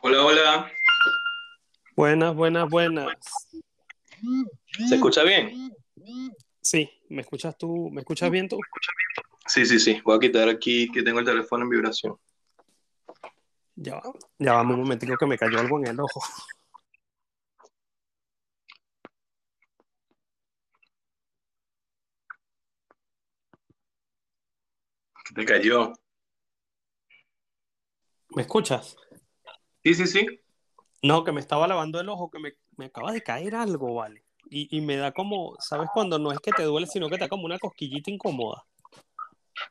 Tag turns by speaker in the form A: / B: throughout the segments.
A: Hola, hola.
B: Buenas, buenas, buenas.
A: ¿Se escucha bien?
B: Sí, ¿me escuchas tú? ¿Me escuchas bien tú?
A: Sí, sí, sí. Voy a quitar aquí que tengo el teléfono en vibración.
B: Ya va, ya va un momentico que me cayó algo en el ojo.
A: ¿Qué te cayó?
B: ¿Me escuchas?
A: Sí, sí, sí.
B: No, que me estaba lavando el ojo, que me, me acaba de caer algo, vale. Y, y me da como, ¿sabes cuando no es que te duele, sino que te da como una cosquillita incómoda?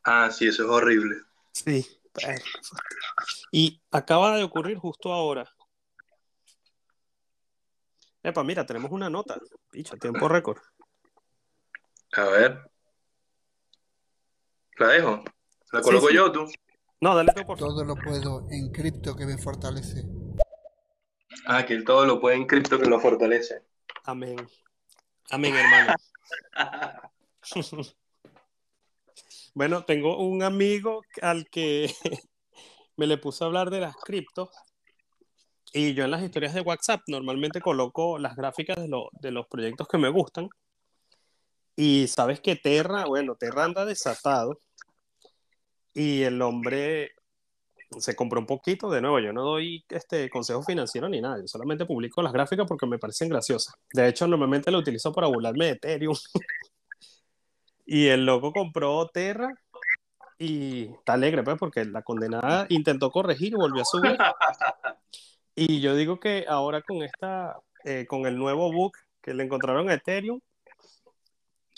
A: Ah, sí, eso es horrible.
B: Sí. Fastidio. Y acaba de ocurrir justo ahora. Epa, mira, tenemos una nota. Picha, tiempo récord.
A: A ver. ¿La dejo? ¿La coloco
B: sí.
A: yo tú?
B: No, dale tú, por favor.
C: Todo lo puedo en cripto que me fortalece.
A: Ah, que él todo lo puede en cripto que lo fortalece.
B: Amén. Amén, hermano. Bueno, tengo un amigo al que me le puse a hablar de las criptos y yo en las historias de WhatsApp normalmente coloco las gráficas de, lo- de los proyectos que me gustan y sabes que Terra, bueno, Terra anda desatado y el hombre se compró un poquito, de nuevo, yo no doy este consejo financiero ni nada, yo solamente publico las gráficas porque me parecen graciosas. De hecho, normalmente lo utilizo para burlarme de Ethereum. Y el loco compró Terra y está alegre, pues, porque la condenada intentó corregir y volvió a subir. Y yo digo que ahora con esta, eh, con el nuevo book que le encontraron a Ethereum,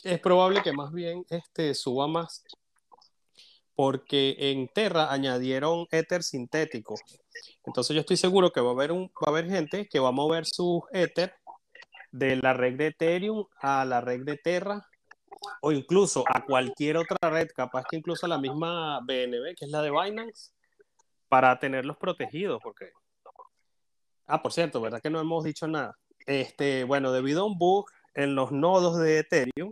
B: es probable que más bien este, suba más. Porque en Terra añadieron Ether sintético. Entonces yo estoy seguro que va a haber, un, va a haber gente que va a mover sus Ether de la red de Ethereum a la red de Terra o incluso a cualquier otra red, capaz que incluso a la misma BNB, que es la de Binance, para tenerlos protegidos, porque... Ah, por cierto, ¿verdad que no hemos dicho nada? Este, bueno, debido a un bug en los nodos de Ethereum,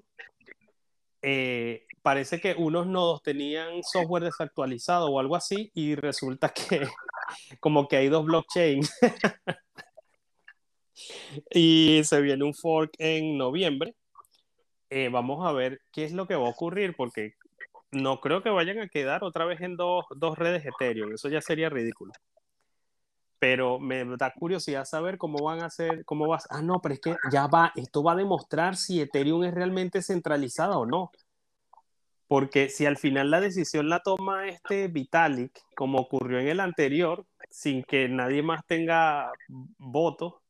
B: eh, parece que unos nodos tenían software desactualizado o algo así, y resulta que como que hay dos blockchains. y se viene un fork en noviembre eh, vamos a ver qué es lo que va a ocurrir, porque no creo que vayan a quedar otra vez en dos, dos redes Ethereum, eso ya sería ridículo. Pero me da curiosidad saber cómo van a hacer, cómo vas. Ah, no, pero es que ya va, esto va a demostrar si Ethereum es realmente centralizada o no. Porque si al final la decisión la toma este Vitalik, como ocurrió en el anterior, sin que nadie más tenga voto,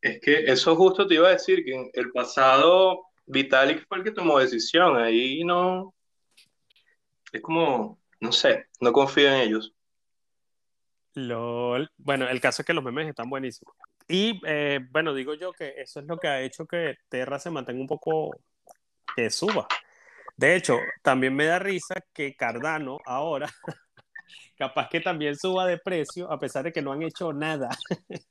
A: Es que eso justo te iba a decir, que en el pasado Vitalik fue el que tomó decisión. Ahí no... Es como, no sé, no confío en ellos.
B: LOL. Bueno, el caso es que los memes están buenísimos. Y eh, bueno, digo yo que eso es lo que ha hecho que Terra se mantenga un poco, que suba. De hecho, también me da risa que Cardano ahora, capaz que también suba de precio, a pesar de que no han hecho nada.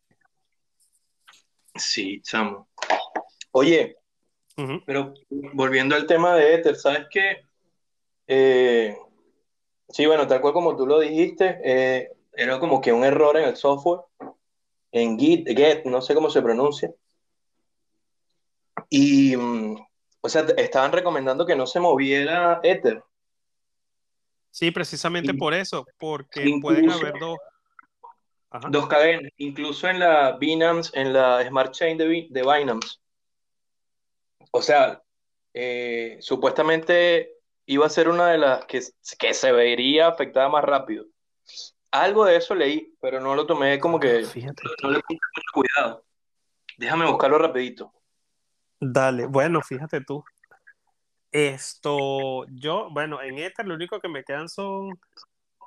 A: Sí, chamo. Oye,
B: Ujú.
A: pero volviendo al tema de Ether, ¿sabes qué? Eh, sí, bueno, tal cual como tú lo dijiste, eh, era como que un error en el software, en Git, Get, no sé cómo se pronuncia. Y, mm, o sea, estaban recomendando que no se moviera Ether.
B: Sí, precisamente
A: Y-
B: por eso, porque pueden haber dos. Ajá.
A: Dos cadenas, incluso en la Binance, en la Smart Chain de, de Binance. O sea, eh, supuestamente iba a ser una de las que, que se vería afectada más rápido. Algo de eso leí, pero no lo tomé como que,
B: Fíjate tú.
A: no le puse mucho cuidado. Déjame buscarlo rapidito.
B: Dale, bueno, fíjate tú. Esto, yo, bueno, en Ether lo único que me quedan son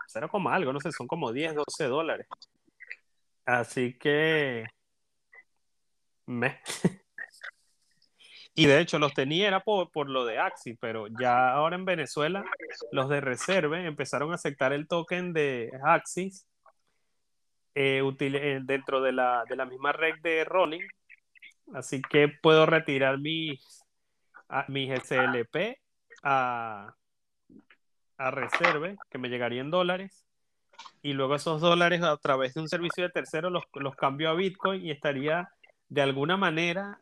B: 0, coma algo, no sé, son como 10, 12 dólares. Así que, me. Y de hecho los tenía era por, por lo de Axi, pero ya ahora en Venezuela los de Reserve empezaron a aceptar el token de Axis eh, eh, dentro de la, de la misma red de Rolling. Así que puedo retirar mis, a- mis SLP a, a Reserve, que me llegaría en dólares. y luego esos dólares a través de un servicio de tercero los, los cambio a Bitcoin y estaría de alguna manera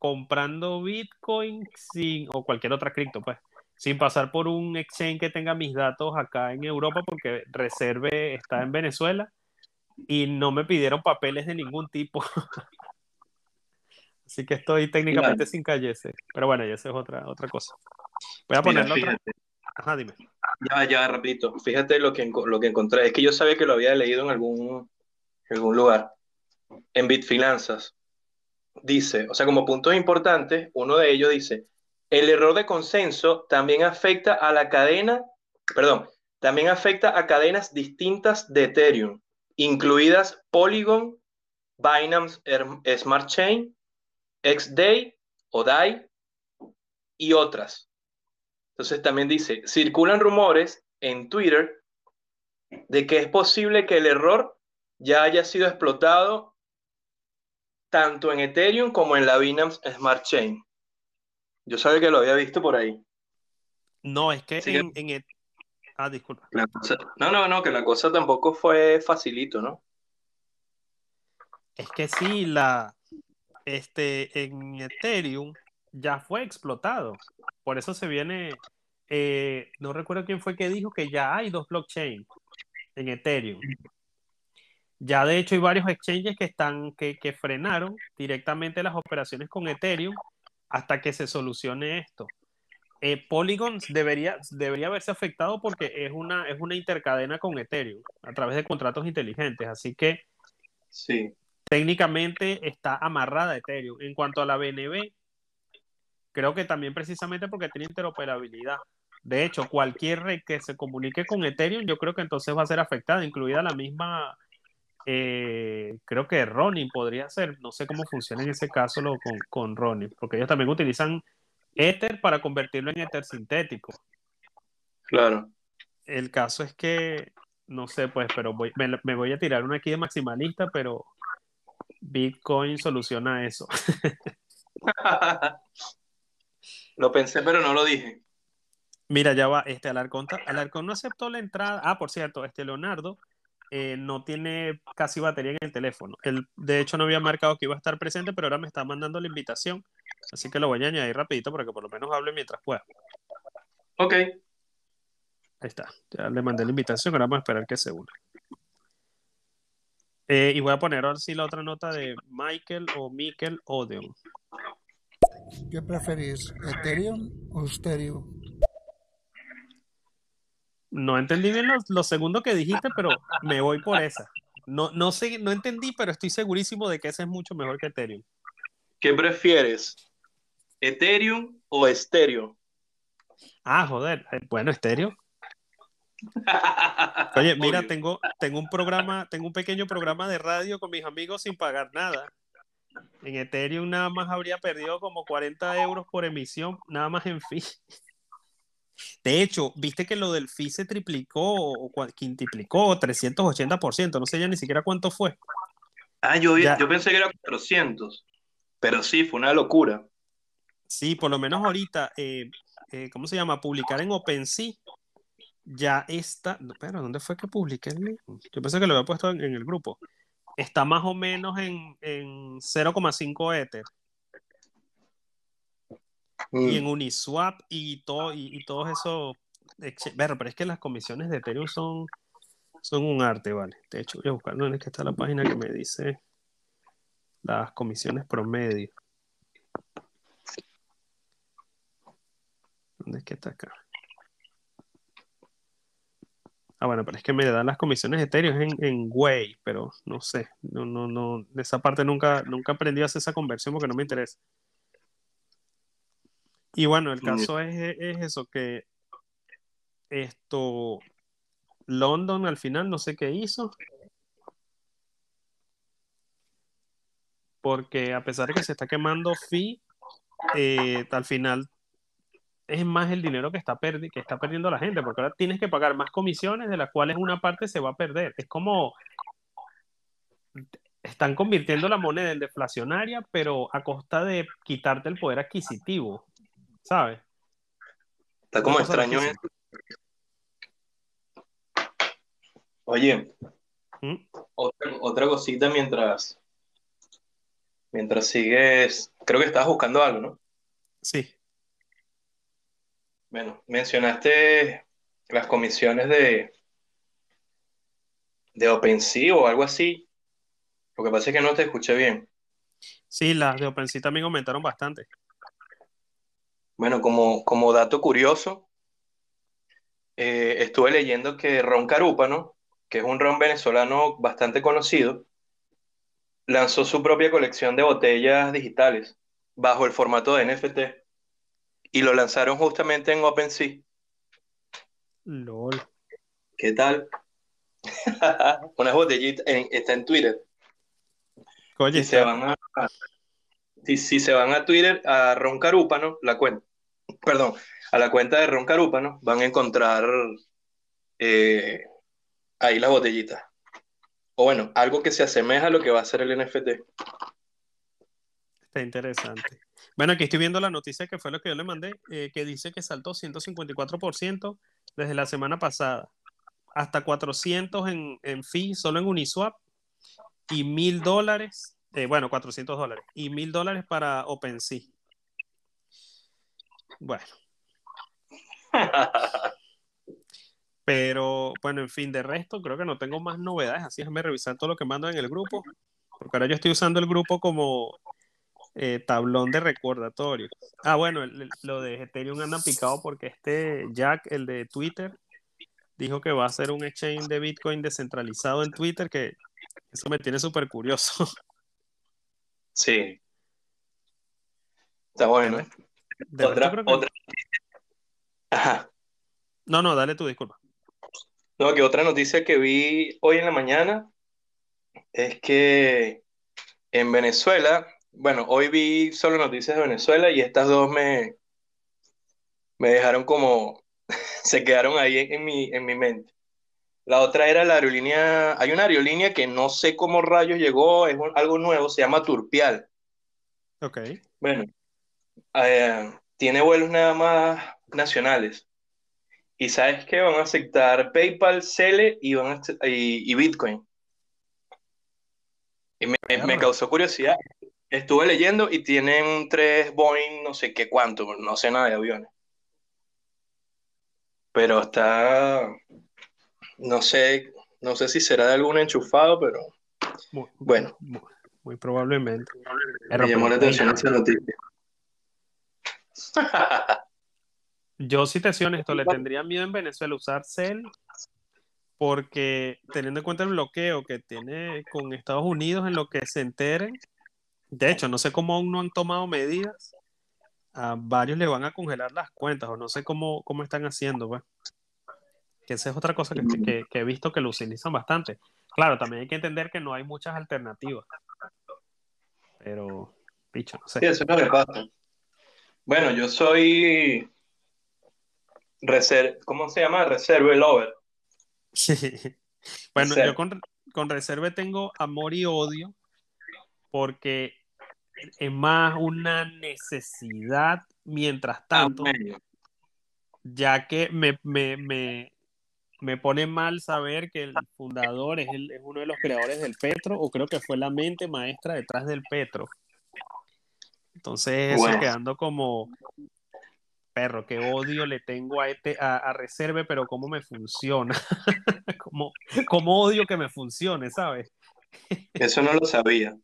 B: comprando Bitcoin sin, o cualquier otra cripto, pues, sin pasar por un exchange que tenga mis datos acá en Europa, porque Reserve está en Venezuela y no me pidieron papeles de ningún tipo. Así que estoy técnicamente sin calle Pero bueno, ya esa es otra, otra cosa. Voy a ponerlo otra. Ajá, dime.
A: Ya, ya, repito. Fíjate lo que, lo que encontré. Es que yo sabía que lo había leído en algún, en algún lugar. En Bitfinanzas. Dice, o sea, como puntos importantes, uno de ellos dice, el error de consenso también afecta a la cadena, perdón, también afecta a cadenas distintas de Ethereum, incluidas Polygon, Binance Smart Chain, XDAY o DAI y otras. Entonces también dice, circulan rumores en Twitter de que es posible que el error ya haya sido explotado tanto en Ethereum como en la Binance Smart Chain. Yo sabía que lo había visto por ahí.
B: No, es que en, en Ah, disculpa.
A: No, no, no, que la cosa tampoco fue facilito, ¿no?
B: Es que sí, la, este, en Ethereum ya fue explotado. Por eso se viene, eh, no recuerdo quién fue que dijo que ya hay dos blockchains en Ethereum. Ya de hecho hay varios exchanges que están, que, que frenaron directamente las operaciones con Ethereum hasta que se solucione esto. Eh, Polygon debería, debería haberse afectado porque es una, es una intercadena con Ethereum a través de contratos inteligentes. Así que
A: sí
B: técnicamente está amarrada a Ethereum. En cuanto a la BNB, creo que también precisamente porque tiene interoperabilidad. De hecho, cualquier red que se comunique con Ethereum, yo creo que entonces va a ser afectada, incluida la misma, eh, creo que Ronin podría ser, no sé cómo funciona en ese caso lo, con, con Ronin, porque ellos también utilizan Ether para convertirlo en Ether sintético.
A: Claro.
B: El caso es que, no sé, pues, pero voy, me, me voy a tirar una aquí de maximalista, pero Bitcoin soluciona eso.
A: lo pensé, pero no lo dije.
B: Mira, ya va, este Alarcón, Alarcón no aceptó la entrada. Ah, por cierto, este Leonardo eh, no tiene casi batería en el teléfono. Él, de hecho, no había marcado que iba a estar presente, pero ahora me está mandando la invitación. Así que lo voy a añadir rapidito para que por lo menos hable mientras pueda.
A: Ok.
B: Ahí está. Ya le mandé la invitación, ahora vamos a esperar que se una. Eh, y voy a poner ahora sí la otra nota de Michael o Mikel Odeon.
C: ¿Qué preferís, Ethereum o Stereo?
B: No entendí bien lo, segundo que dijiste, pero me voy por esa. No, no, sé, no entendí, pero estoy segurísimo de que ese es mucho mejor que Ethereum.
A: ¿Qué prefieres? ¿Ethereum o Stereo?
B: Ah, joder. Eh, bueno, Stereo. Oye, mira, tengo, tengo un programa, tengo un pequeño programa de radio con mis amigos sin pagar nada. En Ethereum nada más habría perdido como 40 euros por emisión, nada más en fee. De hecho, viste que lo del fee se triplicó o quintuplicó 380%, no sé ya ni siquiera cuánto fue.
A: Ah, yo, yo pensé que era 400, pero sí, fue una locura.
B: Sí, por lo menos ahorita, eh, eh, ¿cómo se llama? Publicar en OpenSea ya está, pero ¿dónde fue que publiqué el Yo pensé que lo había puesto en, el grupo. Está más o menos en, en 0,5 Ether. Y en mm. Uniswap y, todo, y, todos esos... Pero, pero es que las comisiones de Ethereum son, son un arte, ¿vale? De hecho, voy a buscar dónde es que está la página que me dice las comisiones promedio. ¿Dónde es que está acá? Ah, bueno, pero es que me dan las comisiones etéreos en, en Way, pero no sé, no, no, no, de esa parte nunca, nunca aprendí a hacer esa conversión porque no me interesa. Y bueno, el caso es, es eso, que esto, London al final no sé qué hizo, porque a pesar de que se está quemando fee, eh, al final es más el dinero que está, que está perdiendo la gente, porque ahora tienes que pagar más comisiones, de las cuales una parte se va a perder. Es como están convirtiendo la moneda en deflacionaria, pero a costa de quitarte el poder adquisitivo, ¿sabes?
A: Está como extraño. Oye,
B: ¿Mm?
A: otra, otra cosita mientras, mientras sigues, creo que estabas buscando algo, ¿no?
B: Sí.
A: Bueno, mencionaste las comisiones de, de OpenSea o algo así. Lo que pasa es que no te escuché bien.
B: Sí, las de OpenSea también aumentaron bastante.
A: Bueno, como, como dato curioso, eh, estuve leyendo que Ron Carúpano, que es un ron venezolano bastante conocido, lanzó su propia colección de botellas digitales bajo el formato de NFT y lo lanzaron justamente en OpenSea.
B: LOL.
A: ¿Qué tal? Unas botellitas, en- está en Twitter.
B: Oye,
A: Si se van a, si, si se van a Twitter, a Ron Carúpano, la cuenta, perdón, a la cuenta de Ron Carúpano, van a encontrar eh, ahí las botellitas. O bueno, algo que se asemeja a lo que va a ser el NFT.
B: Está interesante. Bueno, aquí estoy viendo la noticia que fue lo que yo le mandé, eh, que dice que saltó 154% desde la semana pasada, hasta 400 en, en fee solo en Uniswap y 1000 dólares, eh, bueno, 400 dólares y 1000 dólares para OpenSea. Bueno, pero bueno, en fin, de resto creo que no tengo más novedades, así déjame revisar todo lo que mando en el grupo, porque ahora yo estoy usando el grupo como eh, tablón de recordatorio. Ah, bueno, el- el- lo de Ethereum anda picado porque este Jack, el de Twitter, dijo que va a hacer un exchange de Bitcoin descentralizado en Twitter, que eso me tiene súper curioso.
A: Sí. Está bueno.
B: De
A: Otra,
B: que-
A: otra. Ajá.
B: No, no, dale tu disculpa.
A: No, que otra noticia que vi hoy en la mañana es que en Venezuela, bueno, hoy vi solo noticias de Venezuela y estas dos me, me dejaron como, se quedaron ahí en, en mi, en mi mente. La otra era la aerolínea, hay una aerolínea que no sé cómo rayos llegó, es un- algo nuevo, se llama Turpial.
B: Ok.
A: Bueno, eh, tiene vuelos nada más nacionales. Y sabes que van a aceptar PayPal, Cele y, van a y, y Bitcoin. Y me, causó curiosidad. Estuve leyendo y tienen tres Boeing, no sé qué cuánto, no sé nada de aviones. Pero está, no sé, no sé si será de algún enchufado, pero
B: Muy,
A: Bueno.
B: muy, muy probablemente.
A: me llamó la
B: pero
A: atención esa noticia.
B: Yo, si te soy honesto, le tendría miedo en Venezuela usar Cel porque teniendo en cuenta el bloqueo que tiene con Estados Unidos en lo que se enteren, de hecho, no sé cómo aún no han tomado medidas, a varios le van a congelar las cuentas o no sé cómo, cómo están haciendo, pues. Que esa es otra cosa que, que- que he visto que lo utilizan bastante. Claro, también hay que entender que no hay muchas alternativas. Pero, picho, no
A: Sí,
B: sé.
A: eso es lo que pasa. Bueno, yo soy reser ¿cómo se llama? Reserve lover.
B: Bueno, yo con, con reserva tengo amor y odio porque es más una necesidad mientras tanto, ya que me, me, me, me pone mal saber que el fundador es, el- es uno de los creadores del Petro, o creo que fue la mente maestra detrás del Petro. Entonces, eso quedando como perro, qué odio le tengo a este, a, a Reserve, pero cómo me funciona. como, como odio que me funcione, ¿sabes?
A: Eso no lo sabía.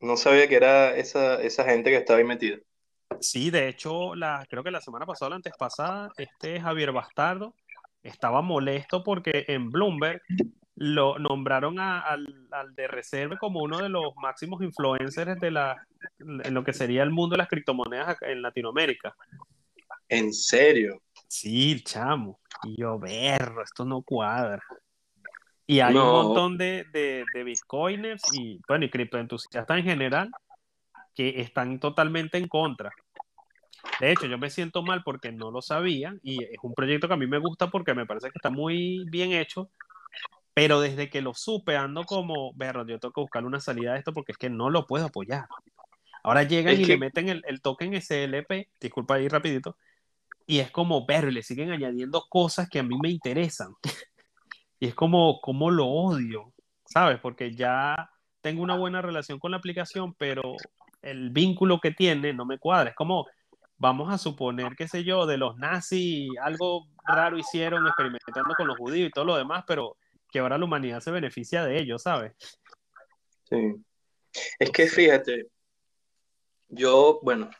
A: No sabía que era esa, esa gente que estaba ahí metida.
B: Sí, de hecho, la, creo que la semana pasada o la antes pasada, este Javier Bastardo estaba molesto porque en Bloomberg lo nombraron a- al, al de Reserve como uno de los máximos influencers de la, en lo que sería el mundo de las criptomonedas en Latinoamérica.
A: En serio.
B: Sí, chamo. Y yo, berro, esto no cuadra. Y hay
A: No.
B: un montón de, de, de bitcoiners y, bueno, y criptoentusiastas en general que están totalmente en contra. De hecho, yo me siento mal porque no lo sabía y es un proyecto que a mí me gusta porque me parece que está muy bien hecho, pero desde que lo supe ando como, berro, yo tengo que buscar una salida a esto porque es que no lo puedo apoyar. Ahora llegan
A: Es
B: y
A: que-
B: le meten el, el token SLP, disculpa ahí rapidito, y es como, pero le siguen añadiendo cosas que a mí me interesan. Y es como, como lo odio, ¿sabes? Porque ya tengo una buena relación con la aplicación, pero el vínculo que tiene no me cuadra. Es como, vamos a suponer, qué sé yo, de los nazis, algo raro hicieron experimentando con los judíos y todo lo demás, pero que ahora la humanidad se beneficia de ello, ¿sabes?
A: Sí. Es que fíjate, yo, bueno,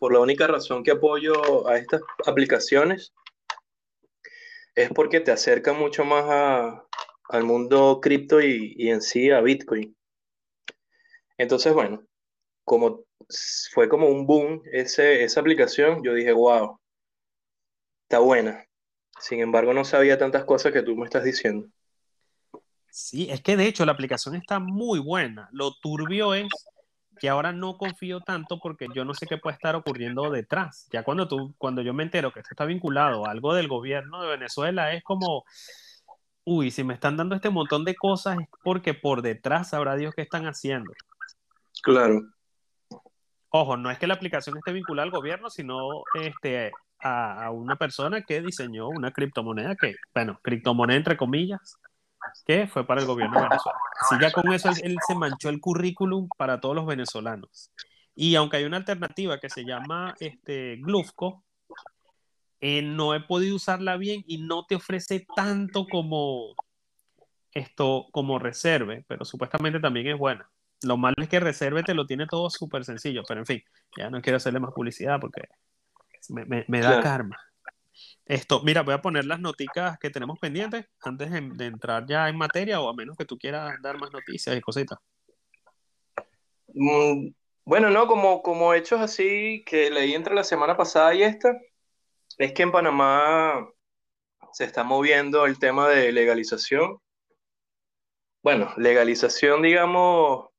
A: por la única razón que apoyo a estas aplicaciones es porque te acerca mucho más a, al mundo cripto y, y en sí a Bitcoin. Entonces, bueno, como fue como un boom ese, esa aplicación, yo dije, wow, está buena. Sin embargo, no sabía tantas cosas que tú me estás diciendo.
B: Sí, es que de hecho la aplicación está muy buena. Lo turbio es que ahora no confío tanto porque yo no sé qué puede estar ocurriendo detrás. Ya cuando tú, cuando yo me entero que esto está vinculado a algo del gobierno de Venezuela, es como, uy, si me están dando este montón de cosas es porque por detrás sabrá Dios qué están haciendo.
A: Claro.
B: Ojo, no es que la aplicación esté vinculada al gobierno, sino este, a, a una persona que diseñó una criptomoneda que, bueno, criptomoneda entre comillas, que fue para el gobierno de Venezuela. Así ya con eso él, él, se manchó el currículum para todos los venezolanos. Y aunque hay una alternativa que se llama este, Glufco, eh, no he podido usarla bien y no te ofrece tanto como esto como reserve, pero supuestamente también es buena. Lo malo es que reserve te lo tiene todo súper sencillo, pero en fin, ya no quiero hacerle más publicidad porque me, me, me da
A: Claro.
B: karma. Esto, mira, voy a poner las noticas que tenemos pendientes antes de, entrar ya en materia o a menos que tú quieras dar más noticias y cositas.
A: Mm, bueno, no, como, como hechos así que leí entre la semana pasada y esta, es que en Panamá se está moviendo el tema de legalización. Bueno, legalización, digamos,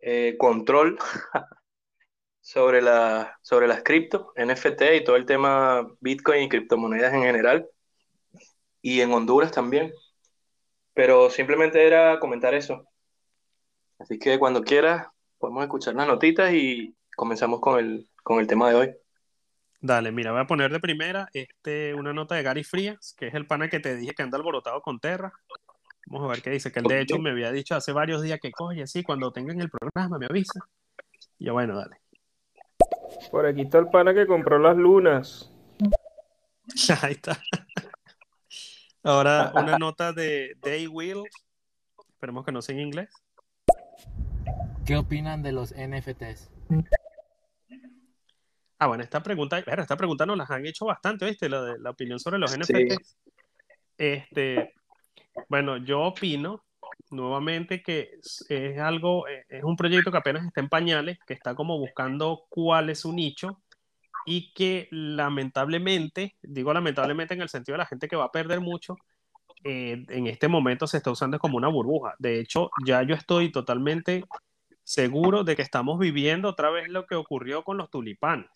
A: eh, control sobre la, sobre las cripto, NFT y todo el tema Bitcoin y criptomonedas en general, y en Honduras también. Pero simplemente era comentar eso. Así que cuando quieras, podemos escuchar las notitas y comenzamos con el, con el tema de hoy.
B: Dale, mira, voy a poner de primera este, una nota de Gary Frías, que es el pana que te dije que anda alborotado con Terra. Vamos a ver qué dice, que él de hecho me había dicho hace varios días que coge así, cuando tengan el programa me avisa. Y yo, bueno, dale.
D: Por aquí está el pana que compró las lunas.
B: Ahí está. Ahora una nota de Day Will, esperemos que no sea en inglés.
E: ¿Qué opinan de los NFTs?
B: Ah, bueno, esta pregunta, esta pregunta nos las han hecho bastante, ¿viste? La, de, la opinión sobre los
A: Sí.
B: NFTs. Este, bueno, yo opino nuevamente que es, algo, eh, es un proyecto que apenas está en pañales, que está como buscando cuál es su nicho y que lamentablemente, digo lamentablemente en el sentido de la gente que va a perder mucho, eh, en este momento se está usando como una burbuja. De hecho, ya yo estoy totalmente seguro de que estamos viviendo otra vez lo que ocurrió con los tulipanes.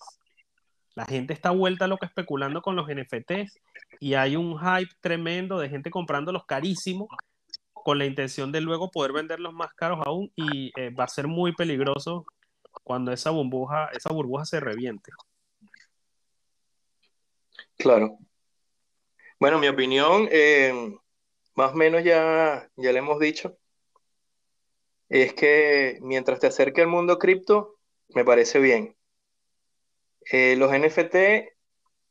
B: La gente está vuelta loca especulando con los NFTs y hay un hype tremendo de gente comprándolos carísimos con la intención de luego poder venderlos más caros aún y eh, va a ser muy peligroso cuando esa burbuja, esa burbuja se reviente.
A: Claro. Bueno, mi opinión, eh, más o menos ya, ya le hemos dicho, es que mientras te acerque al mundo cripto, me parece bien. Eh, los NFT,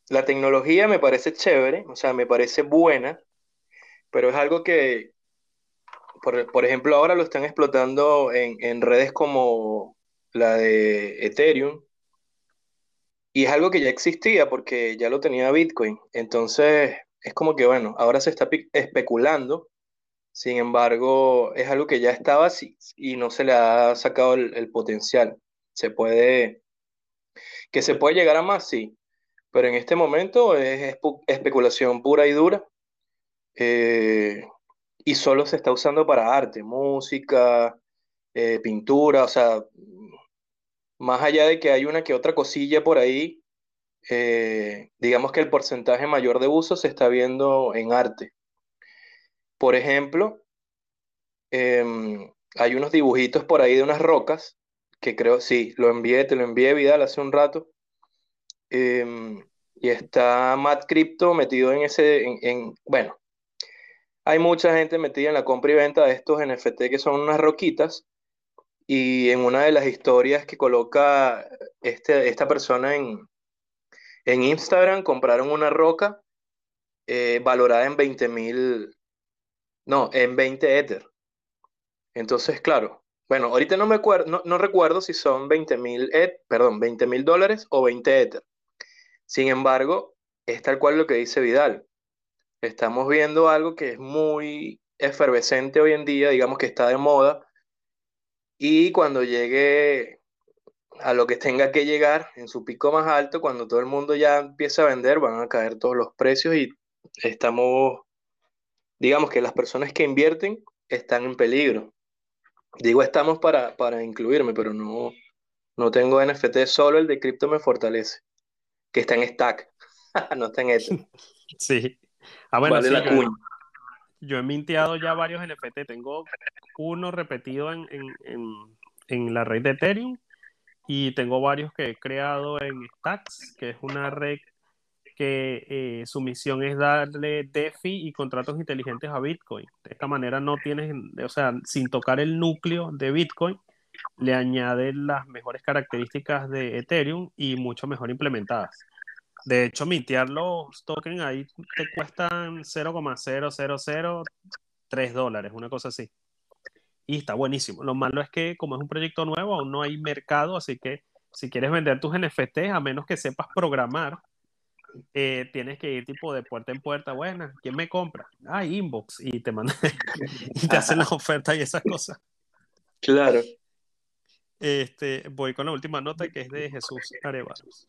A: la tecnología me parece chévere, o sea, me parece buena, pero es algo que, por, por ejemplo, ahora lo están explotando en, en redes como la de Ethereum, y es algo que ya existía porque ya lo tenía Bitcoin. Entonces, es como que, bueno, ahora se está especulando, sin embargo, es algo que ya estaba así y no se le ha sacado el, el potencial. Se puede, que se puede llegar a más, sí, pero en este momento es espu- especulación pura y dura. eh, y solo se está usando para arte, música, eh, pintura, o sea, más allá de que hay una que otra cosilla por ahí, eh, digamos que el porcentaje mayor de uso se está viendo en arte. Por ejemplo, em, hay unos dibujitos por ahí de unas rocas, que creo, sí, lo envié, te lo envié, Vidal, hace un rato. Em, y está Matt Crypto metido en ese, en, en- bueno, hay mucha gente metida en la compra y venta de estos NFT que son unas roquitas. Y en una de las historias que coloca este, esta persona en, en Instagram, compraron una roca eh, valorada en 20 mil, no, en 20 Ether. Entonces, claro, bueno, ahorita no me acuerdo, no, no recuerdo si son 20 mil, perdón, 20 mil dólares o 20 Ether. Sin embargo, es tal cual lo que dice Vidal. Estamos viendo algo que es muy efervescente hoy en día, digamos que está de moda, y cuando llegue a lo que tenga que llegar en su pico más alto, cuando todo el mundo ya empiece a vender, van a caer todos los precios y estamos, digamos que las personas que invierten están en peligro. Digo estamos para, para incluirme, pero no, no tengo NFT, solo el de cripto me fortalece, que está en stack, no está en Ether.
B: Sí. Ah, bueno,
A: Vale
B: sí,
A: la
B: yo, he minteado ya varios NFT. Tengo uno repetido en, en, en, en la red de Ethereum y tengo varios que he creado en Stacks, que es una red que eh, su misión es darle DeFi y contratos inteligentes a Bitcoin. De esta manera no tienes, o sea, sin tocar el núcleo de Bitcoin, le añaden las mejores características de Ethereum y mucho mejor implementadas. De hecho, mintear los tokens ahí te cuestan 0,0003 dólares, una cosa así. Y está buenísimo. Lo malo es que como es un proyecto nuevo, aún no hay mercado, así que si quieres vender tus NFTs, a menos que sepas programar, eh, tienes que ir tipo de puerta en puerta. Buena, ¿quién me compra? Ah, inbox. Y te mandan y te hacen las ofertas y esas cosas.
A: Claro.
B: Este, voy con la última nota que es de Jesús Arevalos.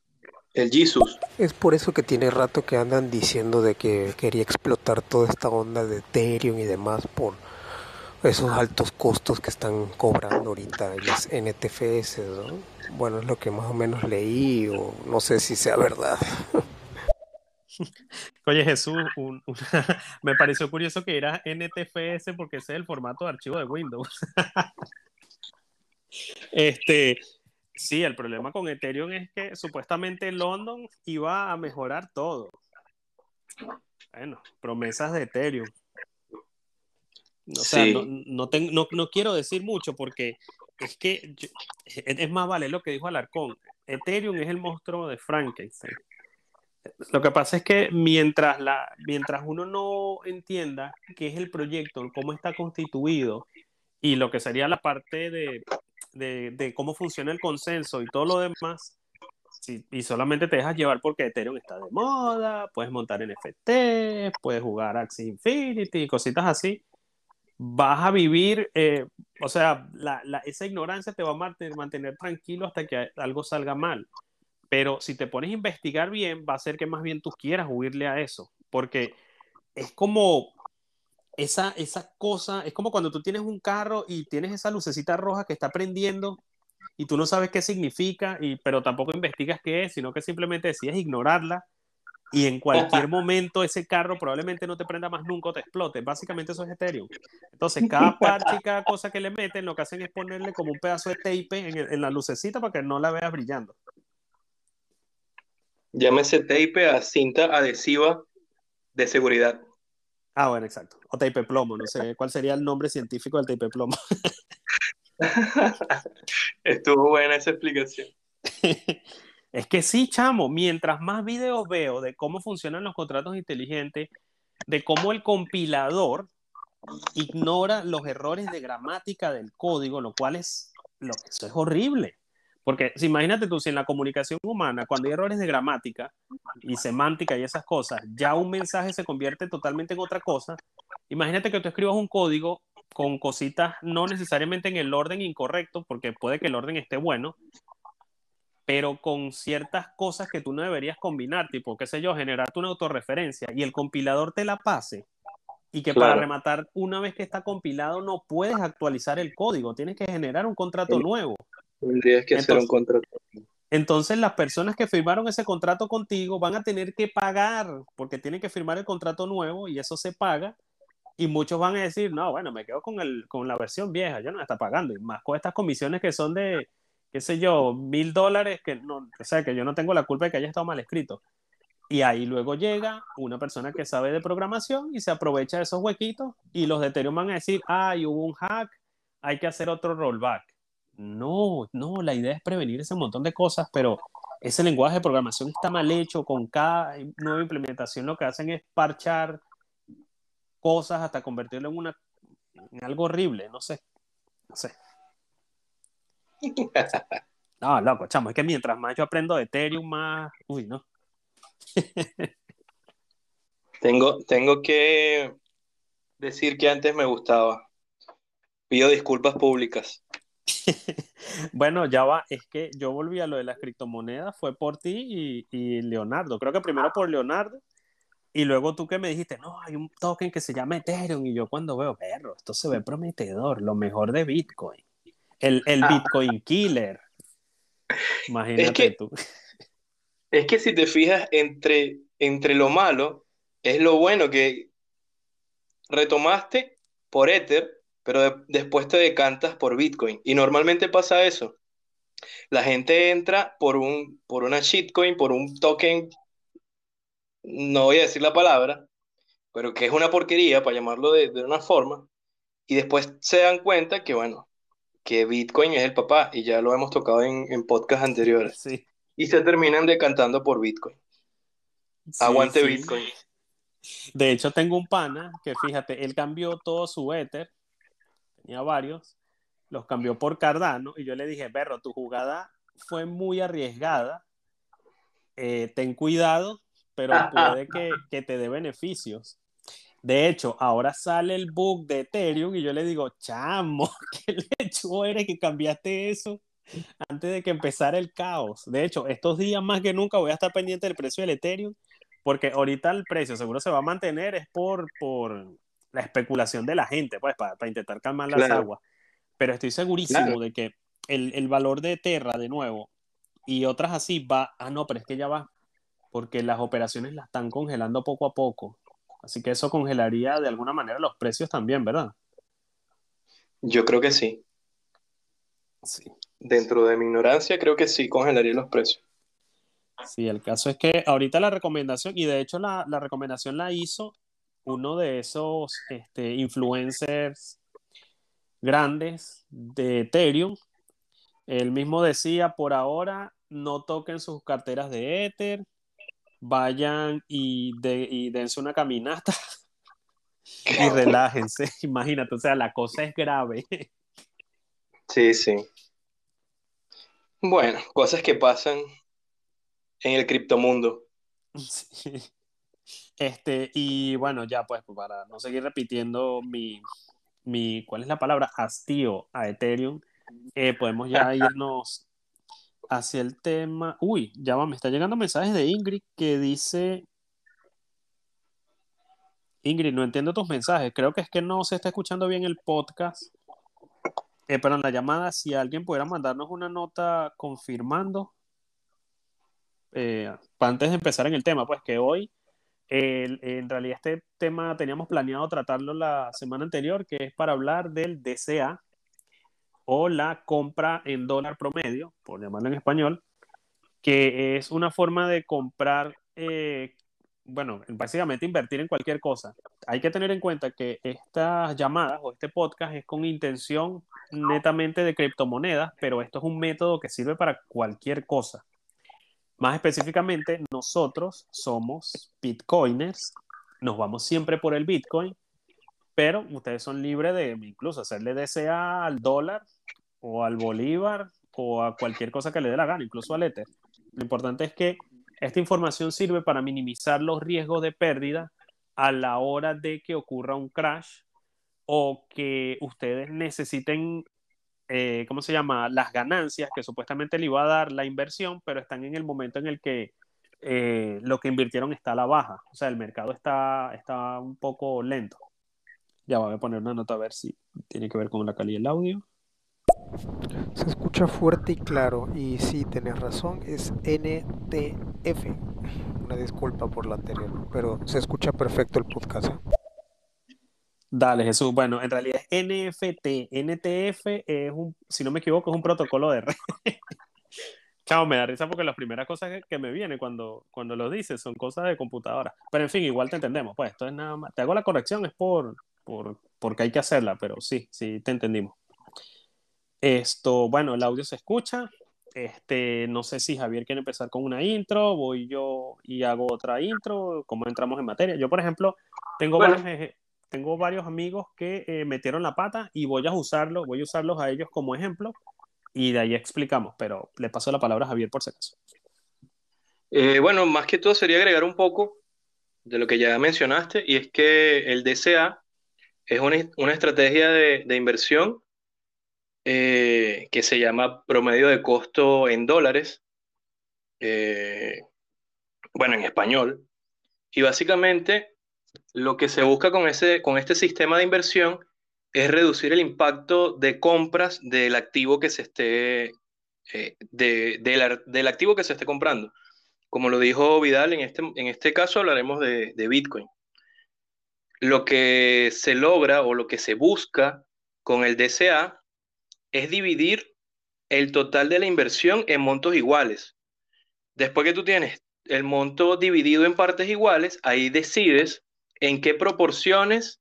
A: El Jesus.
F: Es por eso que tiene rato que andan diciendo de que quería explotar toda esta onda de Ethereum y demás por esos altos costos que están cobrando ahorita las NTFS, ¿no? Bueno, es lo que más o menos leí o no sé si sea verdad.
B: Oye, Jesús, un- me pareció curioso que era NTFS porque ese es el formato de archivo de Windows. Este, sí, el problema con Ethereum es que supuestamente London iba a mejorar todo. Bueno, promesas de Ethereum. O sea,
A: Sí.
B: no, no, no, no quiero decir mucho porque es que yo- es más vale lo que dijo Alarcón. Ethereum es el monstruo de Frankenstein. Lo que pasa es que mientras, la, mientras uno no entienda qué es el proyecto, cómo está constituido y lo que sería la parte de, de, cómo funciona el consenso y todo lo demás, si- y solamente te dejas llevar porque Ethereum está de moda, puedes montar NFT, puedes jugar Axie Infinity cositas así, vas a vivir, eh, o sea, la, la- esa ignorancia te va a mantener, mantener tranquilo hasta que algo salga mal. Pero si te pones a investigar bien, va a ser que más bien tú quieras huirle a eso, porque es como esa, esa cosa, es como cuando tú tienes un carro y tienes esa lucecita roja que está prendiendo y tú no sabes qué significa, y, pero tampoco investigas qué es, sino que simplemente decides ignorarla y en cualquier momento ese carro probablemente no te prenda más nunca o te explote. Básicamente eso es Ethereum. Entonces cada parche y cada cosa que le meten lo que hacen es ponerle como un pedazo de tape en, en la lucecita para que no la veas brillando.
A: Llámese tape a cinta adhesiva de seguridad.
B: Ah, bueno, exacto. O tape plomo, no sé cuál sería el nombre científico del tape plomo.
A: Estuvo buena esa explicación.
B: Es que sí, chamo, mientras más videos veo de cómo funcionan los contratos inteligentes, de cómo el compilador ignora los errores de gramática del código, lo cual es, lo, eso es horrible. Porque si imagínate tú, si en la comunicación humana, cuando hay errores de gramática y semántica y esas cosas, ya un mensaje se convierte totalmente en otra cosa, imagínate que tú escribas un código con cositas no necesariamente en el orden incorrecto, porque puede que el orden esté bueno, pero con ciertas cosas que tú no deberías combinar, tipo, qué sé yo, generarte una autorreferencia y el compilador te la pase y que para
A: Claro.
B: rematar, una vez que está compilado, no puedes actualizar el código, tienes que generar un contrato
A: Sí.
B: nuevo.
A: Tendrías que hacer un
B: Entonces-
A: contrato.
B: Entonces las personas que firmaron ese contrato contigo van a tener que pagar porque tienen que firmar el contrato nuevo y eso se paga. Y muchos van a decir, no, bueno, me quedo con, el, con la versión vieja, yo no la está pagando. Y más con estas comisiones que son de, qué sé yo, mil dólares, que no, o sea, que yo no tengo la culpa de que haya estado mal escrito. Y ahí luego llega una persona que sabe de programación y se aprovecha de esos huequitos y los de Ethereum van a decir, ay, hubo un hack, hay que hacer otro rollback. No, no, la idea es prevenir ese montón de cosas, pero ese lenguaje de programación está mal hecho, con cada nueva implementación lo que hacen es parchar cosas hasta convertirlo en, una, en algo horrible, no sé, no sé. No, loco, chamo, es que mientras más yo aprendo de Ethereum, más, uy, no.
A: Tengo, tengo que decir que antes me gustaba. Pido disculpas públicas.
B: Bueno, ya va, es que yo volví a lo de las criptomonedas, fue por ti y, y Leonardo. Creo que primero por Leonardo y luego tú que me dijiste, no, hay un token que se llama Ethereum y yo cuando veo, perro, esto se ve prometedor, lo mejor de Bitcoin. El, el
A: Ah.
B: Bitcoin Killer. Imagínate
A: que-
B: tú.
A: Es que si te fijas, entre, entre lo malo es lo bueno que retomaste por Ether, pero de- después te decantas por Bitcoin. Y normalmente pasa eso. La gente entra por un, por una shitcoin, por un token, no voy a decir la palabra, pero que es una porquería, para llamarlo de, de una forma, y después se dan cuenta que, bueno, que Bitcoin es el papá, y ya lo hemos tocado en, en podcasts anteriores,
B: Sí.
A: y se terminan decantando por Bitcoin.
B: Sí,
A: Aguante
B: sí.
A: Bitcoin.
B: De hecho, tengo un pana que fíjate, él cambió todo su Ether, tenía varios, los cambió por Cardano y yo le dije, Berro, tu jugada fue muy arriesgada, eh, ten cuidado, pero puede que, que te dé beneficios. De hecho, ahora sale el bug de Ethereum y yo le digo, chamo, ¿qué lecho eres que cambiaste eso antes de que empezara el caos? De hecho, estos días más que nunca voy a estar pendiente del precio del Ethereum porque ahorita el precio seguro se va a mantener es por, por la especulación de la gente, pues, para, para intentar calmar las
A: Claro.
B: aguas. Pero estoy segurísimo
A: Claro.
B: de que el, el valor de Terra, de nuevo, y otras así va, ah, no, pero es que ya va, porque las operaciones las están congelando poco a poco. Así que eso congelaría de alguna manera los precios también, ¿verdad?
A: Yo creo que sí.
B: Sí.
A: Dentro de mi ignorancia, creo que sí congelaría los precios.
B: Sí, el caso es que ahorita la recomendación, y de hecho la, la recomendación la hizo uno de esos este, influencers grandes de Ethereum. Él mismo decía, por ahora no toquen sus carteras de Ether, vayan y, de, y dense una caminata y relájense. Imagínate, o sea, la cosa es grave.
A: Sí, sí. Bueno, cosas que pasan en el criptomundo.
B: Sí. Este, y bueno, ya pues para no seguir repitiendo mi, mi ¿cuál es la palabra? Hastío a Ethereum, eh, podemos ya irnos hacia el tema. Uy, ya va, me está llegando mensajes de Ingrid que dice. Ingrid, no entiendo tus mensajes. Creo que es que no se está escuchando bien el podcast. Eh, pero en la llamada, si alguien pudiera mandarnos una nota confirmando eh, antes de empezar en el tema, pues que hoy, en realidad este tema teníamos planeado tratarlo la semana anterior, que es para hablar del DCA o la compra en dólar promedio, por llamarlo en español, que es una forma de comprar, eh, bueno, básicamente invertir en cualquier cosa. Hay que tener en cuenta que estas llamadas o este podcast es con intención netamente de criptomonedas, pero esto es un método que sirve para cualquier cosa. Más específicamente, nosotros somos bitcoiners, nos vamos siempre por el bitcoin, pero ustedes son libres de incluso hacerle DCA al dólar o al bolívar o a cualquier cosa que le dé la gana, incluso al Ether. Lo importante es que esta información sirve para minimizar los riesgos de pérdida a la hora de que ocurra un crash o que ustedes necesiten eh, ¿cómo se llama? Las ganancias que supuestamente le iba a dar la inversión, pero están en el momento en el que eh, lo que invirtieron está a la baja. O sea, el mercado está, está un poco lento. Ya voy a poner una nota a ver si tiene que ver con la calidad del audio.
F: Se escucha fuerte y claro, y sí, tenés razón, es NTF. Una disculpa por lo anterior, pero se escucha perfecto el podcast. ¿eh?
B: Dale, Jesús. Bueno, en realidad es NFT. NTF es un, si no me equivoco, es un protocolo de red. Chao, me da risa porque las primeras cosas que, me vienen cuando, cuando lo dices son cosas de computadora. Pero en fin, igual te entendemos. Pues esto es nada más. Te hago la corrección, es por, por, porque hay que hacerla, pero sí, sí, te entendimos. Esto, bueno, el audio se escucha. Este, no sé si Javier quiere empezar con una intro, voy yo y hago otra intro, como entramos en materia. Yo, por ejemplo, tengo,
A: Bueno.
B: varios, tengo varios amigos que eh, metieron la pata y voy a usarlo, voy a usarlos a ellos como ejemplo y de ahí explicamos, pero le paso la palabra a Javier por si acaso.
A: Eh, bueno, más que todo sería agregar un poco de lo que ya mencionaste, y es que el DCA es una, una estrategia de, de inversión eh, que se llama promedio de costo en dólares, bueno, en español, y básicamente lo que se busca con ese, con este sistema de inversión es reducir el impacto de compras del activo que se esté, eh, de- ar- del activo que se esté comprando. Como lo dijo Vidal, en este, en este caso hablaremos de, de Bitcoin. Lo que se logra o lo que se busca con el DCA es dividir el total de la inversión en montos iguales. Después que tú tienes el monto dividido en partes iguales, ahí decides en qué proporciones,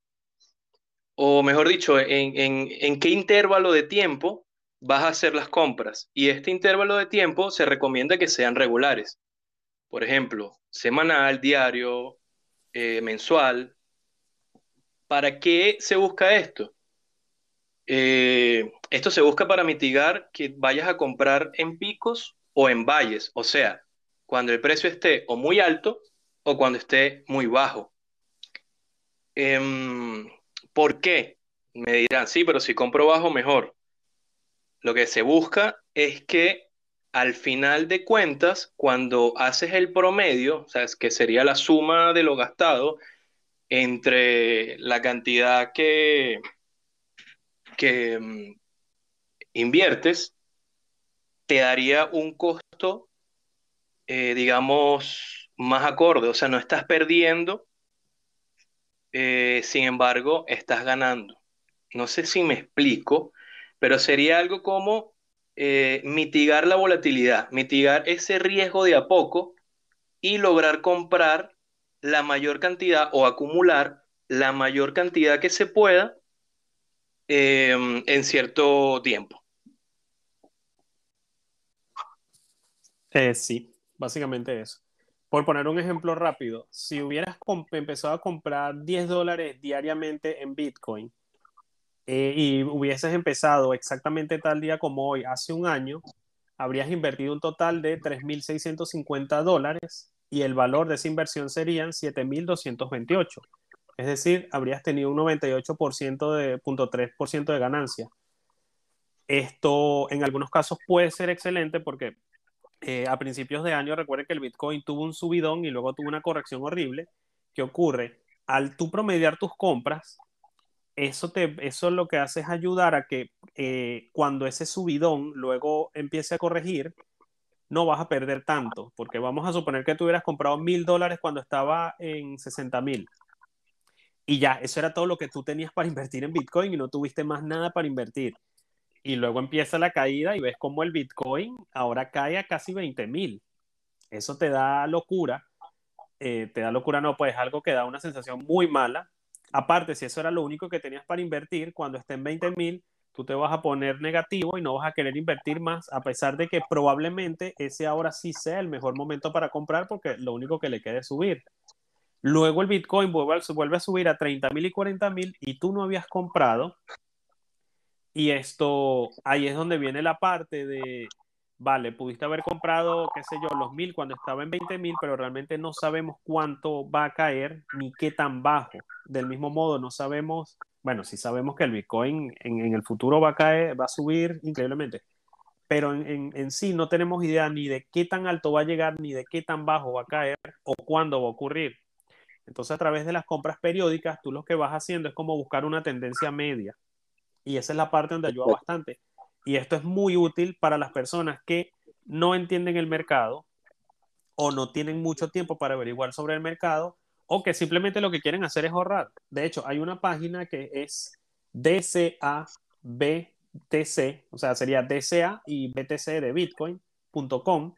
A: o mejor dicho, en, en- en qué intervalo de tiempo vas a hacer las compras. Y este intervalo de tiempo se recomienda que sean regulares. Por ejemplo, semanal, diario, eh, mensual. ¿Para qué se busca esto? Eh, esto se busca para mitigar que vayas a comprar en picos o en valles, o sea, cuando el precio esté o muy alto o cuando esté muy bajo. Em, ¿por qué? Me dirán, sí, pero si compro bajo, mejor. Lo que se busca es que al final de cuentas, cuando haces el promedio, o sea, es que sería la suma de lo gastado entre la cantidad que, que mm, inviertes, te daría un costo, eh, digamos, más acorde. O sea, no estás perdiendo, eh, sin embargo, estás ganando. No sé si me explico, pero sería algo como eh, mitigar la volatilidad, mitigar ese riesgo de a poco y lograr comprar la mayor cantidad o acumular la mayor cantidad que se pueda eh, en cierto tiempo.
B: Eh, sí, básicamente eso. Por poner un ejemplo rápido, si hubieras empezado a comprar 10 dólares diariamente en Bitcoin eh, y hubieses empezado exactamente tal día como hoy, hace un año, habrías invertido un total de 3.650 dólares y el valor de esa inversión serían 7.228. Es decir, habrías tenido un 98% de 0.3% de ganancia. Esto en algunos casos puede ser excelente porque eh, a principios de año recuerden que el Bitcoin tuvo un subidón y luego tuvo una corrección horrible. ¿Qué ocurre? Al tú promediar tus compras, eso, te, eso lo que hace es ayudar a que eh, cuando ese subidón luego empiece a corregir, no vas a perder tanto, porque vamos a suponer que tú hubieras comprado mil dólares cuando estaba en 60 mil. Y ya, eso era todo lo que tú tenías para invertir en Bitcoin y no tuviste más nada para invertir. Y luego empieza la caída y ves cómo el Bitcoin ahora cae a casi 20 mil. Eso te da locura. Eh, te da locura, no, pues algo que da una sensación muy mala. Aparte, si eso era lo único que tenías para invertir, cuando esté en 20 mil, tú te vas a poner negativo y no vas a querer invertir más, a pesar de que probablemente ese ahora sí sea el mejor momento para comprar porque lo único que le queda es subir. Luego el Bitcoin vuelve vuelve a subir a 30 mil y 40 mil y tú no habías comprado. Y esto, ahí es donde viene la parte de, vale, pudiste haber comprado, qué sé yo, los mil cuando estaba en 20 mil, pero realmente no sabemos cuánto va a caer ni qué tan bajo. Del mismo modo, no sabemos, bueno, sí sabemos que el Bitcoin en, el futuro va a caer, va a subir increíblemente, pero en, sí no tenemos idea ni de qué tan alto va a llegar, ni de qué tan bajo va a caer o cuándo va a ocurrir. Entonces, a través de las compras periódicas, tú lo que vas haciendo es como buscar una tendencia media. Y esa es la parte donde ayuda bastante. Y esto es muy útil para las personas que no entienden el mercado o no tienen mucho tiempo para averiguar sobre el mercado o que simplemente lo que quieren hacer es ahorrar. De hecho, hay una página que es DCABTC, o sea, sería DCA y BTC de Bitcoin, bitcoin.com,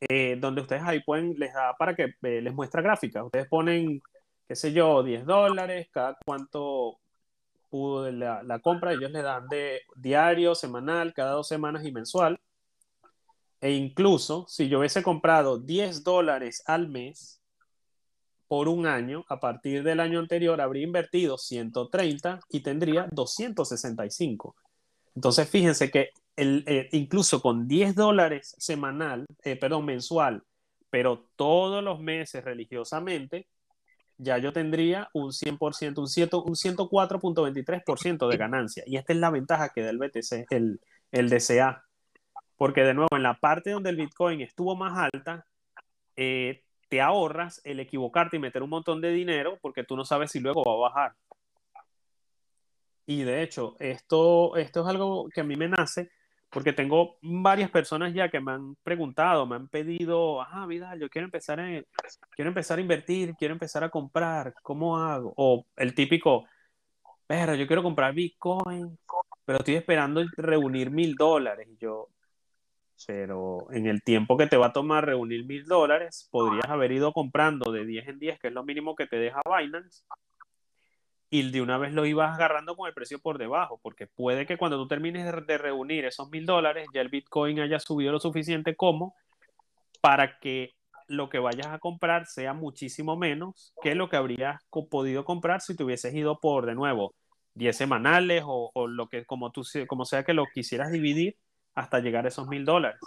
B: eh, donde ustedes ahí pueden, les da para que eh, les muestra gráficas. Ustedes ponen, qué sé yo, 10 dólares, cada cuánto pudo la, compra, ellos le dan de diario, semanal, cada dos semanas y mensual. E incluso si yo hubiese comprado 10 dólares al mes por un año, a partir del año anterior habría invertido 130 y tendría 265. Entonces fíjense que el, eh, incluso con 10 dólares semanal, eh, perdón, mensual, pero todos los meses religiosamente, ya yo tendría un 100%, un, un 104.23% de ganancia. Y esta es la ventaja que da el BTC, el, el DCA. Porque de nuevo, en la parte donde el Bitcoin estuvo más alta, eh, te ahorras el equivocarte y meter un montón de dinero porque tú no sabes si luego va a bajar. Y de hecho, esto, esto es algo que a mí me nace porque tengo varias personas ya que me han preguntado, me han pedido, ah, Vidal, yo quiero empezar, en, quiero empezar a invertir, quiero empezar a comprar, ¿cómo hago? O el típico, pero yo quiero comprar Bitcoin, pero estoy esperando reunir mil dólares. Y yo, pero en el tiempo que te va a tomar reunir mil dólares, podrías haber ido comprando de 10 en 10, que es lo mínimo que te deja Binance, y de una vez lo ibas agarrando con el precio por debajo, porque puede que cuando tú termines de, reunir esos mil dólares, ya el Bitcoin haya subido lo suficiente como para que lo que vayas a comprar sea muchísimo menos que lo que habrías podido comprar si te hubieses ido por, de nuevo, 10 semanales o, lo que, como, tú, como sea que lo quisieras dividir hasta llegar a esos mil dólares.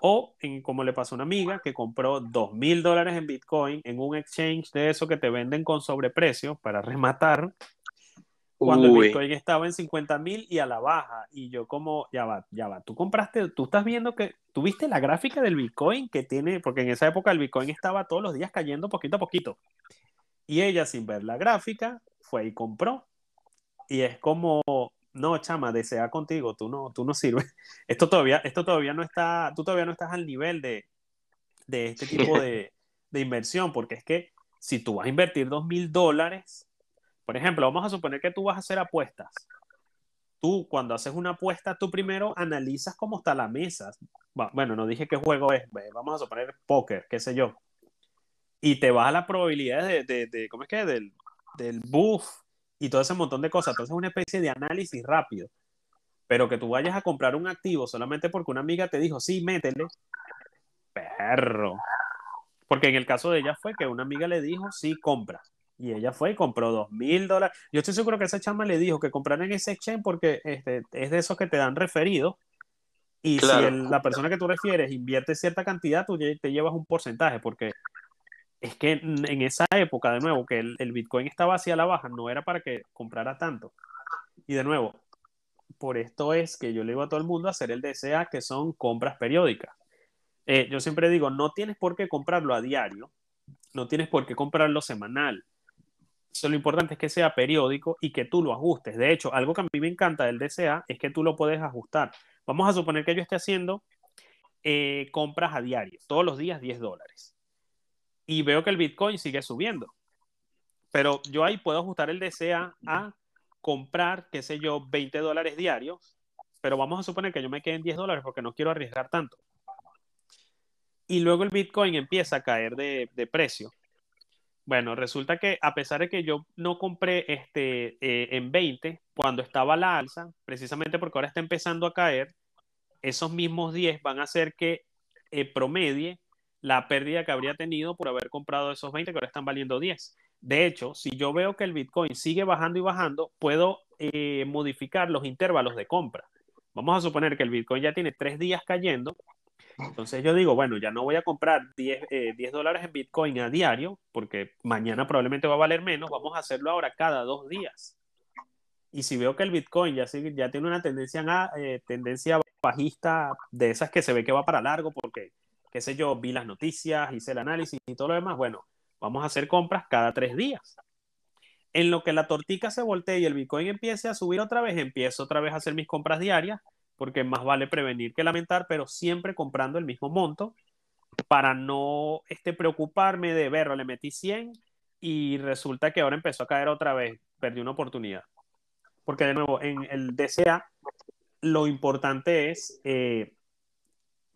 B: O en, como le pasó a una amiga que compró dos mil dólares en Bitcoin en un exchange de eso que te venden con sobreprecio para rematar. Cuando el Bitcoin estaba en 50 mil y a la baja. Y yo como, ya va, ya va, tú compraste, tú estás viendo que, tuviste la gráfica del Bitcoin que tiene, porque en esa época el Bitcoin estaba todos los días cayendo poquito a poquito. Y ella sin ver la gráfica fue y compró. Y es como, no, chama, desea contigo, tú no, tú no sirves. Esto todavía, esto todavía no está, tú todavía no estás al nivel de, de este tipo de, de, inversión, porque es que si tú vas a invertir dos mil dólares, por ejemplo, vamos a suponer que tú vas a hacer apuestas. Tú, cuando haces una apuesta, tú primero analizas cómo está la mesa. Bueno, no dije qué juego es, vamos a suponer póker, qué sé yo. Y te vas a la probabilidad de, de, de ¿cómo es que? Del, del buff y todo ese montón de cosas. Entonces es una especie de análisis rápido. Pero que tú vayas a comprar un activo solamente porque una amiga te dijo, sí, métele. Perro. Porque en el caso de ella fue que una amiga le dijo, sí, compra. Y ella fue y compró dos mil dólares. Yo estoy seguro que esa chama le dijo que comprara en ese exchange porque este, es de esos que te dan referido. Y si la persona que tú refieres invierte cierta cantidad, tú te llevas un porcentaje. Porque es que en esa época, de nuevo, que el, Bitcoin estaba hacia la baja, no era para que comprara tanto. Y de nuevo, por esto es que yo le digo a todo el mundo hacer el DCA, que son compras periódicas. Eh, yo siempre digo, no tienes por qué comprarlo a diario, no tienes por qué comprarlo semanal. lo importante es que sea periódico y que tú lo ajustes. De hecho, algo que a mí me encanta del DCA es que tú lo puedes ajustar. Vamos a suponer que yo esté haciendo eh, compras a diario, todos los días 10 dólares y veo que el Bitcoin sigue subiendo. Pero yo ahí puedo ajustar el DCA a comprar, qué sé yo, 20 dólares diarios, pero vamos a suponer que yo me quede en 10 dólares porque no quiero arriesgar tanto. Y luego el Bitcoin empieza a caer de, precio. Bueno, resulta que a pesar de que yo no compré este, eh, en 20 cuando estaba la alza, precisamente porque ahora está empezando a caer, esos mismos 10 van a hacer que eh, promedie la pérdida que habría tenido por haber comprado esos 20 que ahora están valiendo 10. De hecho, si yo veo que el Bitcoin sigue bajando y bajando, puedo eh, modificar los intervalos de compra. Vamos a suponer que el Bitcoin ya tiene tres días cayendo. Entonces yo digo, bueno, ya no voy a comprar 10, eh, dólares en Bitcoin a diario, porque mañana probablemente va a valer menos. Vamos a hacerlo ahora cada dos días. Y si veo que el Bitcoin ya, tiene una tendencia, eh, tendencia bajista de esas que se ve que va para largo, porque qué sé yo, vi las noticias, hice el análisis y todo lo demás, bueno, vamos a hacer compras cada tres días. En lo que la tortica se voltee y el Bitcoin empiece a subir otra vez, empiezo otra vez a hacer mis compras diarias, porque más vale prevenir que lamentar, pero siempre comprando el mismo monto para no este, preocuparme de verlo, le metí 100 y resulta que ahora empezó a caer otra vez, perdí una oportunidad. Porque de nuevo, en el DCA, lo importante es eh,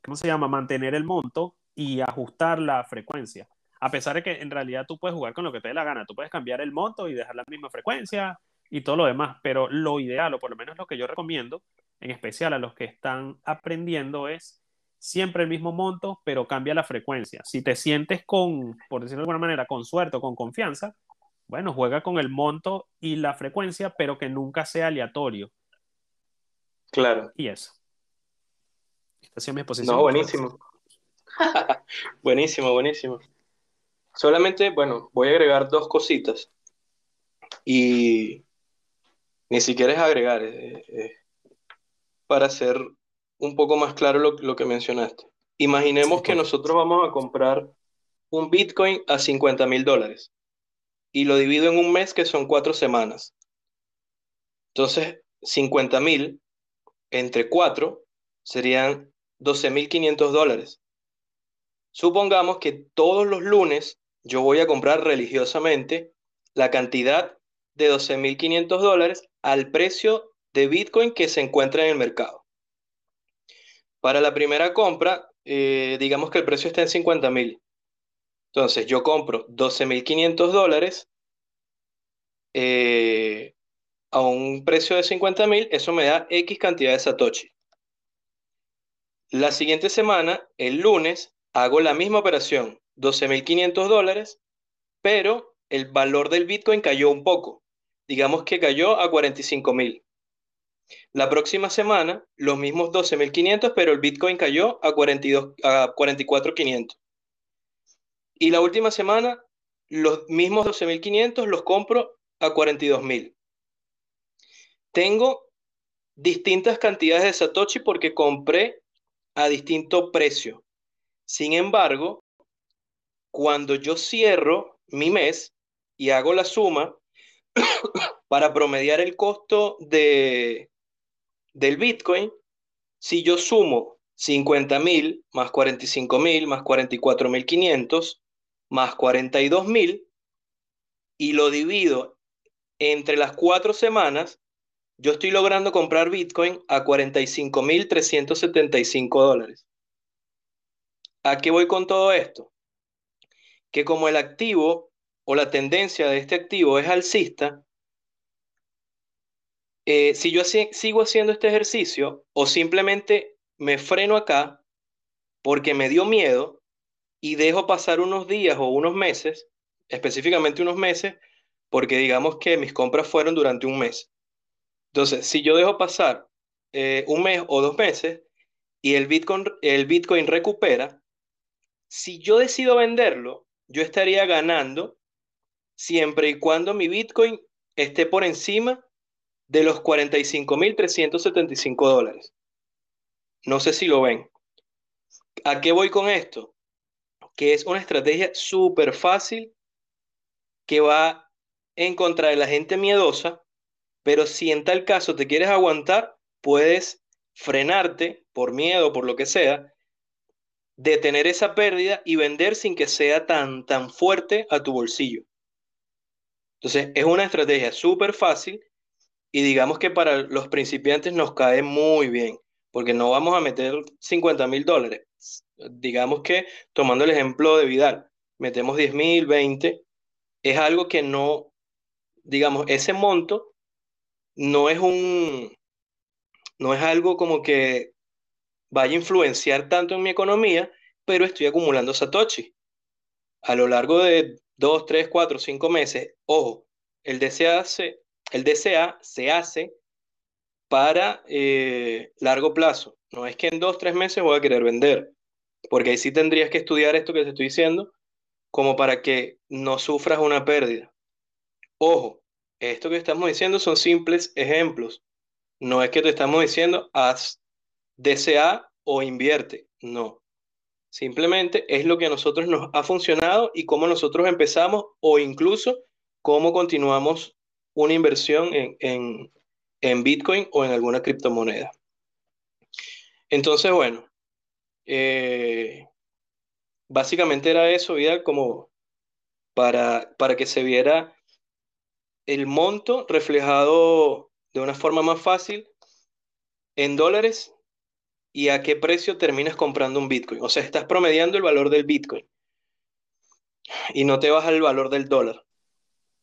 B: ¿cómo se llama? Mantener el monto y ajustar la frecuencia. A pesar de que en realidad tú puedes jugar con lo que te dé la gana, tú puedes cambiar el monto y dejar la misma frecuencia y todo lo demás, pero lo ideal, o por lo menos lo que yo recomiendo, en especial a los que están aprendiendo, es siempre el mismo monto, pero cambia la frecuencia. Si te sientes con, por decirlo de alguna manera, con suerte o con confianza, bueno, juega con el monto y la frecuencia, pero que nunca sea aleatorio.
A: Claro.
B: Y eso. Esta ha sido mi exposición.
A: No, buenísimo. buenísimo, buenísimo. Solamente, bueno, voy a agregar dos cositas. Y ni siquiera es agregar, para hacer un poco más claro lo, lo que mencionaste. Imaginemos
B: Sí,
A: que nosotros vamos a comprar un Bitcoin a 50 mil dólares y lo divido en un mes que son cuatro semanas. Entonces, 50 mil entre cuatro serían 12.500 dólares. Supongamos que todos los lunes yo voy a comprar religiosamente la cantidad de 12.500 dólares al precio de Bitcoin que se encuentra en el mercado. Para la primera compra, eh, digamos que el precio está en 50.000. Entonces yo compro 12.500 dólares eh, a un precio de 50.000, eso me da X cantidad de Satoshi. La siguiente semana, el lunes, hago la misma operación, 12.500 dólares, pero el valor del Bitcoin cayó un poco. Digamos que cayó a 45.000. La próxima semana, los mismos 12.500, pero el Bitcoin cayó a, 42, a 44.500. Y la última semana, los mismos 12.500 los compro a 42.000. Tengo distintas cantidades de Satoshi porque compré a distinto precio. Sin embargo, cuando yo cierro mi mes y hago la suma para promediar el costo de, del Bitcoin, si yo sumo 50.000 más 45.000 más 44.500 más 42.000 y lo divido entre las cuatro semanas, yo estoy logrando comprar Bitcoin a 45.375 dólares. ¿A qué voy con todo esto? Que como el activo o la tendencia de este activo es alcista, eh, si yo sigo haciendo este ejercicio o simplemente me freno acá porque me dio miedo y dejo pasar unos días o unos meses, específicamente unos meses, porque digamos que mis compras fueron durante un mes. Entonces, si yo dejo pasar eh, un mes o dos meses y el Bitcoin, el Bitcoin recupera, si yo decido venderlo, yo estaría ganando siempre y cuando mi Bitcoin esté por encima de los 45.375 dólares. No sé si lo ven. ¿A qué voy con esto? Que es una estrategia súper fácil que va en contra de la gente miedosa, pero si en tal caso te quieres aguantar, puedes frenarte por miedo, por lo que sea, detener esa pérdida y vender sin que sea tan, tan fuerte a tu bolsillo. Entonces, es una estrategia súper fácil y digamos que para los principiantes nos cae muy bien, porque no vamos a meter 50 mil dólares. Digamos que, tomando el ejemplo de Vidal, metemos 10 mil, 20, es algo que no, digamos, ese monto no es un, no es algo como que vaya a influenciar tanto en mi economía, pero estoy acumulando Satoshi. A lo largo de 2, 3, 4, 5 meses, ojo, el DCA se, el DCA se hace para eh, largo plazo. No es que en 2, 3 meses voy a querer vender, porque ahí sí tendrías que estudiar esto que te estoy diciendo, como para que no sufras una pérdida. Ojo, esto que estamos diciendo son simples ejemplos. No es que te estamos diciendo haz DCA o invierte. No. Simplemente es lo que a nosotros nos ha funcionado y cómo nosotros empezamos o incluso cómo continuamos una inversión en, en, en Bitcoin o en alguna criptomoneda. Entonces, bueno, eh, básicamente era eso, Vidal, como para, para que se viera el monto reflejado de una forma más fácil en dólares y a qué precio terminas comprando un Bitcoin. O sea, estás promediando el valor del Bitcoin y no te baja el valor del dólar.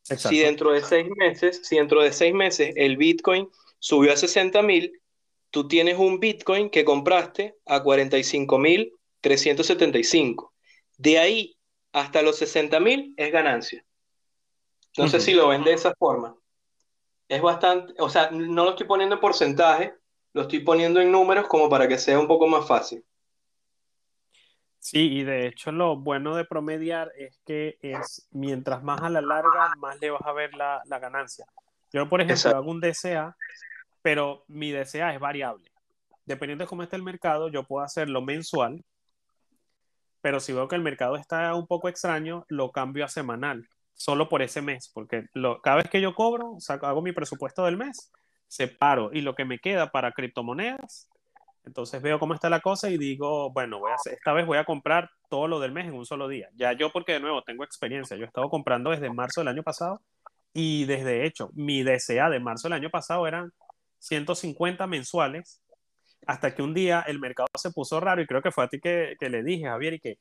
B: Exacto.
A: Si dentro de seis meses, si dentro de seis meses el Bitcoin subió a 60 mil, tú tienes un Bitcoin que compraste a 45 mil 375. De ahí hasta los 60 mil es ganancia. No sé
B: Ujú.
A: si lo ven de esa forma. Es bastante, o sea, no lo estoy poniendo en porcentaje, lo estoy poniendo en números como para que sea un poco más fácil.
B: Sí, y de hecho lo bueno de promediar es que es mientras más a la larga, más le vas a ver la, la ganancia. Yo, por ejemplo,
A: Exacto.
B: hago un DCA, pero mi DCA es variable. Dependiendo de cómo esté el mercado, yo puedo hacerlo mensual, pero si veo que el mercado está un poco extraño, lo cambio a semanal, solo por ese mes, porque cada vez que yo cobro, saco- hago mi presupuesto del mes, separo y lo que me queda para criptomonedas, entonces veo cómo está la cosa y digo, bueno, voy a hacer- esta vez voy a comprar todo lo del mes en un solo día. Ya yo, porque de nuevo tengo experiencia, yo he estado comprando desde marzo del año pasado y desde hecho, mi DCA de marzo del año pasado eran 150 mensuales hasta que un día el mercado se puso raro y creo que fue a ti que, que le dije, Javier, y que,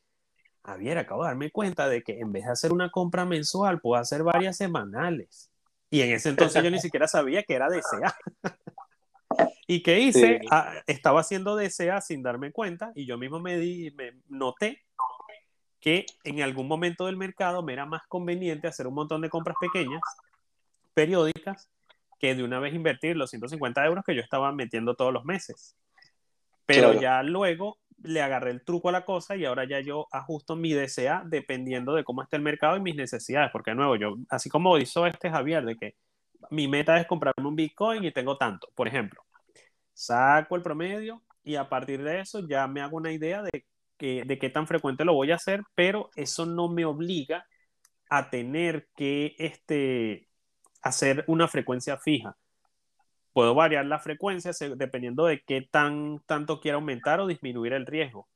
B: Javier, acabo de darme cuenta de que en vez de hacer una compra mensual, puedo hacer varias semanales. Y en ese entonces yo ni siquiera sabía que era DCA. ¿Y qué hice?
A: Sí.
B: Ah, estaba haciendo DCA sin darme cuenta y yo mismo me, di, me noté que en algún momento del mercado me era más conveniente hacer un montón de compras pequeñas, periódicas, que de una vez invertir los 150 euros que yo estaba metiendo todos los meses. Pero
A: Claro.
B: ya luego le agarré el truco a la cosa y ahora ya yo ajusto mi DCA dependiendo de cómo esté el mercado y mis necesidades. Porque de nuevo, yo, así como hizo este Javier, de que mi meta es comprarme un Bitcoin y tengo tanto, por ejemplo, saco el promedio y a partir de eso ya me hago una idea de, que, de qué tan frecuente lo voy a hacer, pero eso no me obliga a tener que este, hacer una frecuencia fija. Puedo variar la frecuencia dependiendo de qué tan, tanto quiera aumentar o disminuir el riesgo.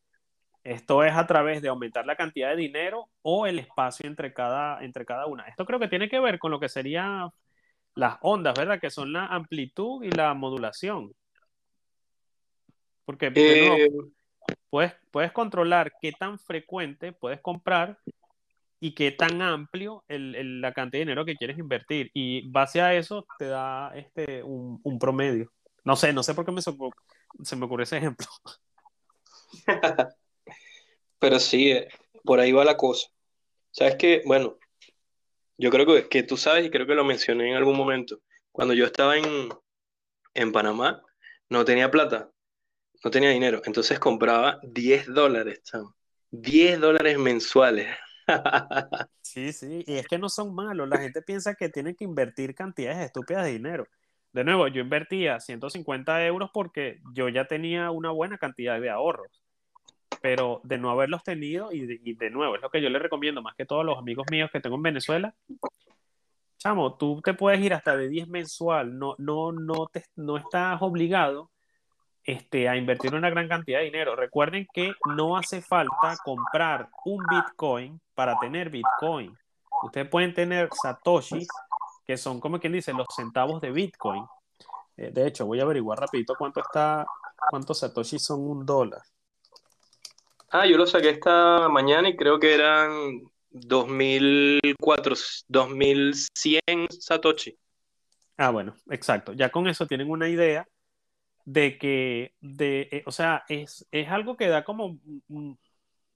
B: Esto es a través de aumentar la cantidad de dinero o el espacio entre cada, entre cada una. Esto creo que tiene que ver con lo que serían las ondas, ¿verdad? Que son la amplitud y la modulación. Porque
A: Eh,
B: puedes, puedes controlar qué tan frecuente puedes comprar y qué tan amplio el, el- la cantidad de dinero que quieres invertir. Y base a eso te da este, un, un promedio. No sé, no sé por qué me, se me ocurrió ese ejemplo.
A: pero sí, eh, por ahí va la cosa. Sabes que, bueno, yo creo que, que tú sabes y creo que lo mencioné en algún momento. Cuando yo estaba en, en Panamá, no tenía plata, no tenía dinero. Entonces compraba 10 dólares, chamo. 10 dólares mensuales.
B: Sí, sí, y es que no son malos. La gente piensa que tienen que invertir cantidades estúpidas de dinero. De nuevo, yo invertía 150 euros porque yo ya tenía una buena cantidad de ahorros. Pero de no haberlos tenido, y de, nuevo, es lo que yo les recomiendo más que todos los amigos míos que tengo en Venezuela. Chamo, tú te puedes ir hasta de 10 mensual, no, no, no, te, no estás obligado este, a invertir una gran cantidad de dinero. Recuerden que no hace falta comprar un Bitcoin para tener Bitcoin. Ustedes pueden tener satoshis, que son como quien dice los centavos de Bitcoin. Eh, de hecho, voy a averiguar rapidito cuánto está, cuántos satoshis son un dólar.
A: Ah, yo lo saqué esta mañana y creo que eran 2004, 2100 Satoshi.
B: Ah, bueno, exacto. Ya con eso tienen una idea de que, de, eh, o sea, es, es algo que da como un,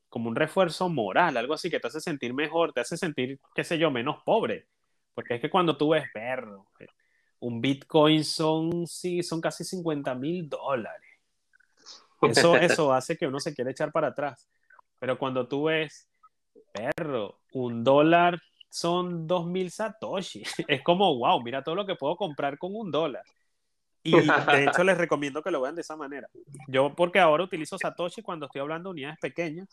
B: como un refuerzo moral, algo así que te hace sentir mejor, te hace sentir, qué sé yo, menos pobre. Porque es que cuando tú ves, perro, eh, un Bitcoin son, sí, son casi 50 mil dólares. Eso, eso hace que uno se quiera echar para atrás. Pero cuando tú ves, perro, un dólar son 2000 satoshi. Es como, wow, mira todo lo que puedo comprar con un dólar. Y de hecho les recomiendo que lo vean de esa manera. Yo porque ahora utilizo satoshi cuando estoy hablando de unidades pequeñas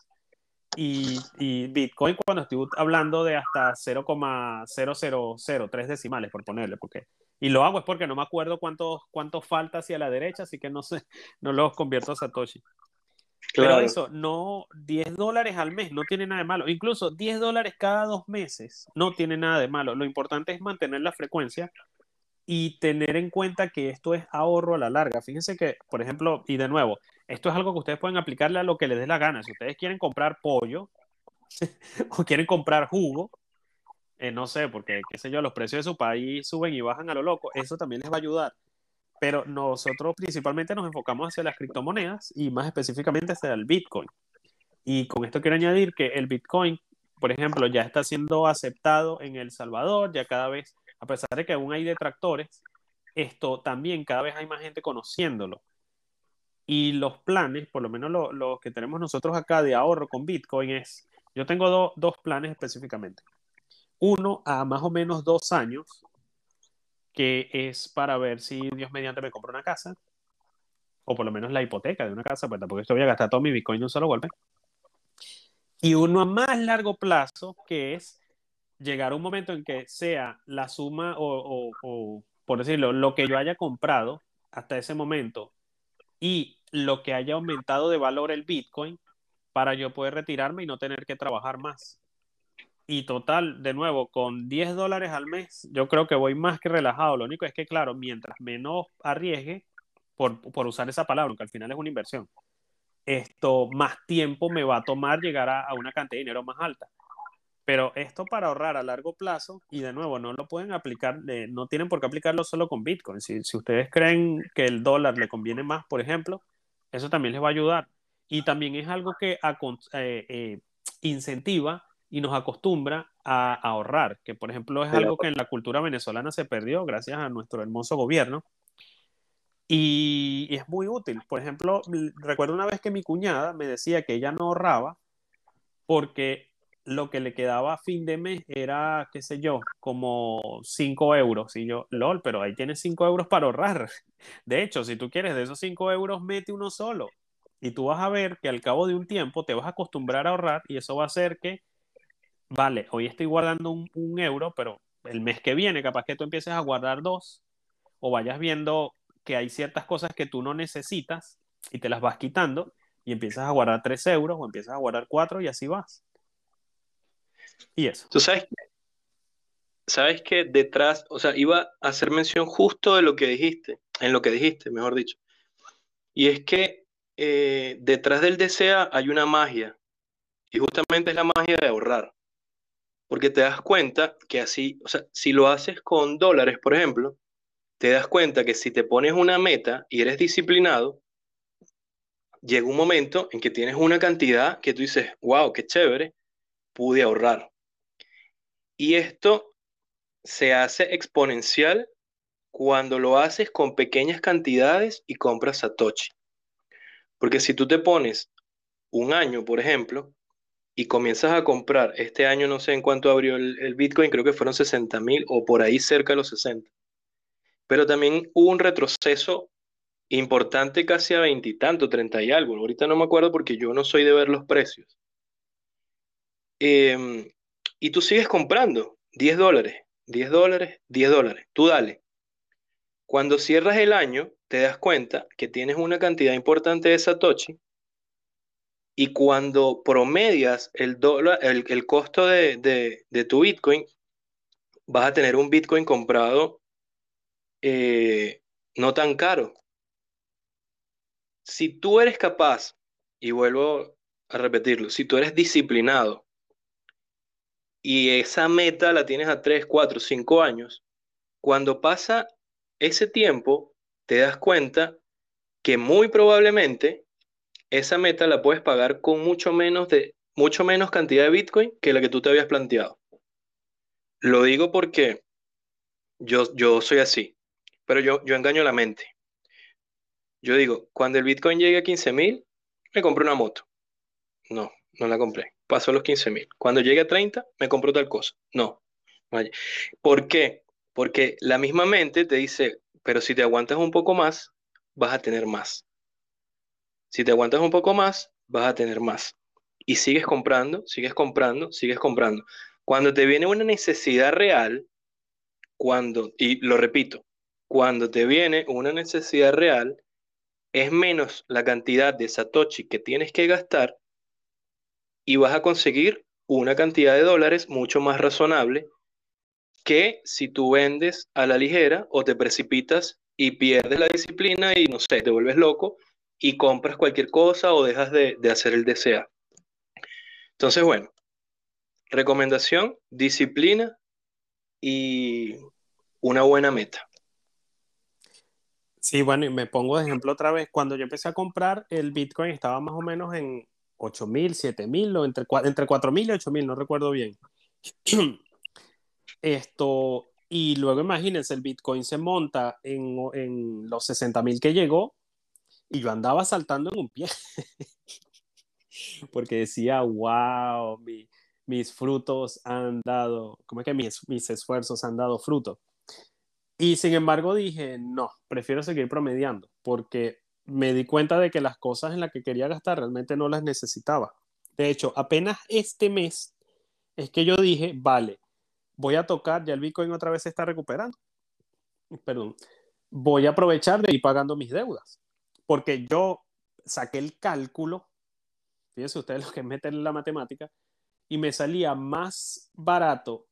B: y, y Bitcoin cuando estoy hablando de hasta 0,0003 decimales, por ponerle. Porque, y lo hago es porque no me acuerdo cuánto, cuánto falta hacia la derecha, así que no sé, no los convierto a satoshi. Pero
A: Claro.
B: eso, no, 10 dólares al mes no tiene nada de malo. Incluso 10 dólares cada dos meses no tiene nada de malo. Lo importante es mantener la frecuencia y tener en cuenta que esto es ahorro a la larga. Fíjense que, por ejemplo, y de nuevo, esto es algo que ustedes pueden aplicarle a lo que les dé la gana. Si ustedes quieren comprar pollo o quieren comprar jugo, eh, no sé, porque, qué sé yo, los precios de su país suben y bajan a lo loco, eso también les va a ayudar. Pero nosotros principalmente nos enfocamos hacia las criptomonedas y más específicamente hacia el Bitcoin. Y con esto quiero añadir que el Bitcoin, por ejemplo, ya está siendo aceptado en El Salvador, ya cada vez, a pesar de que aún hay detractores, esto también cada vez hay más gente conociéndolo. Y los planes, por lo menos los que tenemos nosotros acá de ahorro con Bitcoin es, yo tengo dos planes específicamente. Uno a más o menos dos años, que es para ver si Dios mediante me compra una casa, o por lo menos la hipoteca de una casa, pues tampoco estoy voy a gastar todo mi Bitcoin de un solo golpe. Y uno a más largo plazo, que es llegar un momento en que sea la suma o, por decirlo, lo que yo haya comprado hasta ese momento y lo que haya aumentado de valor el Bitcoin para yo poder retirarme y no tener que trabajar más. Y total, de nuevo, con 10 dólares al mes, yo creo que voy más que relajado. Lo único es que, claro, mientras menos arriesgue, por, por usar esa palabra, aunque al final es una inversión, esto más tiempo me va a tomar llegar a, una cantidad de dinero más alta. Pero esto para ahorrar a largo plazo, y de nuevo, no lo pueden aplicar, eh, no tienen por qué aplicarlo solo con Bitcoin. Si, si ustedes creen que el dólar le conviene más, por ejemplo, eso también les va a ayudar. Y también es algo que eh, eh, incentiva y nos acostumbra a, a, ahorrar, que por ejemplo es algo que en la cultura venezolana se perdió gracias a nuestro hermoso gobierno. Y, y es muy útil. Por ejemplo, recuerdo una vez que mi cuñada me decía que ella no ahorraba porque lo que le quedaba a fin de mes era, qué sé yo, como 5 euros. Y yo, lol, pero ahí tienes 5 euros para ahorrar. De hecho, si tú quieres de esos 5 euros, mete uno solo. Y tú vas a ver que al cabo de un tiempo te vas a acostumbrar a ahorrar y eso va a hacer que vale, hoy estoy guardando un, un, euro, pero el mes que viene capaz que tú empieces a guardar dos o vayas viendo que hay ciertas cosas que tú no necesitas y te las vas quitando y empiezas a guardar tres euros o empiezas a guardar cuatro y así vas. Y eso.
A: Tú sabes que, sabes que detrás, o sea, iba a hacer mención justo de lo que dijiste, en lo que dijiste, mejor dicho. Y es que eh, detrás del desea hay una magia. Y justamente es la magia de ahorrar. Porque te das cuenta que así, o sea, si lo haces con dólares, por ejemplo, te das cuenta que si te pones una meta y eres disciplinado, llega un momento en que tienes una cantidad que tú dices, wow, qué chévere, pude ahorrar. Y esto se hace exponencial cuando lo haces con pequeñas cantidades y compras Satoshi. Porque si tú te pones un año, por ejemplo, y comienzas a comprar, este año no sé en cuánto abrió el, Bitcoin, creo que fueron 60 mil o por ahí cerca de los 60. Pero también hubo un retroceso importante casi a veintitantos, treinta y algo. Ahorita no me acuerdo porque yo no soy de ver los precios. Em, y tú sigues comprando 10 dólares, 10 dólares, 10 dólares. Tú dale. Cuando cierras el año, te das cuenta que tienes una cantidad importante de Satoshi y cuando promedias el, costo de, tu Bitcoin, vas a tener un Bitcoin comprado eh, no tan caro. Si tú eres capaz, y vuelvo a repetirlo, si tú eres disciplinado y esa meta la tienes a 3, 4, 5 años, cuando pasa ese tiempo, te das cuenta que muy probablemente esa meta la puedes pagar con mucho menos, de, mucho menos cantidad de Bitcoin que la que tú te habías planteado. Lo digo porque yo, yo soy así, pero yo, yo engaño la mente. Yo digo, cuando el Bitcoin llegue a 15 mil, me compro una moto. No, no la compré. Pasó los 15 mil. Cuando llegue a 30, me compro tal cosa. No. ¿Por qué? Porque la misma mente te dice, pero si te aguantas un poco más, vas a tener más. Si te aguantas un poco más, vas a tener más. Y sigues comprando, sigues comprando, sigues comprando. Cuando te viene una necesidad real, cuando, y lo repito, cuando te viene una necesidad real, es menos la cantidad de Satoshi que tienes que gastar y vas a conseguir una cantidad de dólares mucho más razonable que si tú vendes a la ligera o te precipitas y pierdes la disciplina y no sé, te vuelves loco y compras cualquier cosa o dejas de, hacer el DCA. Entonces, bueno, recomendación, disciplina y una buena meta.
B: Sí, bueno, y me pongo de ejemplo otra vez. Cuando yo empecé a comprar, el Bitcoin estaba más o menos en 8 mil, 7 mil, o entre, cua- entre 4 mil y 8 mil, no recuerdo bien. Esto, y luego imagínense, el Bitcoin se monta en, en los 60 mil que llegó y yo andaba saltando en un pie. Porque decía, wow, mi- mis frutos han dado, ¿cómo es que mis, mis esfuerzos han dado fruto? Y sin embargo dije, no, prefiero seguir promediando, porque me di cuenta de que las cosas en las que quería gastar realmente no las necesitaba. De hecho, apenas este mes es que yo dije, vale, voy a tocar, ya el Bitcoin otra vez está recuperando. Perdón, voy a aprovechar de ir pagando mis deudas, porque yo saqué el cálculo, fíjense ustedes lo que meten la matemática, y me salía más barato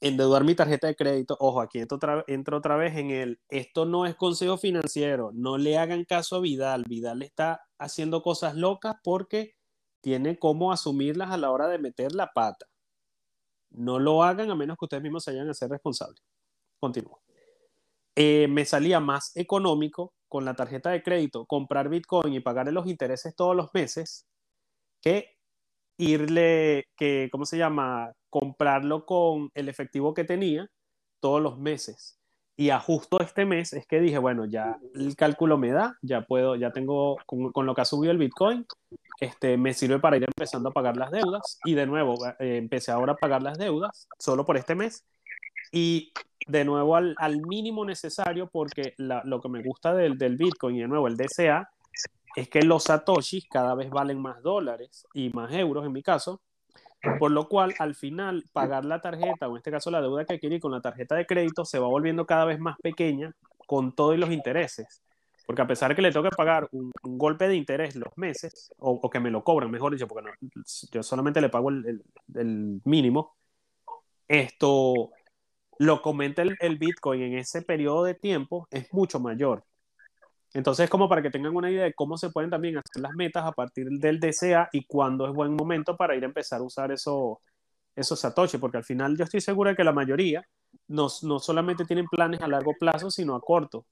B: endeudar mi tarjeta de crédito. Ojo, aquí entro otra, otra vez en el, esto no es consejo financiero, no le hagan caso a Vidal. Vidal está haciendo cosas locas porque tiene cómo asumirlas a la hora de meter la pata. No lo hagan a menos que ustedes mismos se vayan a ser responsables. Continúo. Eh, me salía más económico con la tarjeta de crédito comprar Bitcoin y pagarle los intereses todos los meses que irle, que, ¿cómo se llama? Comprarlo con el efectivo que tenía todos los meses. Y a justo este mes es que dije, bueno, ya el cálculo me da, ya puedo, ya tengo, con, lo que ha subido el Bitcoin, este, me sirve para ir empezando a pagar las deudas. Y de nuevo, eh, empecé ahora a pagar las deudas, solo por este mes. Y de nuevo al, al mínimo necesario, porque la, lo que me gusta del, del Bitcoin, y de nuevo el DCA, es que los satoshis cada vez valen más dólares y más euros en mi caso, por lo cual al final pagar la tarjeta, o en este caso la deuda que adquirí con la tarjeta de crédito, se va volviendo cada vez más pequeña con todos los intereses. Porque a pesar de que le tengo que pagar un, golpe de interés los meses, o, que me lo cobran, mejor dicho, porque no, yo solamente le pago el mínimo, esto lo comenta el, el Bitcoin en ese periodo de tiempo es mucho mayor. Entonces, como para que tengan una idea de cómo se pueden también hacer las metas a partir del DCA y cuándo es buen momento para ir a empezar a usar eso, esos Satoshi, porque al final yo estoy seguro de que la mayoría no, no solamente tienen planes a largo plazo, sino a corto.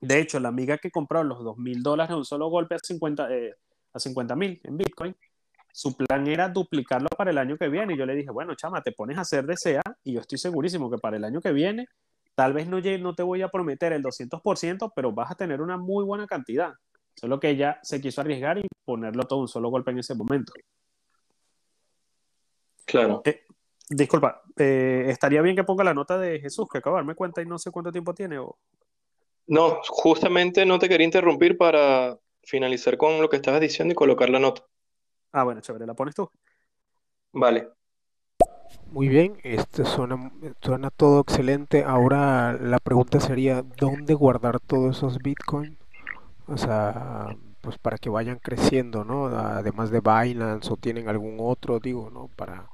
B: De hecho, la amiga que compró los 2 mil dólares de un solo golpe a 50 eh, a 50 mil en Bitcoin, su plan era duplicarlo para el año que viene. Y yo le dije, bueno, chama, te pones a hacer DCA y yo estoy segurísimo que para el año que viene Tal vez no, no te voy a prometer el 200%, pero vas a tener una muy buena cantidad. Solo que ella se quiso arriesgar y ponerlo todo un solo golpe en ese momento.
A: Claro.
B: Eh, disculpa, eh, estaría bien que ponga la nota de Jesús, que acabo de darme cuenta y no sé cuánto tiempo tiene. O...
A: No, justamente no te quería interrumpir para finalizar con lo que estabas diciendo y colocar la nota.
B: Ah, bueno, chévere, ¿la pones tú?
A: Vale.
F: Muy bien, este suena, suena todo excelente. Ahora la pregunta sería, ¿dónde guardar todos esos Bitcoin? O sea, pues para que vayan creciendo, ¿no? Además de Binance o tienen algún otro, digo, ¿no? Para,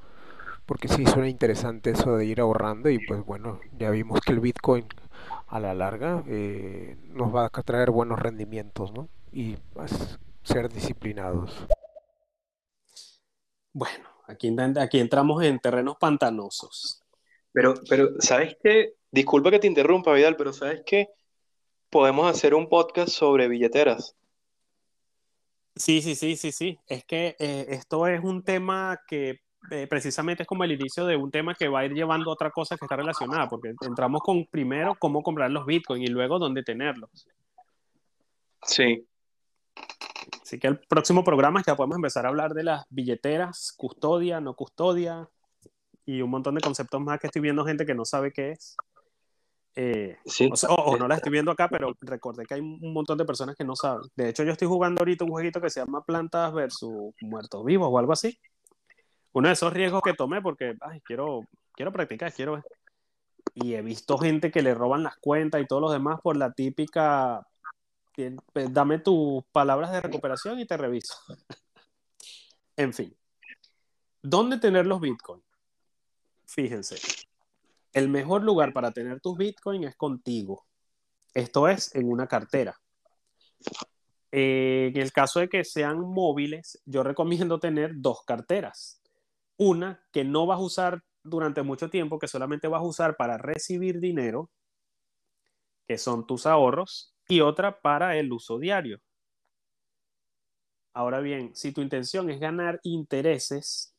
F: porque sí suena interesante eso de ir ahorrando y pues bueno, ya vimos que el Bitcoin a la larga eh, nos va a traer buenos rendimientos, ¿no? Y pues, ser disciplinados.
B: Bueno, Aquí, aquí, entramos en terrenos pantanosos.
A: Pero, pero, ¿sabes qué? Disculpa que te interrumpa, Vidal, pero ¿sabes qué? Podemos hacer un podcast sobre billeteras.
B: Sí, sí, sí, sí, sí. Es que eh, esto es un tema que eh, precisamente es como el inicio de un tema que va a ir llevando a otra cosa que está relacionada, porque entramos con primero cómo comprar los bitcoins y luego dónde tenerlos.
A: Sí.
B: Así que el próximo programa ya podemos empezar a hablar de las billeteras, custodia, no custodia y un montón de conceptos más que estoy viendo gente que no sabe qué es. Eh,
A: sí.
B: o, sea, no la estoy viendo acá, pero recordé que hay un montón de personas que no saben. De hecho, yo estoy jugando ahorita un jueguito que se llama Plantas versus Muertos Vivos o algo así. Uno de esos riesgos que tomé porque ay, quiero, quiero practicar, quiero ver. Y he visto gente que le roban las cuentas y todos los demás por la típica dame tus palabras de recuperación y te reviso. en fin. ¿Dónde tener los bitcoins? Fíjense. el mejor lugar para tener tus Bitcoin es contigo. Esto es en una cartera. Eh, en el caso de que sean móviles, yo recomiendo tener dos carteras. Una que no vas a usar durante mucho tiempo, que solamente vas a usar para recibir dinero, que son tus ahorros, y otra para el uso diario. Ahora bien, si tu intención es ganar intereses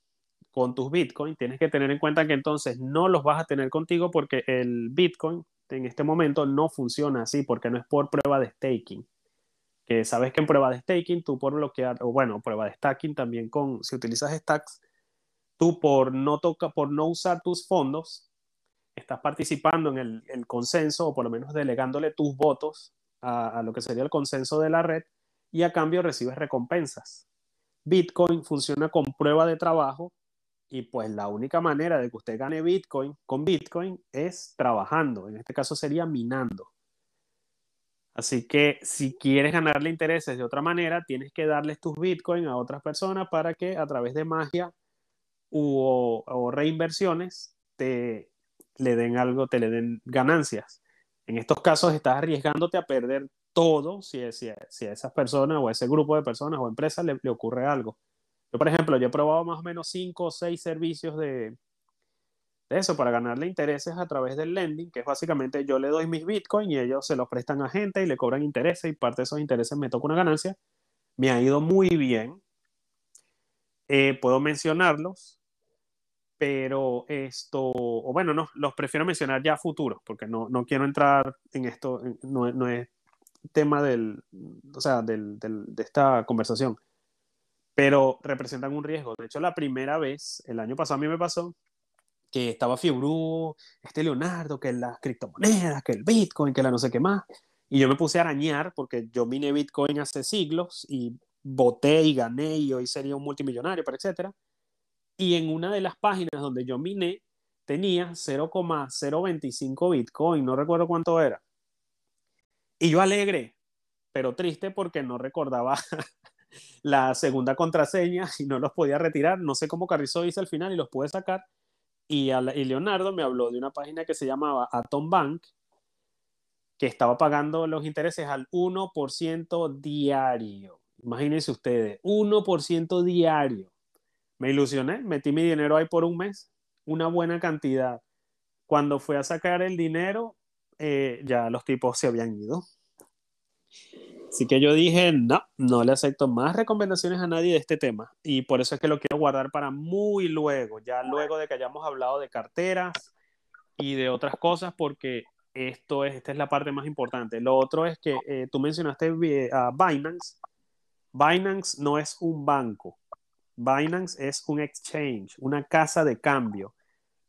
B: con tus Bitcoin, tienes que tener en cuenta que entonces no los vas a tener contigo porque el Bitcoin en este momento no funciona así, porque no es por prueba de staking que sabes que en prueba de staking, tú por bloquear, o bueno, prueba de stacking también con, si utilizas stacks, tú por no, toca, por no usar tus fondos, estás participando en el, el consenso, o por lo menos delegándole tus votos a, lo que sería el consenso de la red, y a cambio recibes recompensas. Bitcoin funciona con prueba de trabajo, y pues la única manera de que usted gane Bitcoin con Bitcoin es trabajando, en este caso sería minando. Así que si quieres ganarle intereses de otra manera, tienes que darles tus bitcoins a otras personas para que a través de magia u, o reinversiones te le den algo, te le den ganancias. En estos casos estás arriesgándote a perder todo si, a esas personas o a ese grupo de personas o empresas le, ocurre algo. Yo, por ejemplo, yo he probado más o menos cinco o seis servicios de, de eso para ganarle intereses a través del lending, que es básicamente yo le doy mis bitcoins y ellos se los prestan a gente y le cobran intereses y parte de esos intereses me toca una ganancia. Me ha ido muy bien. Eh, puedo mencionarlos, pero esto, o bueno, no, los prefiero mencionar ya a futuro, porque no, no quiero entrar en esto, no, no es tema del, o sea, del, del, de esta conversación, pero representan un riesgo. De hecho, la primera vez, el año pasado a mí me pasó, que estaba Fibrú, este Leonardo, que las criptomonedas, que el Bitcoin, que la no sé qué más. Y yo me puse a arañar porque yo miné Bitcoin hace siglos y voté y gané y hoy sería un multimillonario, pero etcétera. Y en una de las páginas donde yo miné tenía 0,025 Bitcoin, no recuerdo cuánto era. Y yo alegre, pero triste porque no recordaba la segunda contraseña y no los podía retirar. No sé cómo Carrizo hizo al final y los pude sacar y, y, Leonardo me habló de una página que se llamaba Atom Bank, que estaba pagando los intereses al 1% diario. Imagínense ustedes, 1% diario. Me ilusioné, metí mi dinero ahí por un mes, una buena cantidad. Cuando fui a sacar el dinero, eh, ya los tipos se habían ido. Así que yo dije, no, no le acepto más recomendaciones a nadie de este tema. Y por eso es que lo quiero guardar para muy luego, ya luego de que hayamos hablado de carteras y de otras cosas, porque esto es, esta es la parte más importante. Lo otro es que eh, tú mencionaste a uh, Binance. Binance no es un banco. Binance es un exchange, una casa de cambio.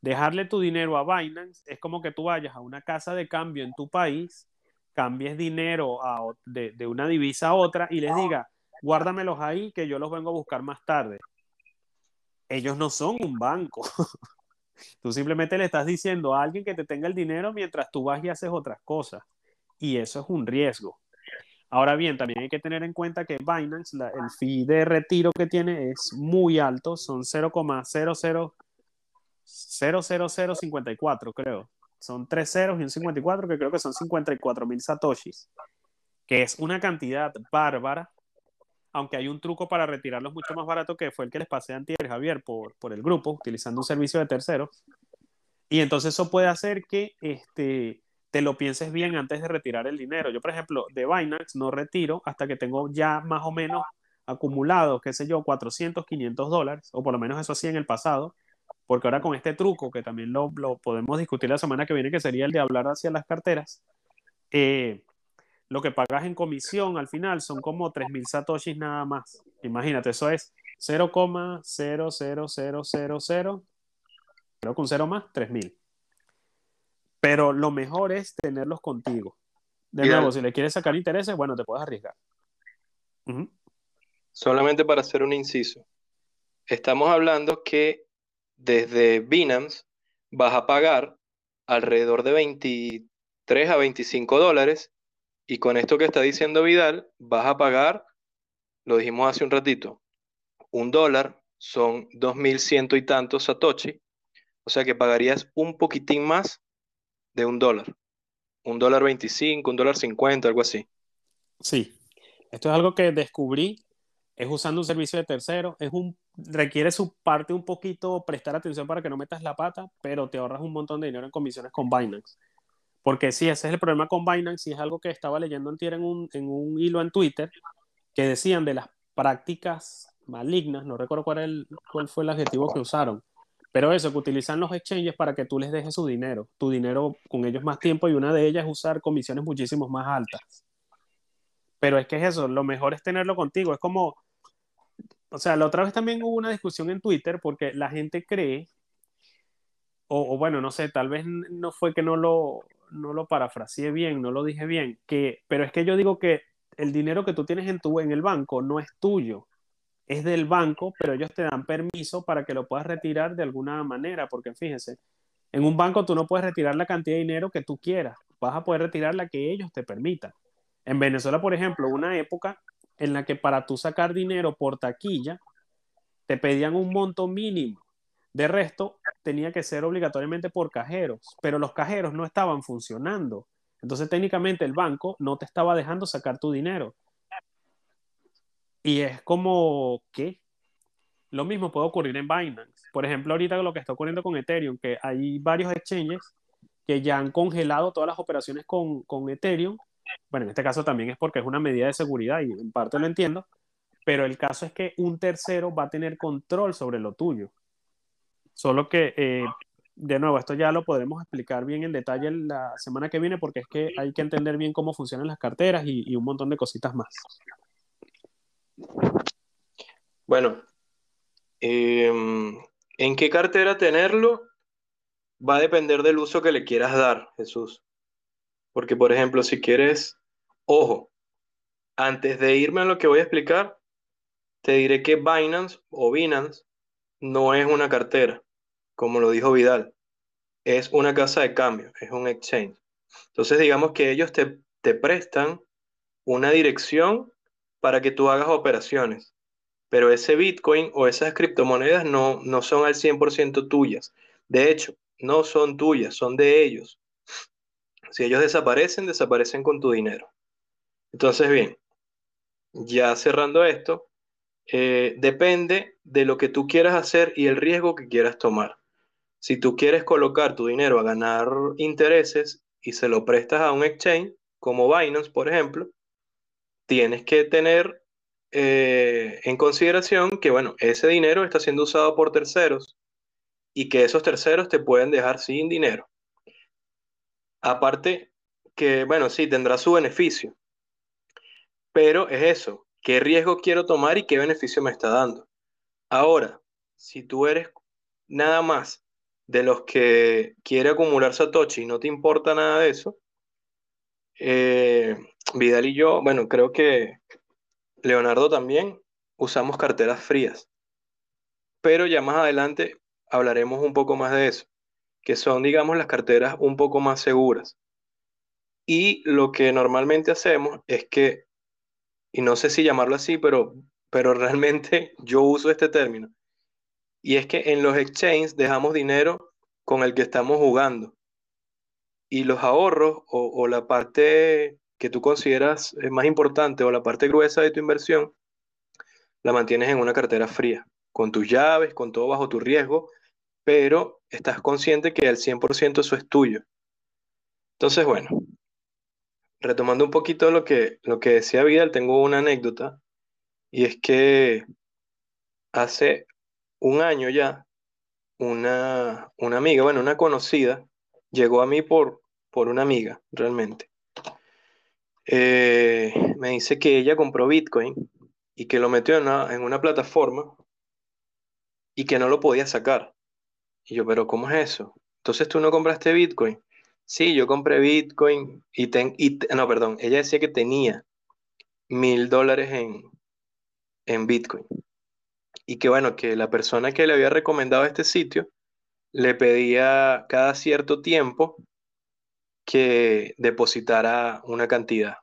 B: Dejarle tu dinero a Binance es como que tú vayas a una casa de cambio en tu país cambies dinero de, de, una divisa a otra y les diga, guárdamelos ahí que yo los vengo a buscar más tarde. Ellos no son un banco. tú simplemente le estás diciendo a alguien que te tenga el dinero mientras tú vas y haces otras cosas. Y eso es un riesgo. Ahora bien, también hay que tener en cuenta que Binance, el fee de retiro que tiene es muy alto, son 0,00054, creo. Son tres ceros y un 54, que creo que son 54 mil satoshis, que es una cantidad bárbara, aunque hay un truco para retirarlos mucho más barato que fue el que les pasé a Antier, Javier, por, por el grupo, utilizando un servicio de terceros. Y entonces eso puede hacer que este, te lo pienses bien antes de retirar el dinero. Yo, por ejemplo, de Binance no retiro hasta que tengo ya más o menos acumulado, qué sé yo, 400, 500 dólares, o por lo menos eso así en el pasado, porque ahora con este truco, que también lo, podemos discutir la semana que viene, que sería el de hablar hacia las carteras, eh, lo que pagas en comisión al final son como 3.000 satoshis nada más. Imagínate, eso es 0,00000, creo que un cero más, 3.000. Pero lo mejor es tenerlos contigo. De Bien. nuevo, si le quieres sacar intereses, bueno, te puedes arriesgar.
A: Uh -huh. Solamente para hacer un inciso. Estamos hablando que desde Binance vas a pagar alrededor de 23 a 25 dólares y con esto que está diciendo Vidal vas a pagar, lo dijimos hace un ratito, un dólar son 2.100 y tantos satoshi, O sea que pagarías un poquitín más de un dólar. Un dólar 25, un dólar 50, algo así.
B: Sí, esto es algo que descubrí, es usando un servicio de tercero, es un, requiere su parte un poquito prestar atención para que no metas la pata, pero te ahorras un montón de dinero en comisiones con Binance. Porque sí, ese es el problema con Binance y es algo que estaba leyendo en, un, en un hilo en Twitter que decían de las prácticas malignas, no recuerdo cuál, el, cuál fue el adjetivo que usaron, pero eso, que utilizan los exchanges para que tú les dejes su dinero, tu dinero con ellos más tiempo y una de ellas es usar comisiones muchísimo más altas. Pero es que es eso, lo mejor es tenerlo contigo, es como, o sea, la otra vez también hubo una discusión en Twitter porque la gente cree, o, o bueno, no sé, tal vez no fue que no lo, no lo parafraseé bien, no lo dije bien, que, pero es que yo digo que el dinero que tú tienes en, tu, en el banco no es tuyo, es del banco, pero ellos te dan permiso para que lo puedas retirar de alguna manera, porque fíjense, en un banco tú no puedes retirar la cantidad de dinero que tú quieras, vas a poder retirar la que ellos te permitan. En Venezuela, por ejemplo, una época en la que para tú sacar dinero por taquilla, te pedían un monto mínimo. De resto, tenía que ser obligatoriamente por cajeros, pero los cajeros no estaban funcionando. Entonces, técnicamente el banco no te estaba dejando sacar tu dinero. Y es como que lo mismo puede ocurrir en Binance. Por ejemplo, ahorita lo que está ocurriendo con Ethereum, que hay varios exchanges que ya han congelado todas las operaciones con, con Ethereum. Bueno, en este caso también es porque es una medida de seguridad y en parte lo entiendo, pero el caso es que un tercero va a tener control sobre lo tuyo. Solo que, eh, de nuevo, esto ya lo podremos explicar bien en detalle la semana que viene porque es que hay que entender bien cómo funcionan las carteras y, y un montón de cositas más.
A: Bueno, em, ¿en qué cartera tenerlo? Va a depender del uso que le quieras dar, Jesús. Porque, por ejemplo, si quieres, ojo, antes de irme a lo que voy a explicar, te diré que Binance o Binance no es una cartera, como lo dijo Vidal. Es una casa de cambio, es un exchange. Entonces, digamos que ellos te, te prestan una dirección para que tú hagas operaciones. Pero ese Bitcoin o esas criptomonedas no, no son al 100% tuyas. De hecho, no son tuyas, son de ellos. Si ellos desaparecen, desaparecen con tu dinero. Entonces, bien, ya cerrando esto, eh, depende de lo que tú quieras hacer y el riesgo que quieras tomar. Si tú quieres colocar tu dinero a ganar intereses y se lo prestas a un exchange, como Binance, por ejemplo, tienes que tener eh, en consideración que, bueno, ese dinero está siendo usado por terceros y que esos terceros te pueden dejar sin dinero. Aparte que, bueno, sí, tendrá su beneficio, pero es eso, ¿qué riesgo quiero tomar y qué beneficio me está dando? Ahora, si tú eres nada más de los que quiere acumular Satoshi y no te importa nada de eso, eh, Vidal y yo, bueno, creo que Leonardo también usamos carteras frías, pero ya más adelante hablaremos un poco más de eso, que son, digamos, las carteras un poco más seguras. Y lo que normalmente hacemos es que, y no sé si llamarlo así, pero, pero realmente yo uso este término, y es que en los exchanges dejamos dinero con el que estamos jugando. Y los ahorros o, la parte que tú consideras más importante o la parte gruesa de tu inversión, la mantienes en una cartera fría, con tus llaves, con todo bajo tu riesgo, pero estás consciente que al 100% eso es tuyo. Entonces, bueno, retomando un poquito lo que, lo que decía Vidal, tengo una anécdota, y es que hace un año ya, una, una amiga, bueno, una conocida, llegó a mí por, por una amiga, realmente. Eh, me dice que ella compró Bitcoin y que lo metió en una, en una plataforma y que no lo podía sacar. Y yo, pero ¿cómo es eso? Entonces tú no compraste Bitcoin. Sí, yo compré Bitcoin y, ten, y no, perdón, ella decía que tenía mil dólares en, en Bitcoin. Y que bueno, que la persona que le había recomendado este sitio le pedía cada cierto tiempo que depositara una cantidad.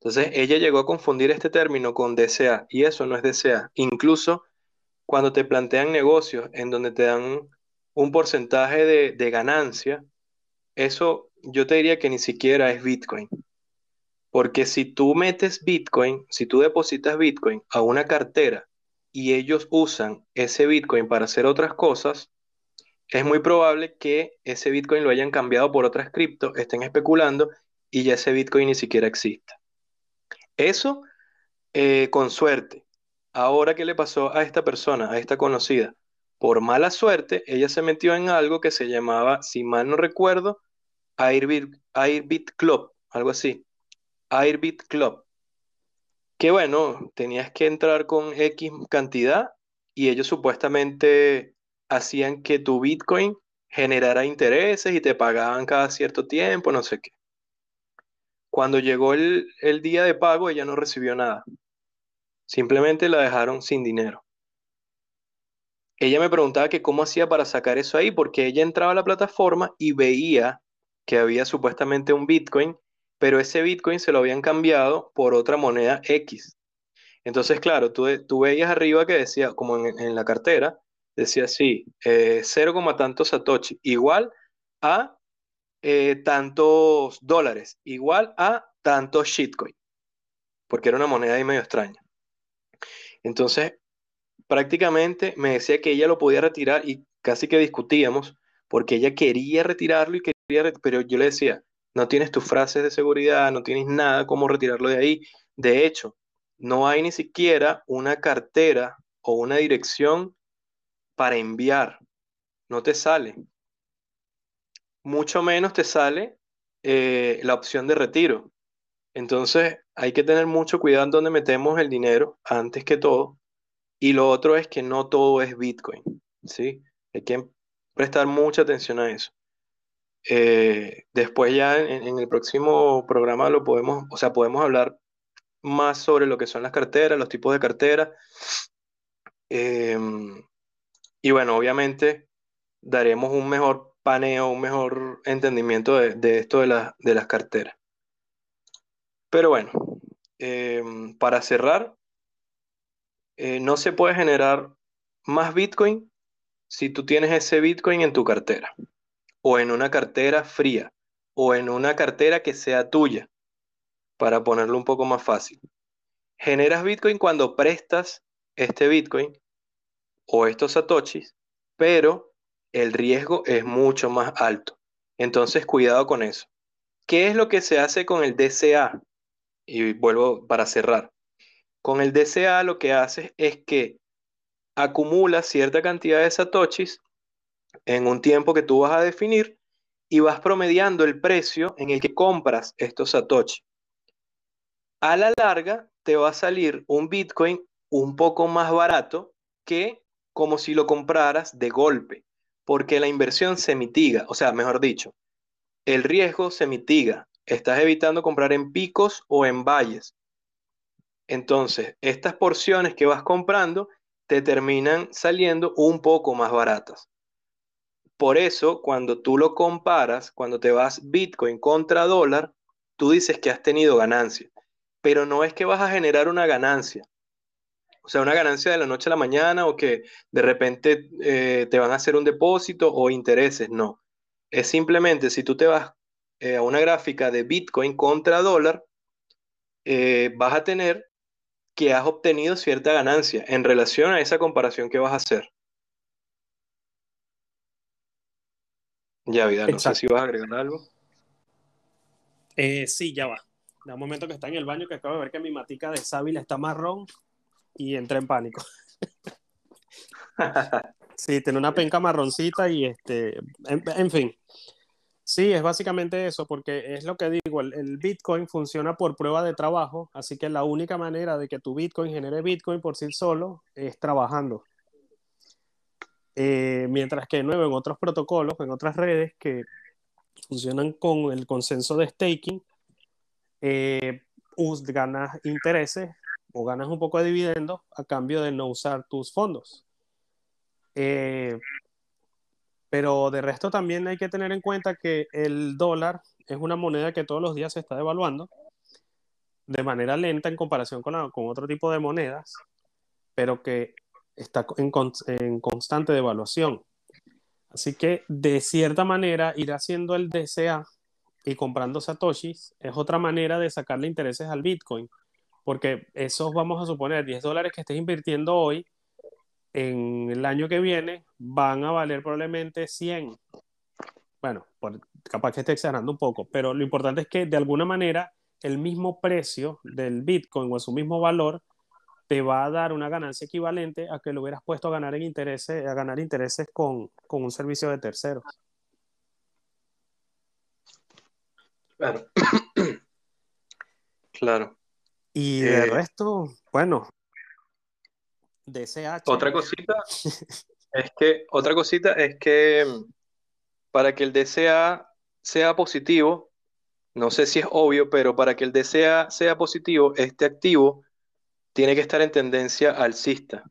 A: Entonces, ella llegó a confundir este término con DCA y eso no es DCA. Incluso cuando te plantean negocios en donde te dan un porcentaje de, de ganancia, eso yo te diría que ni siquiera es Bitcoin. Porque si tú metes Bitcoin, si tú depositas Bitcoin a una cartera y ellos usan ese Bitcoin para hacer otras cosas, es muy probable que ese Bitcoin lo hayan cambiado por otras cripto, estén especulando y ya ese Bitcoin ni siquiera exista. Eso eh, con suerte. Ahora, ¿qué le pasó a esta persona, a esta conocida? Por mala suerte, ella se metió en algo que se llamaba, si mal no recuerdo, Airbit, Airbit Club, algo así. Airbit Club. Que bueno, tenías que entrar con X cantidad y ellos supuestamente hacían que tu Bitcoin generara intereses y te pagaban cada cierto tiempo, no sé qué. Cuando llegó el, el día de pago, ella no recibió nada. Simplemente la dejaron sin dinero. Ella me preguntaba que cómo hacía para sacar eso ahí, porque ella entraba a la plataforma y veía que había supuestamente un Bitcoin, pero ese Bitcoin se lo habían cambiado por otra moneda X. Entonces, claro, tú, tú veías arriba que decía, como en, en la cartera, decía así, eh, 0, tantos satoshi, igual a eh, tantos dólares, igual a tantos shitcoin, porque era una moneda ahí medio extraña. Entonces, prácticamente me decía que ella lo podía retirar y casi que discutíamos, porque ella quería retirarlo y quería, pero yo le decía, no tienes tus frases de seguridad, no tienes nada cómo retirarlo de ahí. De hecho, no hay ni siquiera una cartera o una dirección para enviar. No te sale. Mucho menos te sale eh, la opción de retiro. Entonces hay que tener mucho cuidado en dónde metemos el dinero antes que todo. Y lo otro es que no todo es Bitcoin. ¿sí? Hay que prestar mucha atención a eso. Eh, después ya en, el próximo programa lo podemos, o sea, podemos hablar más sobre lo que son las carteras, los tipos de carteras. Eh, y bueno, obviamente daremos un mejor paneo, un mejor entendimiento de, esto de, de, las carteras. Pero bueno, eh, para cerrar, eh, no se puede generar más Bitcoin si tú tienes ese Bitcoin en tu cartera, o en una cartera fría, o en una cartera que sea tuya, para ponerlo un poco más fácil. Generas Bitcoin cuando prestas este Bitcoin o estos satoshis, pero el riesgo es mucho más alto. Entonces, cuidado con eso. ¿Qué es lo que se hace con el DCA? Y vuelvo para cerrar. Con el DCA lo que haces es que acumulas cierta cantidad de satoshis en un tiempo que tú vas a definir y vas promediando el precio en el que compras estos satoshis. A la larga te va a salir un Bitcoin un poco más barato que como si lo compraras de golpe, porque la inversión se mitiga, o sea, mejor dicho, el riesgo se mitiga. Estás evitando comprar en picos o en valles. Entonces, estas porciones que vas comprando te terminan saliendo un poco más baratas. Por eso, cuando tú lo comparas, cuando te vas Bitcoin contra dólar, tú dices que has tenido ganancia, pero no es que vas a generar una ganancia, o sea, una ganancia de la noche a la mañana o que de repente eh, te van a hacer un depósito o intereses, no. Es simplemente si tú te vas eh, a una gráfica de Bitcoin contra dólar, eh, vas a tener que has obtenido cierta ganancia en relación a esa comparación que vas a hacer. Ya, vida, no Exacto. sé si vas a agregar algo.
B: Sí, ya va. Da un momento que está en el baño que acabo de ver que mi matica de sábila está marrón y entré en pánico. sí, tiene una penca marroncita y este, en, en, fin. Sí, es básicamente eso, porque es lo que digo, el, el, Bitcoin funciona por prueba de trabajo, así que la única manera de que tu Bitcoin genere Bitcoin por sí solo es trabajando. Eh, mientras que, de nuevo, en otros protocolos, en otras redes que funcionan con el consenso de staking, eh, ganas intereses o ganas un poco de dividendos a cambio de no usar tus fondos. Eh, pero de resto también hay que tener en cuenta que el dólar es una moneda que todos los días se está devaluando de manera lenta en comparación con, con otro tipo de monedas, pero que está en, en constante devaluación. Así que de cierta manera ir haciendo el DCA y comprando satoshis es otra manera de sacarle intereses al Bitcoin, porque esos vamos a suponer 10 dólares que estés invirtiendo hoy, en el año que viene van a valer probablemente 100. Bueno, capaz que esté exagerando un poco, pero lo importante es que de alguna manera el mismo precio del Bitcoin o su mismo valor te va a dar una ganancia equivalente a que lo hubieras puesto a ganar en intereses, a ganar intereses con, con un servicio de terceros.
A: Claro. claro.
B: Y de
A: Eh,
B: resto, bueno, DCH.
A: Otra cosita es que, otra cosita es que para que el DCA sea positivo, no sé si es obvio, pero para que el DCA sea positivo, este activo tiene que estar en tendencia alcista.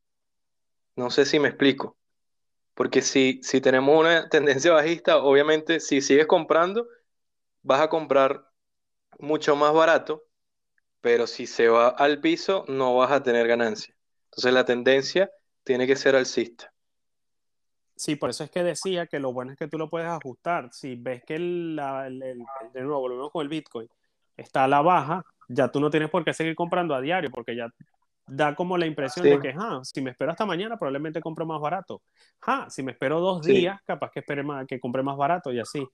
A: No sé si me explico. Porque si, si tenemos una tendencia bajista, obviamente si sigues comprando, vas a comprar mucho más barato, pero si se va al piso, no vas a tener ganancia. Entonces la tendencia tiene que ser alcista.
B: Sí, por eso es que decía que lo bueno es que tú lo puedes ajustar. Si ves que el, la- el- el- de nuevo, volvemos con el Bitcoin, está a la baja, ya tú no tienes por qué seguir comprando a diario, porque ya da como la impresión
A: Sí.
B: de que, ah, si me espero hasta mañana, probablemente compro más barato. Ah, si me espero dos
A: Sí.
B: días, capaz que espere más, que compre más barato y así.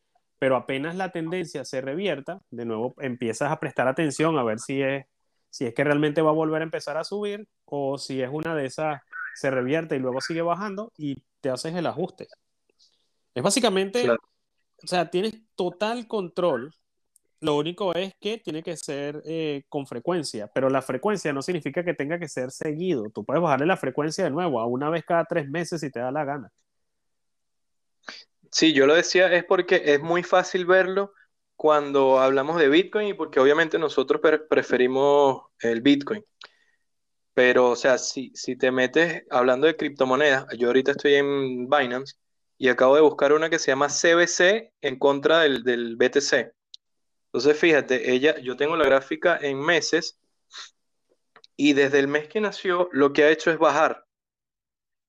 B: Pero apenas la tendencia se revierta, de nuevo empiezas a prestar atención a ver si es, si es que realmente va a volver a empezar a subir o si es una de esas, se revierte y luego sigue bajando y te haces el ajuste. Es básicamente,
A: Claro.
B: o sea, tienes total control. Lo único es que tiene que ser eh, con frecuencia, pero la frecuencia no significa que tenga que ser seguido. Tú puedes bajarle la frecuencia de nuevo a una vez cada tres meses si te da la gana.
A: Sí, yo lo decía es porque es muy fácil verlo cuando hablamos de Bitcoin y porque obviamente nosotros pre- preferimos el Bitcoin. Pero, o sea, si, si te metes hablando de criptomonedas, yo ahorita estoy en Binance y acabo de buscar una que se llama CBC en contra del, del BTC. Entonces, fíjate, ella, yo tengo la gráfica en meses y desde el mes que nació lo que ha hecho es bajar.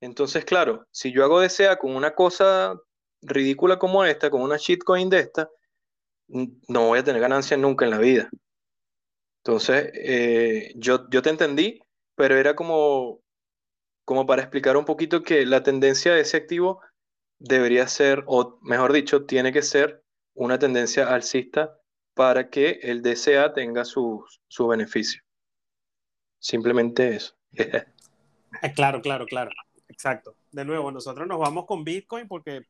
A: Entonces, claro, si yo hago DCA con una cosa ridícula como esta, con una shitcoin de esta, no voy a tener ganancia nunca en la vida. Entonces, eh, yo, yo te entendí, pero era como, como para explicar un poquito que la tendencia de ese activo debería ser, o mejor dicho, tiene que ser una tendencia alcista para que el DCA tenga sus su beneficio. Simplemente eso.
B: Ah, Claro, claro, claro. Exacto. De nuevo, nosotros nos vamos con Bitcoin porque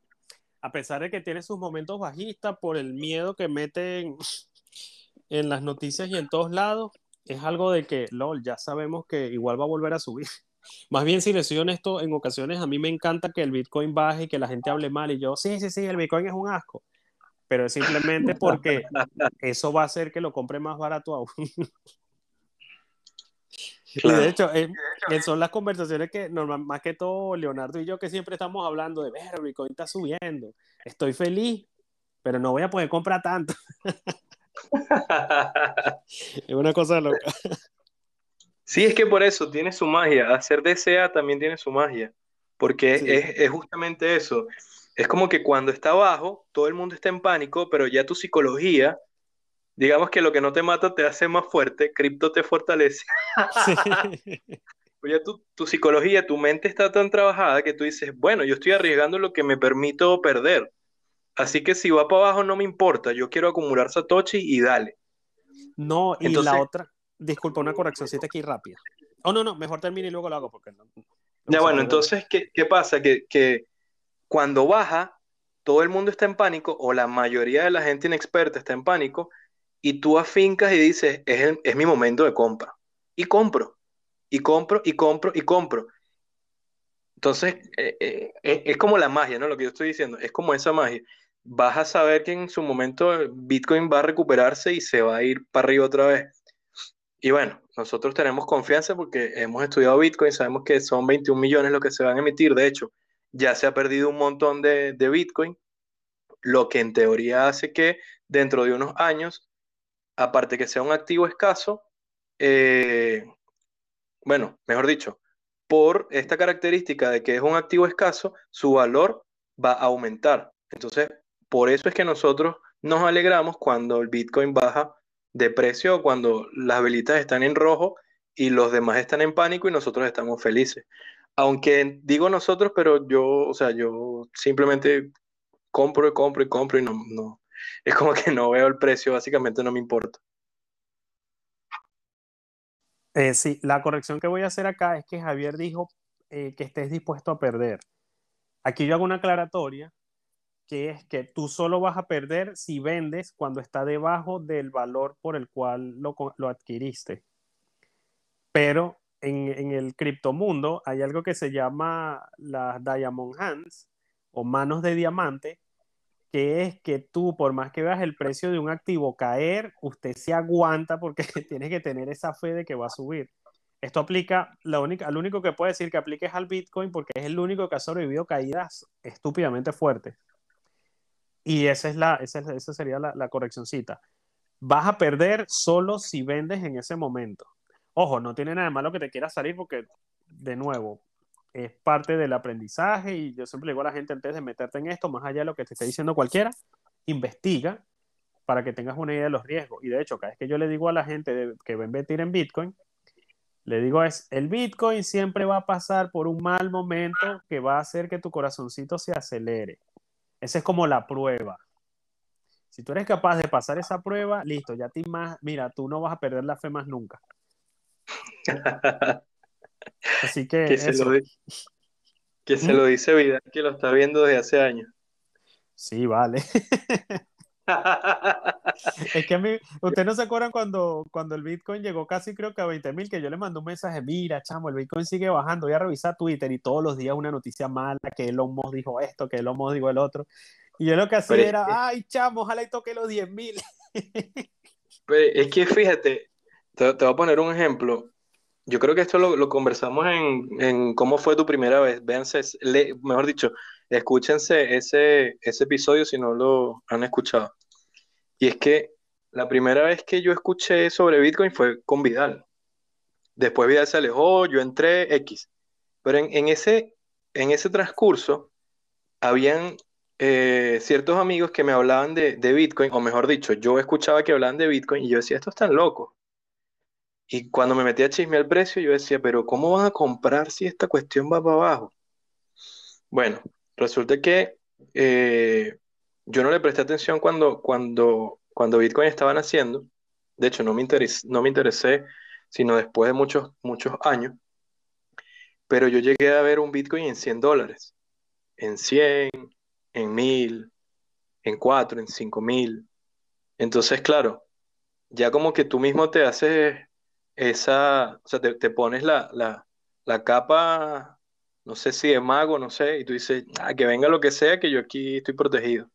B: a pesar de que tiene sus momentos bajistas por el miedo que meten en las noticias y en todos lados, es algo de que, lol, ya sabemos que igual va a volver a subir. Más bien, si les soy honesto, en ocasiones a mí me encanta que el Bitcoin baje y que la gente hable mal y yo, sí, sí, sí, el Bitcoin es un asco. Pero es simplemente porque eso va a hacer que lo compre más barato aún. Y de hecho, eh, eh, son las conversaciones que normal, más que todo Leonardo y yo que siempre estamos hablando de ver, Bitcoin está subiendo, estoy feliz, pero no voy a poder comprar tanto. Es una cosa loca.
A: Sí, es que por eso tiene su magia. Hacer DCA también tiene su magia. Porque
B: Sí.
A: es, es justamente eso. Es como que cuando está abajo, todo el mundo está en pánico, pero ya tu psicología, digamos que lo que no te mata te hace más fuerte, cripto te fortalece.
B: Sí.
A: Ya tu, tu psicología, tu mente está tan trabajada que tú dices, bueno, yo estoy arriesgando lo que me permito perder. Así que si va para abajo no me importa, yo quiero acumular Satoshi y dale.
B: No, y
A: Entonces-
B: la otra, disculpa, una correccióncita aquí rápida. Oh, no, no, mejor termine y luego lo hago porque no. no
A: Ya bueno, entonces, ¿qué, qué pasa? Que, que cuando baja, todo el mundo está en pánico, o la mayoría de la gente inexperta está en pánico, y tú afincas y dices, es, es mi momento de compra. Y compro, y compro, y compro, y compro. Entonces, eh, eh, es, es como la magia, ¿no? Lo que yo estoy diciendo, es como esa magia. Vas a saber que en su momento Bitcoin va a recuperarse y se va a ir para arriba otra vez. Y bueno, nosotros tenemos confianza porque hemos estudiado Bitcoin, sabemos que son 21 millones lo que se van a emitir. De hecho, ya se ha perdido un montón de, de Bitcoin, lo que en teoría hace que dentro de unos años, aparte que sea un activo escaso, eh, bueno, mejor dicho, por esta característica de que es un activo escaso, su valor va a aumentar. Entonces, por eso es que nosotros nos alegramos cuando el Bitcoin baja de precio, cuando las velitas están en rojo y los demás están en pánico y nosotros estamos felices. Aunque digo nosotros, pero yo, o sea, yo simplemente compro y compro y compro y no, no, es como que no veo el precio, básicamente no me importa.
B: Eh, sí, la corrección que voy a hacer acá es que Javier dijo eh, que estés dispuesto a perder. Aquí yo hago una aclaratoria, que es que tú solo vas a perder si vendes cuando está debajo del valor por el cual lo, lo adquiriste. Pero en, en el criptomundo hay algo que se llama las Diamond Hands o manos de diamante, que es que tú, por más que veas el precio de un activo caer, usted se aguanta porque tiene que tener esa fe de que va a subir. Esto aplica, la única, lo único que puede decir que aplique es al Bitcoin porque es el único que ha sobrevivido caídas estúpidamente fuertes. Y esa, es la, esa, esa sería la, la correccioncita. Vas a perder solo si vendes en ese momento. Ojo, no tiene nada de malo que te quiera salir porque, de nuevo, es parte del aprendizaje y yo siempre digo a la gente antes de meterte en esto, más allá de lo que te esté diciendo cualquiera, investiga para que tengas una idea de los riesgos. Y de hecho, cada vez que yo le digo a la gente que va a invertir en Bitcoin, le digo es, el Bitcoin siempre va a pasar por un mal momento que va a hacer que tu corazoncito se acelere. Esa es como la prueba. Si tú eres capaz de pasar esa prueba, listo, ya te más, mira, tú no vas a perder la fe más nunca. Así que,
A: Que se lo, que se
B: ¿Mm?
A: lo dice Vidal, que lo está viendo desde hace años.
B: Sí, vale. Es que a mí, ¿ustedes no se acuerdan cuando, cuando el Bitcoin llegó casi creo que a 20 mil? Que yo le mandé un mensaje, mira, chamo, el Bitcoin sigue bajando, voy a revisar Twitter y todos los días una noticia mala, que Elon Musk dijo esto, que Elon Musk dijo el otro. Y yo lo que hacía
A: Pero es
B: era,
A: que-
B: ay, chamo, ojalá y toque los 10 mil.
A: Pero es que fíjate, te, te voy a poner un ejemplo. Yo creo que esto lo, lo conversamos en, en cómo fue tu primera vez. Véanse, le- mejor dicho, escúchense ese, ese episodio si no lo han escuchado. Y es que la primera vez que yo escuché sobre Bitcoin fue con Vidal. Después Vidal se alejó, yo entré X. Pero en, en ese, en ese transcurso habían eh, ciertos amigos que me hablaban de, de Bitcoin, o mejor dicho, yo escuchaba que hablaban de Bitcoin y yo decía, estos están locos. Y cuando me metí a chismear el precio, yo decía, pero ¿cómo van a comprar si esta cuestión va para abajo? Bueno, resulta que eh, yo no le presté atención cuando, cuando, cuando Bitcoin estaba naciendo. De hecho, no me interes- no me interesé, sino después de muchos, muchos años. Pero yo llegué a ver un Bitcoin en 100 dólares, en 100, en 1000, en 4, en 5000. Entonces, claro, ya como que tú mismo te haces esa, o sea, te, te pones la, la, la capa, no sé si de mago, no sé, y tú dices, ah, que venga lo que sea, que yo aquí estoy protegido.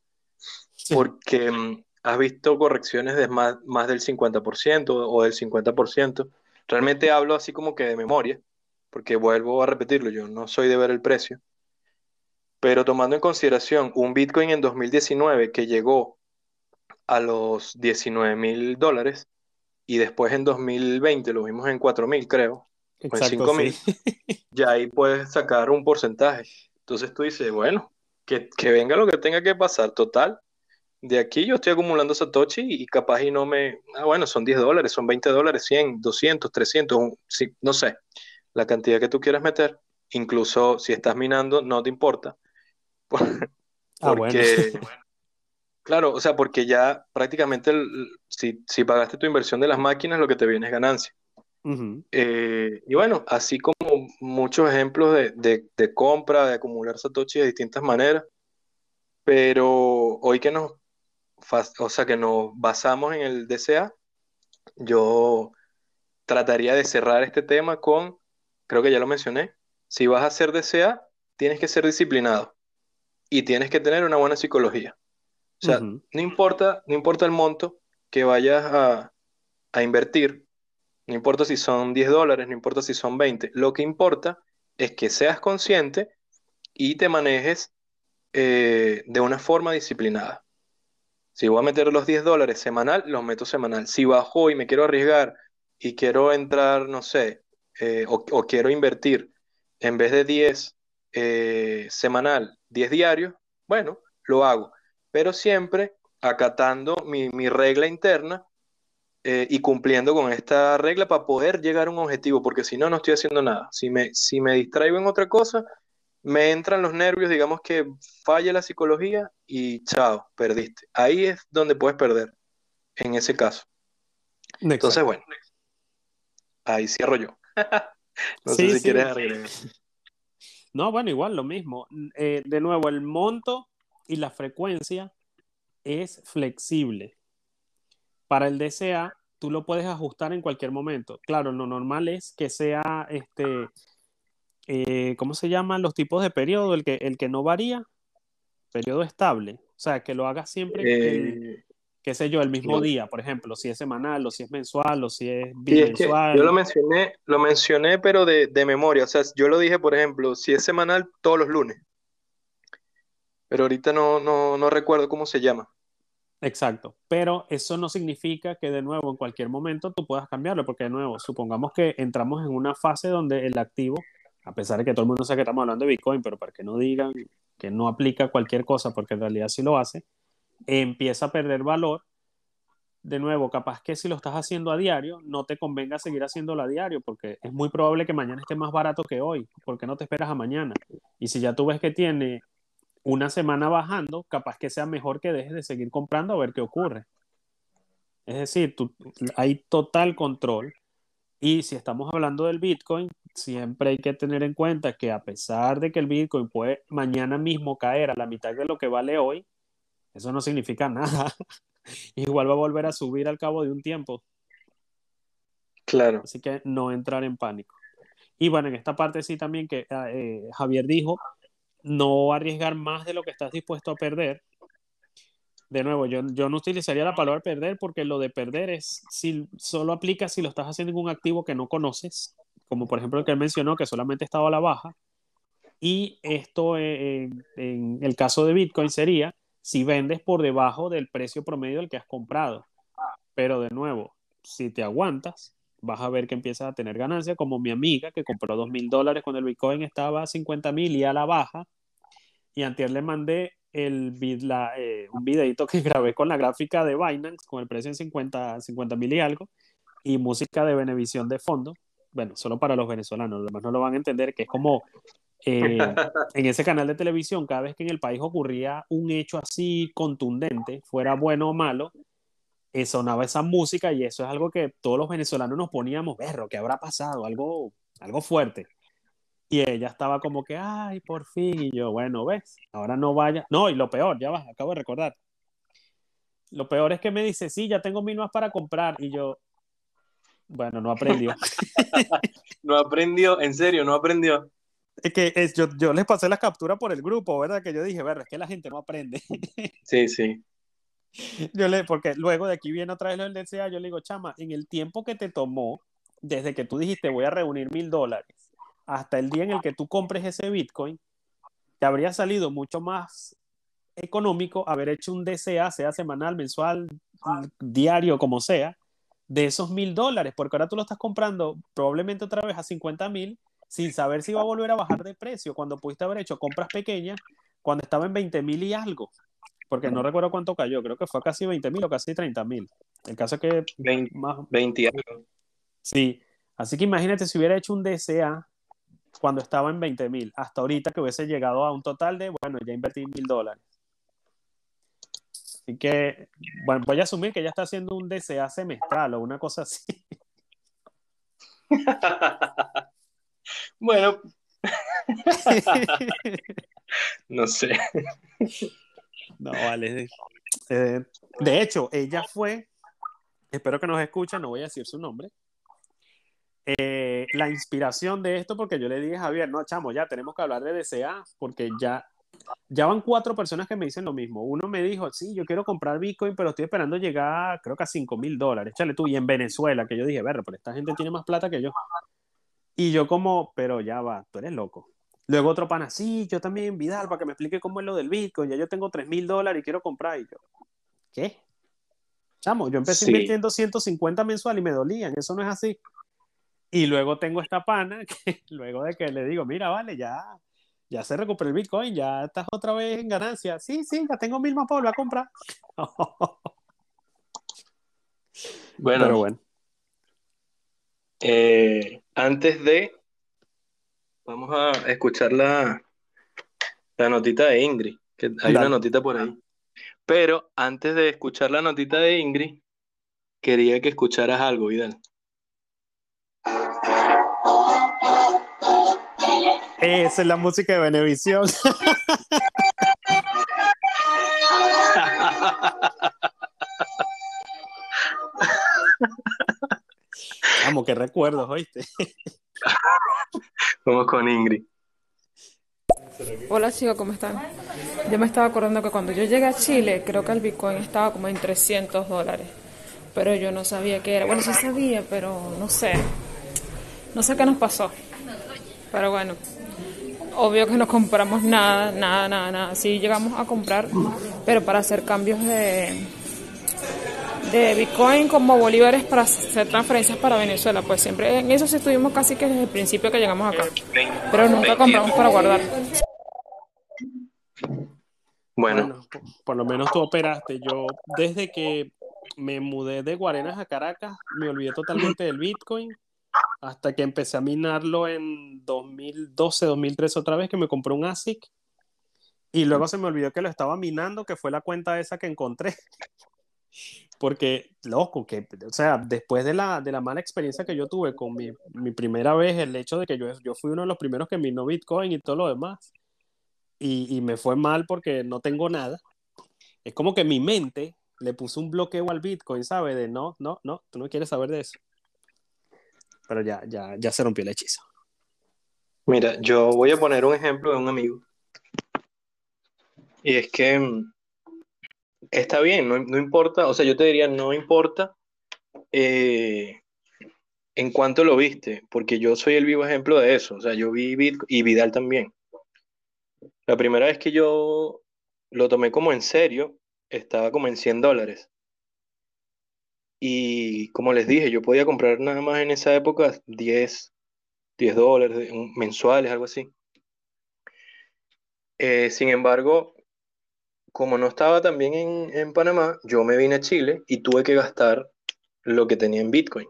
B: Sí.
A: Porque mm, has visto correcciones de más, más del 50% o del 50%. Realmente hablo así como que de memoria, porque vuelvo a repetirlo, yo no soy de ver el precio. Pero tomando en consideración un Bitcoin en 2019 que llegó a los 19 mil dólares y después en 2020 lo vimos en 4 mil, creo, o en
B: Exacto,
A: 5 mil,
B: sí.
A: ya ahí puedes sacar un porcentaje. Entonces tú dices, bueno, que, que venga lo que tenga que pasar, total. De aquí yo estoy acumulando Satoshi y capaz y no me... Ah, bueno, son 10 dólares, son 20 dólares, 100, 200, 300, un- no sé, la cantidad que tú quieras meter. Incluso si estás minando, no te importa.
B: Ah, bueno.
A: claro, o sea, porque ya prácticamente el- si, si pagaste tu inversión de las máquinas, lo que te viene es ganancia. Eh, y bueno, así como muchos ejemplos de, de- de compra, de acumular Satoshi de distintas maneras, pero hoy que nos, o sea, que nos basamos en el DCA, yo trataría de cerrar este tema con, creo que ya lo mencioné, si vas a hacer DCA, tienes que ser disciplinado y tienes que tener una buena psicología. O sea, no importa, no importa el monto que vayas a, a invertir, no importa si son 10 dólares, no importa si son 20, lo que importa es que seas consciente y te manejes eh, de una forma disciplinada. Si voy a meter los 10 dólares semanal, los meto semanal. Si bajo y me quiero arriesgar y quiero entrar, no sé, eh, o, o quiero invertir en vez de 10 eh, semanal, 10 diarios, bueno, lo hago, pero siempre acatando mi, mi regla interna eh, y cumpliendo con esta regla para poder llegar a un objetivo, porque si no, no estoy haciendo nada. Si me, si me distraigo en otra cosa, me entran los nervios, digamos que falla la psicología y chao, perdiste. Ahí es donde puedes perder, en ese caso. Entonces, bueno, ahí cierro yo. no
B: Sí,
A: sé si
B: sí.
A: quieres.
B: No, bueno, igual lo mismo. Eh, de nuevo, el monto y la frecuencia es flexible. Para el DCA, tú lo puedes ajustar en cualquier momento. Claro, lo normal es que sea, este, eh, ¿cómo se llaman los tipos de periodo? El que, el que no varía, periodo estable. O sea, que lo hagas siempre, el,
A: Eh,
B: qué sé yo, el mismo
A: no.
B: día, por ejemplo, si es semanal o si es mensual o si es
A: Sí, es que
B: bimensual.
A: yo lo mencioné, lo mencioné, pero de, de memoria. O sea, yo lo dije, por ejemplo, si es semanal, todos los lunes. Pero ahorita no, no, no recuerdo cómo se llama.
B: Exacto, pero eso no significa que de nuevo en cualquier momento tú puedas cambiarlo, porque de nuevo, supongamos que entramos en una fase donde el activo, a pesar de que todo el mundo sabe que estamos hablando de Bitcoin, pero para que no digan que no aplica cualquier cosa, porque en realidad sí lo hace, empieza a perder valor. De nuevo, capaz que si lo estás haciendo a diario, no te convenga seguir haciéndolo a diario, porque es muy probable que mañana esté más barato que hoy, porque no te esperas a mañana. Y si ya tú ves que tiene una semana bajando, capaz que sea mejor que dejes de seguir comprando a ver qué ocurre. Es decir, tú, hay total control. Y si estamos hablando del Bitcoin, siempre hay que tener en cuenta que a pesar de que el Bitcoin puede mañana mismo caer a la mitad de lo que vale hoy, eso no significa nada. Igual va a volver a subir al cabo de un tiempo.
A: Claro.
B: Así que no entrar en pánico. Y bueno, en esta parte sí también que eh, Javier dijo, no arriesgar más de lo que estás dispuesto a perder. De nuevo, yo, yo no utilizaría la palabra perder porque lo de perder es si solo aplica si lo estás haciendo en un activo que no conoces, como por ejemplo el que él mencionó, que solamente estaba a la baja. Y esto eh, en, en el caso de Bitcoin sería si vendes por debajo del precio promedio del que has comprado. Pero de nuevo, si te aguantas, vas a ver que empiezas a tener ganancia, como mi amiga que compró dos mil dólares cuando el Bitcoin estaba a 50 mil y a la baja. Y antes le mandé el, la, eh, un videito que grabé con la gráfica de Binance, con el precio en 50 mil y algo, y música de Benevisión de fondo. Bueno, solo para los venezolanos, los demás no lo van a entender, que es como eh, en ese canal de televisión, cada vez que en el país ocurría un hecho así contundente, fuera bueno o malo, sonaba esa música y eso es algo que todos los venezolanos nos poníamos, berro, ¿qué habrá pasado? Algo, algo fuerte. Y ella estaba como que, ay, por fin. Y yo, bueno, ves, ahora no vaya. No, y lo peor, ya va, acabo de recordar. Lo peor es que me dice, sí, ya tengo mil más para comprar. Y yo, bueno, no aprendió.
A: No aprendió, en serio, no aprendió.
B: es que es, yo, yo les pasé la captura por el grupo, ¿verdad? Que yo dije, ver, es que la gente no aprende.
A: Sí, sí.
B: Yo le, porque luego de aquí viene otra vez lo del DCA, yo le digo, chama, en el tiempo que te tomó, desde que tú dijiste voy a reunir mil dólares, hasta el día en el que tú compres ese Bitcoin, te habría salido mucho más económico haber hecho un DCA, sea semanal, mensual, diario, como sea, de esos mil dólares, porque ahora tú lo estás comprando probablemente otra vez a 50 mil, sin saber si va a volver a bajar de precio, cuando pudiste haber hecho compras pequeñas, cuando estaba en 20 mil y algo porque no recuerdo cuánto cayó, creo que fue casi 20 mil o casi 30 mil. El caso es que
A: 20,
B: más,
A: 20 años.
B: sí, así que imagínate si hubiera hecho un DCA cuando estaba en 20 mil, hasta ahorita que hubiese llegado a un total de, bueno, ya invertí mil dólares. Así que, bueno, voy a asumir que ya está haciendo un DCA semestral o una cosa así.
A: Bueno, no sé.
B: No, vale. Eh, de hecho, ella fue, espero que nos escuche, no voy a decir su nombre, eh, la inspiración de esto, porque yo le dije a Javier, no, chamo, ya tenemos que hablar de DCA, porque ya, ya van cuatro personas que me dicen lo mismo. Uno me dijo, sí, yo quiero comprar Bitcoin, pero estoy esperando llegar, creo que a 5 mil dólares. Échale tú, y en Venezuela, que yo dije, ver, pero esta gente tiene más plata que yo. Y yo como, pero ya va, tú eres loco. Luego otro pana, sí, yo también, Vidal, para que me explique cómo es lo del Bitcoin. Ya yo tengo 3 mil dólares y quiero comprar. Y yo, ¿qué? Chamo, yo empecé
A: Sí.
B: invirtiendo 150 mensual y me dolían. Eso no es así. Y luego tengo esta pana que luego de que le digo, mira, vale, ya, Ya se recuperó el Bitcoin, ya estás otra vez en ganancia. Sí, sí, ya tengo mil más para volver a comprar.
A: Bueno,
B: Pero bueno.
A: eh, antes de, vamos a escuchar la, la notita de Ingrid, que hay una notita por ahí. Pero antes de escuchar la notita de Ingrid, quería que escucharas algo, Vidal.
B: Esa es la música de Benevisión. Vamos, qué recuerdos, ¿oíste?
A: Vamos con Ingrid.
G: Hola chicos, ¿cómo están? Yo me estaba acordando que cuando yo llegué a Chile, creo que el Bitcoin estaba como en 300 dólares. Pero yo no sabía qué era. Bueno, sí sabía, pero no sé. No sé qué nos pasó. Pero bueno, obvio que no compramos nada, nada, nada, nada. Sí llegamos a comprar, pero para hacer cambios de, de Bitcoin como bolívares para hacer transferencias para Venezuela. Pues siempre en eso sí estuvimos casi que desde el principio que llegamos acá. Pero nunca compramos para guardar.
A: Bueno,
B: Bueno, por, por lo menos tú operaste. Yo, desde que me mudé de Guarenas a Caracas, me olvidé totalmente del Bitcoin. Hasta que empecé a minarlo en 2012, 2013 otra vez, que me compré un ASIC. Y luego se me olvidó que lo estaba minando, que fue la cuenta esa que encontré. Porque, loco, que, o sea, después de la, de la mala experiencia que yo tuve con mi, mi primera vez, el hecho de que yo, yo fui uno de los primeros que minó Bitcoin y todo lo demás, y, y me fue mal porque no tengo nada, es como que mi mente le puso un bloqueo al Bitcoin, ¿sabes? De no, no, no, tú no quieres saber de eso. Pero ya, ya, ya se rompió el hechizo.
A: mira, yo voy a poner un ejemplo de un amigo. Y es que mm, está bien, no, no importa, o sea, yo te diría, no importa eh, en cuánto lo viste, porque yo soy el vivo ejemplo de eso. O sea, yo vi y Vidal también. La primera vez que yo lo tomé como en serio, estaba como en 100 dólares. Y como les dije, yo podía comprar nada más en esa época 10, 10 dólares mensuales, algo así. Eh, sin embargo, como no estaba también en, en Panamá, yo me vine a Chile y tuve que gastar lo que tenía en Bitcoin.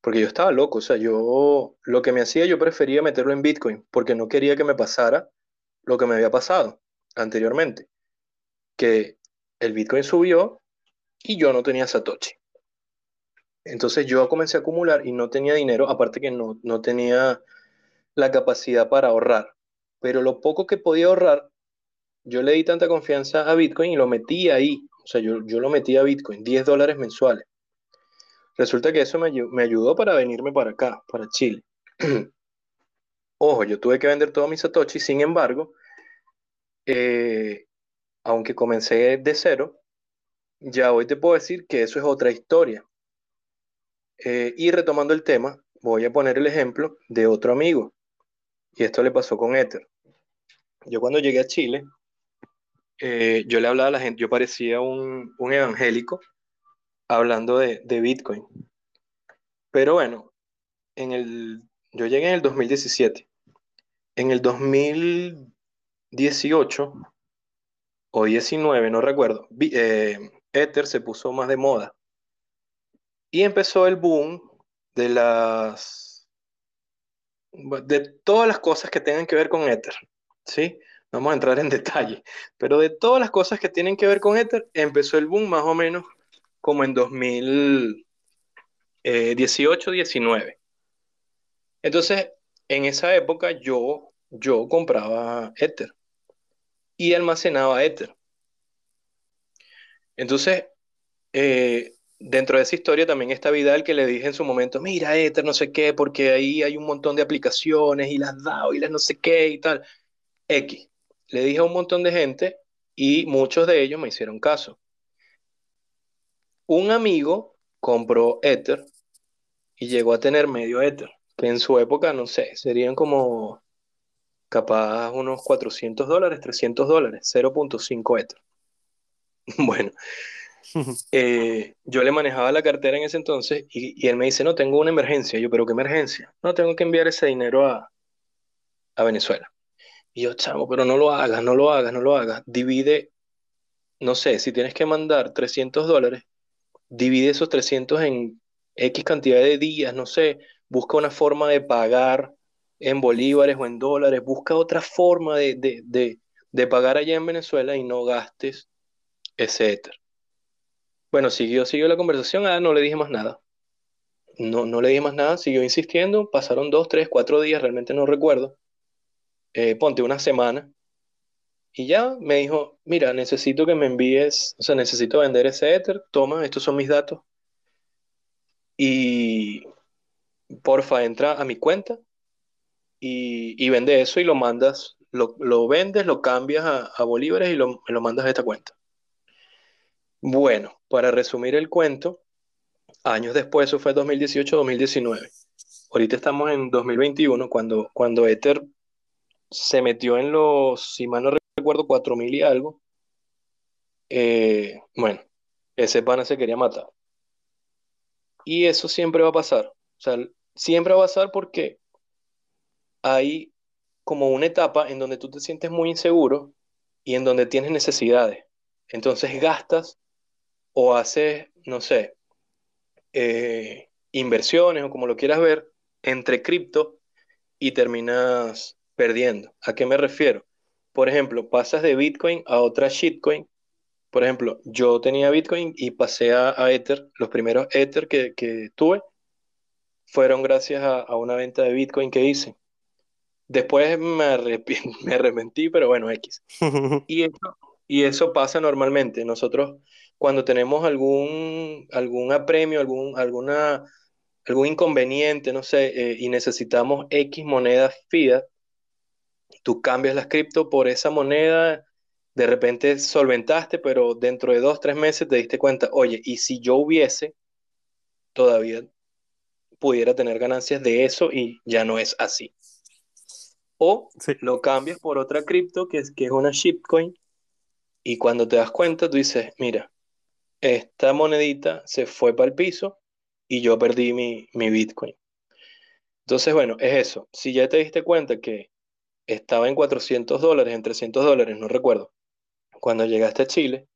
A: Porque yo estaba loco, o sea, yo lo que me hacía, yo prefería meterlo en Bitcoin, porque no quería que me pasara lo que me había pasado anteriormente, que el Bitcoin subió y yo no tenía Satoshi. Entonces yo comencé a acumular y no tenía dinero, aparte que no, no tenía la capacidad para ahorrar. Pero lo poco que podía ahorrar, yo le di tanta confianza a Bitcoin y lo metí ahí. O sea, yo, yo lo metí a Bitcoin, 10 dólares mensuales. Resulta que eso me, me ayudó para venirme para acá, para Chile. Ojo, yo tuve que vender todo mi Satoshi, sin embargo, eh, aunque comencé de cero, ya hoy te puedo decir que eso es otra historia. Eh, y retomando el tema, voy a poner el ejemplo de otro amigo. Y esto le pasó con Ether. Yo cuando llegué a Chile, eh, yo le hablaba a la gente, yo parecía un, un evangélico hablando de, de Bitcoin. Pero bueno, en el, yo llegué en el 2017. En el 2018 o 19, no recuerdo, eh, Ether se puso más de moda. Y empezó el boom de las de todas las cosas que tengan que ver con Ether, ¿sí? Vamos a entrar en detalle, pero de todas las cosas que tienen que ver con Ether, empezó el boom más o menos como en 2018, 19. Entonces, en esa época yo, yo compraba Ether y almacenaba Ether. Entonces, eh, dentro de esa historia también está Vidal que le dije en su momento, mira, Ether, no sé qué, porque ahí hay un montón de aplicaciones y las DAO y las no sé qué y tal. X. Le dije a un montón de gente y muchos de ellos me hicieron caso. Un amigo compró Ether y llegó a tener medio Ether, que en su época, no sé, serían como capaz unos 400 dólares, 300 dólares, 0.5 Ether. Bueno, eh, yo le manejaba la cartera en ese entonces y, y él me dice, no, tengo una emergencia. Yo, pero ¿qué emergencia? No, tengo que enviar ese dinero a, a Venezuela. Y yo, chamo, pero no lo hagas, no lo hagas, no lo hagas. Divide, no sé, si tienes que mandar 300 dólares, divide esos 300 en X cantidad de días, no sé, busca una forma de pagar en bolívares o en dólares, busca otra forma de, de, de, de pagar allá en Venezuela y no gastes Ether. Bueno, siguió, siguió la conversación, ah, no le dije más nada. No, no le dije más nada, siguió insistiendo, pasaron dos, tres, cuatro días, realmente no recuerdo. Eh, ponte una semana. Y ya me dijo, mira, necesito que me envíes, o sea, necesito vender ese Ether, toma, estos son mis datos. Y porfa, entra a mi cuenta y, y vende eso y lo mandas, lo, lo vendes, lo cambias a, a bolívares y lo, lo mandas a esta cuenta. Bueno, para resumir el cuento, años después, eso fue 2018-2019. Ahorita estamos en 2021, cuando, cuando Ether se metió en los, si mal no recuerdo, 4000 y algo. Eh, bueno, ese pana se quería matar. Y eso siempre va a pasar. O sea, siempre va a pasar porque hay como una etapa en donde tú te sientes muy inseguro y en donde tienes necesidades. Entonces gastas o haces, no sé, eh, inversiones o como lo quieras ver, entre cripto y terminas perdiendo. ¿A qué me refiero? Por ejemplo, pasas de Bitcoin a otra shitcoin. Por ejemplo, yo tenía Bitcoin y pasé a, a Ether. Los primeros Ether que, que tuve fueron gracias a, a, una venta de Bitcoin que hice. Después me, arrepentí, me arrepentí pero bueno, X. Y eso, y eso pasa normalmente. Nosotros cuando tenemos algún, algún apremio, algún, alguna, algún inconveniente, no sé, eh, y necesitamos X moneda fiat, tú cambias las cripto por esa moneda, de repente solventaste, pero dentro de dos, tres meses te diste cuenta, oye, y si yo hubiese, todavía pudiera tener ganancias de eso y ya no es así. O
B: Sí.
A: lo cambias por otra cripto que es, que es una shitcoin y cuando te das cuenta tú dices, mira, esta monedita se fue para el piso y yo perdí mi, mi Bitcoin. Entonces, bueno, es eso. Si ya te diste cuenta que estaba en 400 dólares, en 300 dólares, no recuerdo, cuando llegaste a Chile,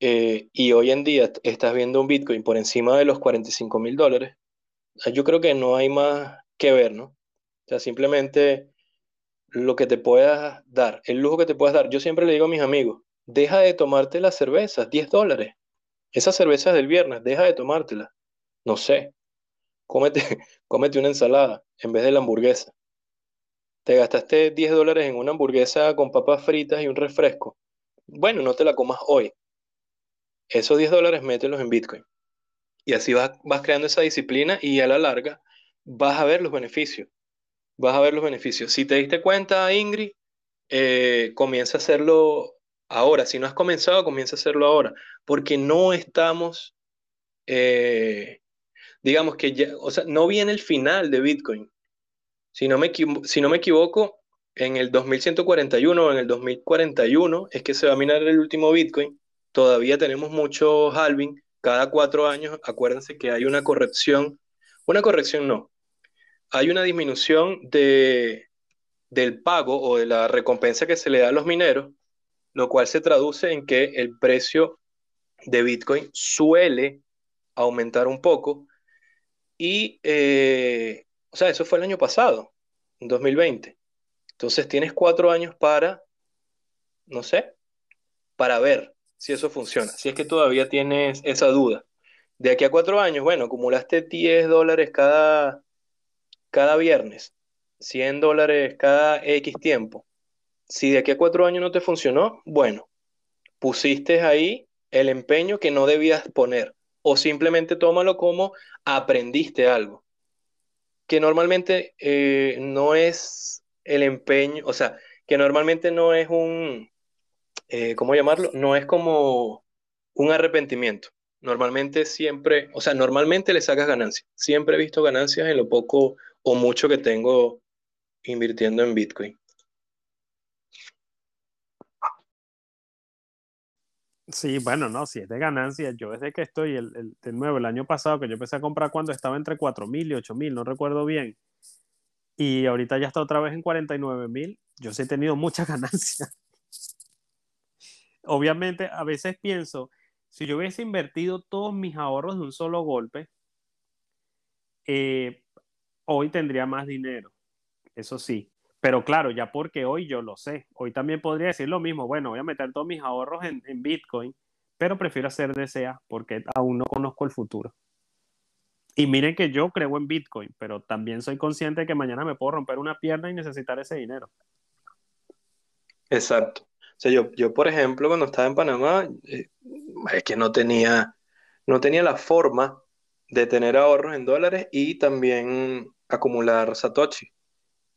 A: eh, y hoy en día estás viendo un Bitcoin por encima de los 45 mil dólares, yo creo que no hay más que ver, ¿no? O sea, simplemente lo que te puedas dar, el lujo que te puedas dar. Yo siempre le digo a mis amigos, deja de tomarte las cervezas, 10 dólares. Esas cervezas del viernes, deja de tomártelas. No sé, cómete, cómete una ensalada en vez de la hamburguesa. Te gastaste 10 dólares en una hamburguesa con papas fritas y un refresco. Bueno, no te la comas hoy. Esos 10 dólares mételos en Bitcoin. Y así vas, vas creando esa disciplina y a la larga vas a ver los beneficios. Vas a ver los beneficios. Si te diste cuenta, Ingrid, eh, comienza a hacerlo ahora. Si no has comenzado, comienza a hacerlo ahora. Porque no estamos, eh, digamos que ya, o sea, no viene el final de Bitcoin. Si no me, si no me equivoco, en el 2141 o en el 2041 es que se va a minar el último Bitcoin. Todavía tenemos mucho halving. Cada cuatro años, acuérdense que hay una corrección. Una corrección no. Hay una disminución de, del pago o de la recompensa que se le da a los mineros, lo cual se traduce en que el precio de Bitcoin suele aumentar un poco. Y, eh, o sea, eso fue el año pasado, en 2020. Entonces tienes cuatro años para, no sé, para ver si eso funciona. Si es que todavía tienes esa duda. De aquí a cuatro años, bueno, acumulaste 10 dólares cada, cada viernes, 100 dólares cada X tiempo. Si de aquí a cuatro años no te funcionó, bueno, pusiste ahí el empeño que no debías poner. O simplemente tómalo como aprendiste algo. Que normalmente eh, no es el empeño, o sea, que normalmente no es un, eh, ¿cómo llamarlo? No es como un arrepentimiento. Normalmente siempre, o sea, normalmente le sacas ganancias. Siempre he visto ganancias en lo poco o mucho que tengo invirtiendo en Bitcoin.
B: Sí, bueno, no, si es de ganancia, yo desde que estoy, el, el- de nuevo, el año pasado que yo empecé a comprar cuando estaba entre 4 mil y 8 mil, no recuerdo bien, y ahorita ya está otra vez en 49 mil, yo sí he tenido muchas ganancias. Obviamente, a veces pienso, si yo hubiese invertido todos mis ahorros de un solo golpe, eh, hoy tendría más dinero, eso sí. Pero claro, ya porque hoy yo lo sé, hoy también podría decir lo mismo, bueno, voy a meter todos mis ahorros en, en Bitcoin, pero prefiero hacer DCA porque aún no conozco el futuro. Y miren que yo creo en Bitcoin, pero también soy consciente de que mañana me puedo romper una pierna y necesitar ese dinero.
A: Exacto. O sea, yo, yo por ejemplo, cuando estaba en Panamá, eh, es que no tenía, no tenía la forma de tener ahorros en dólares y también acumular Satoshi.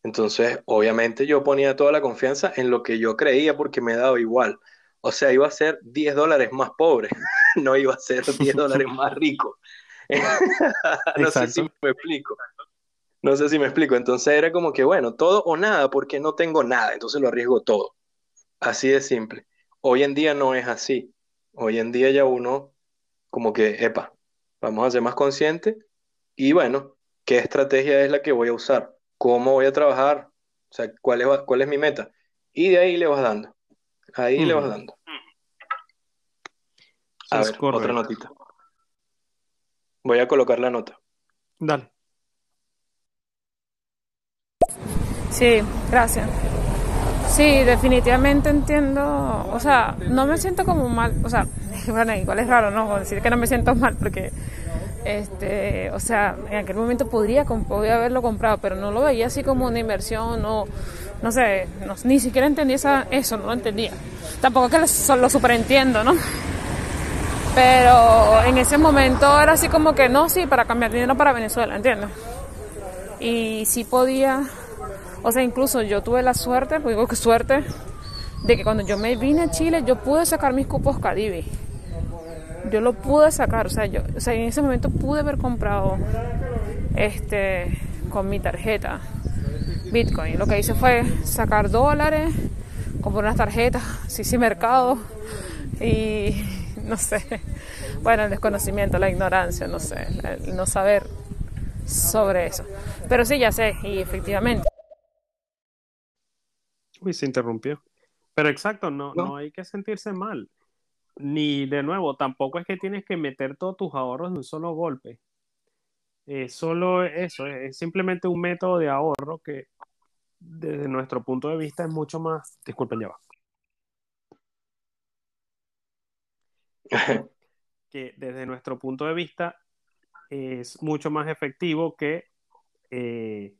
A: Entonces, obviamente yo ponía toda la confianza en lo que yo creía porque me daba igual. O sea, iba a ser 10 dólares más pobre, no iba a ser 10 dólares más rico. no sé si me explico. No sé si me explico. Entonces era como que, bueno, todo o nada, porque no tengo nada, entonces lo arriesgo todo. Así de simple. Hoy en día no es así. Hoy en día ya uno, como que, epa, vamos a ser más conscientes y bueno, ¿qué estrategia es la que voy a usar? ¿Cómo voy a trabajar? O sea, ¿cuál es, cuál es mi meta? Y de ahí le vas dando. Ahí le vas dando. A ver, otra notita. Voy a colocar la nota.
B: Dale.
G: Sí, gracias. Sí, definitivamente entiendo, o sea, no me siento como mal, o sea, bueno, igual es raro, ¿no? Decir que no me siento mal porque, este, o sea, en aquel momento podría, podría haberlo comprado, pero no lo veía así como una inversión, no, no sé, ni siquiera entendí esa, eso, no lo entendía. Tampoco que lo, lo superentiendo, ¿no? Pero en ese momento era así como que no, sí, para cambiar dinero para Venezuela, ¿entiendes? Y sí podía, o sea, incluso yo tuve la suerte, pues digo que suerte, de que cuando yo me vine a Chile yo pude sacar mis cupos Cadivi. Yo lo pude sacar, o sea, yo, o sea, en ese momento pude haber comprado este con mi tarjeta Bitcoin. Lo que hice fue sacar dólares, comprar unas tarjetas, sí, sí, mercado y no sé. Bueno, el desconocimiento, la ignorancia, no sé, el no saber sobre eso. Pero sí, ya sé, y efectivamente.
B: Uy, se interrumpió. Pero exacto, no, no, hay que sentirse mal. Ni de nuevo, tampoco es que tienes que meter todos tus ahorros en un solo golpe. Es solo eso, es simplemente un método de ahorro que desde nuestro punto de vista es mucho más. Disculpen, ya va. que desde nuestro punto de vista es mucho más efectivo que eh,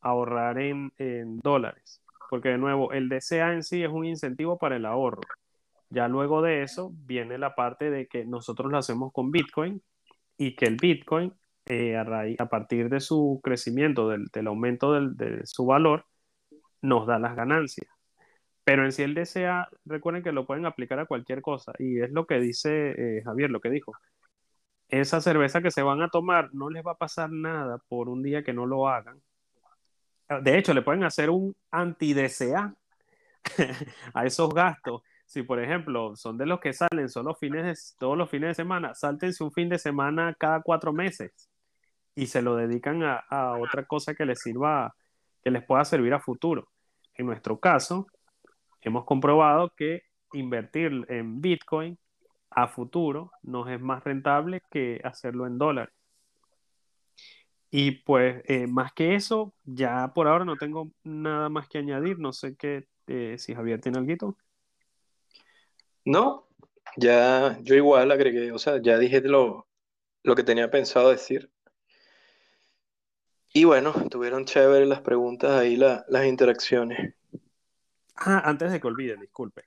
B: ahorrar en, dólares. Porque de nuevo, el DCA en sí es un incentivo para el ahorro. Ya luego de eso viene la parte de que nosotros lo hacemos con Bitcoin y que el Bitcoin, eh, a, partir de su crecimiento, del, aumento de su valor, nos da las ganancias. Pero en sí el DCA, recuerden que lo pueden aplicar a cualquier cosa. Y es lo que dice eh, Javier, lo que dijo. Esa cerveza que se van a tomar no les va a pasar nada por un día que no lo hagan. De hecho, le pueden hacer un anti-DCA a esos gastos. Si, por ejemplo, son de los que salen solo fines de, todos los fines de semana, sáltense un fin de semana cada cuatro meses y se lo dedican a, a otra cosa que les sirva, que les pueda servir a futuro. En nuestro caso, hemos comprobado que invertir en Bitcoin a futuro nos es más rentable que hacerlo en dólares. Y pues eh, más que eso, ya por ahora no tengo nada más que añadir. No sé qué, eh, si Javier tiene algo.
A: No, ya yo igual agregué, o sea, ya dije lo, lo que tenía pensado decir. Y bueno, tuvieron chévere las preguntas ahí, las interacciones.
B: Ah, antes de que olvide, disculpe.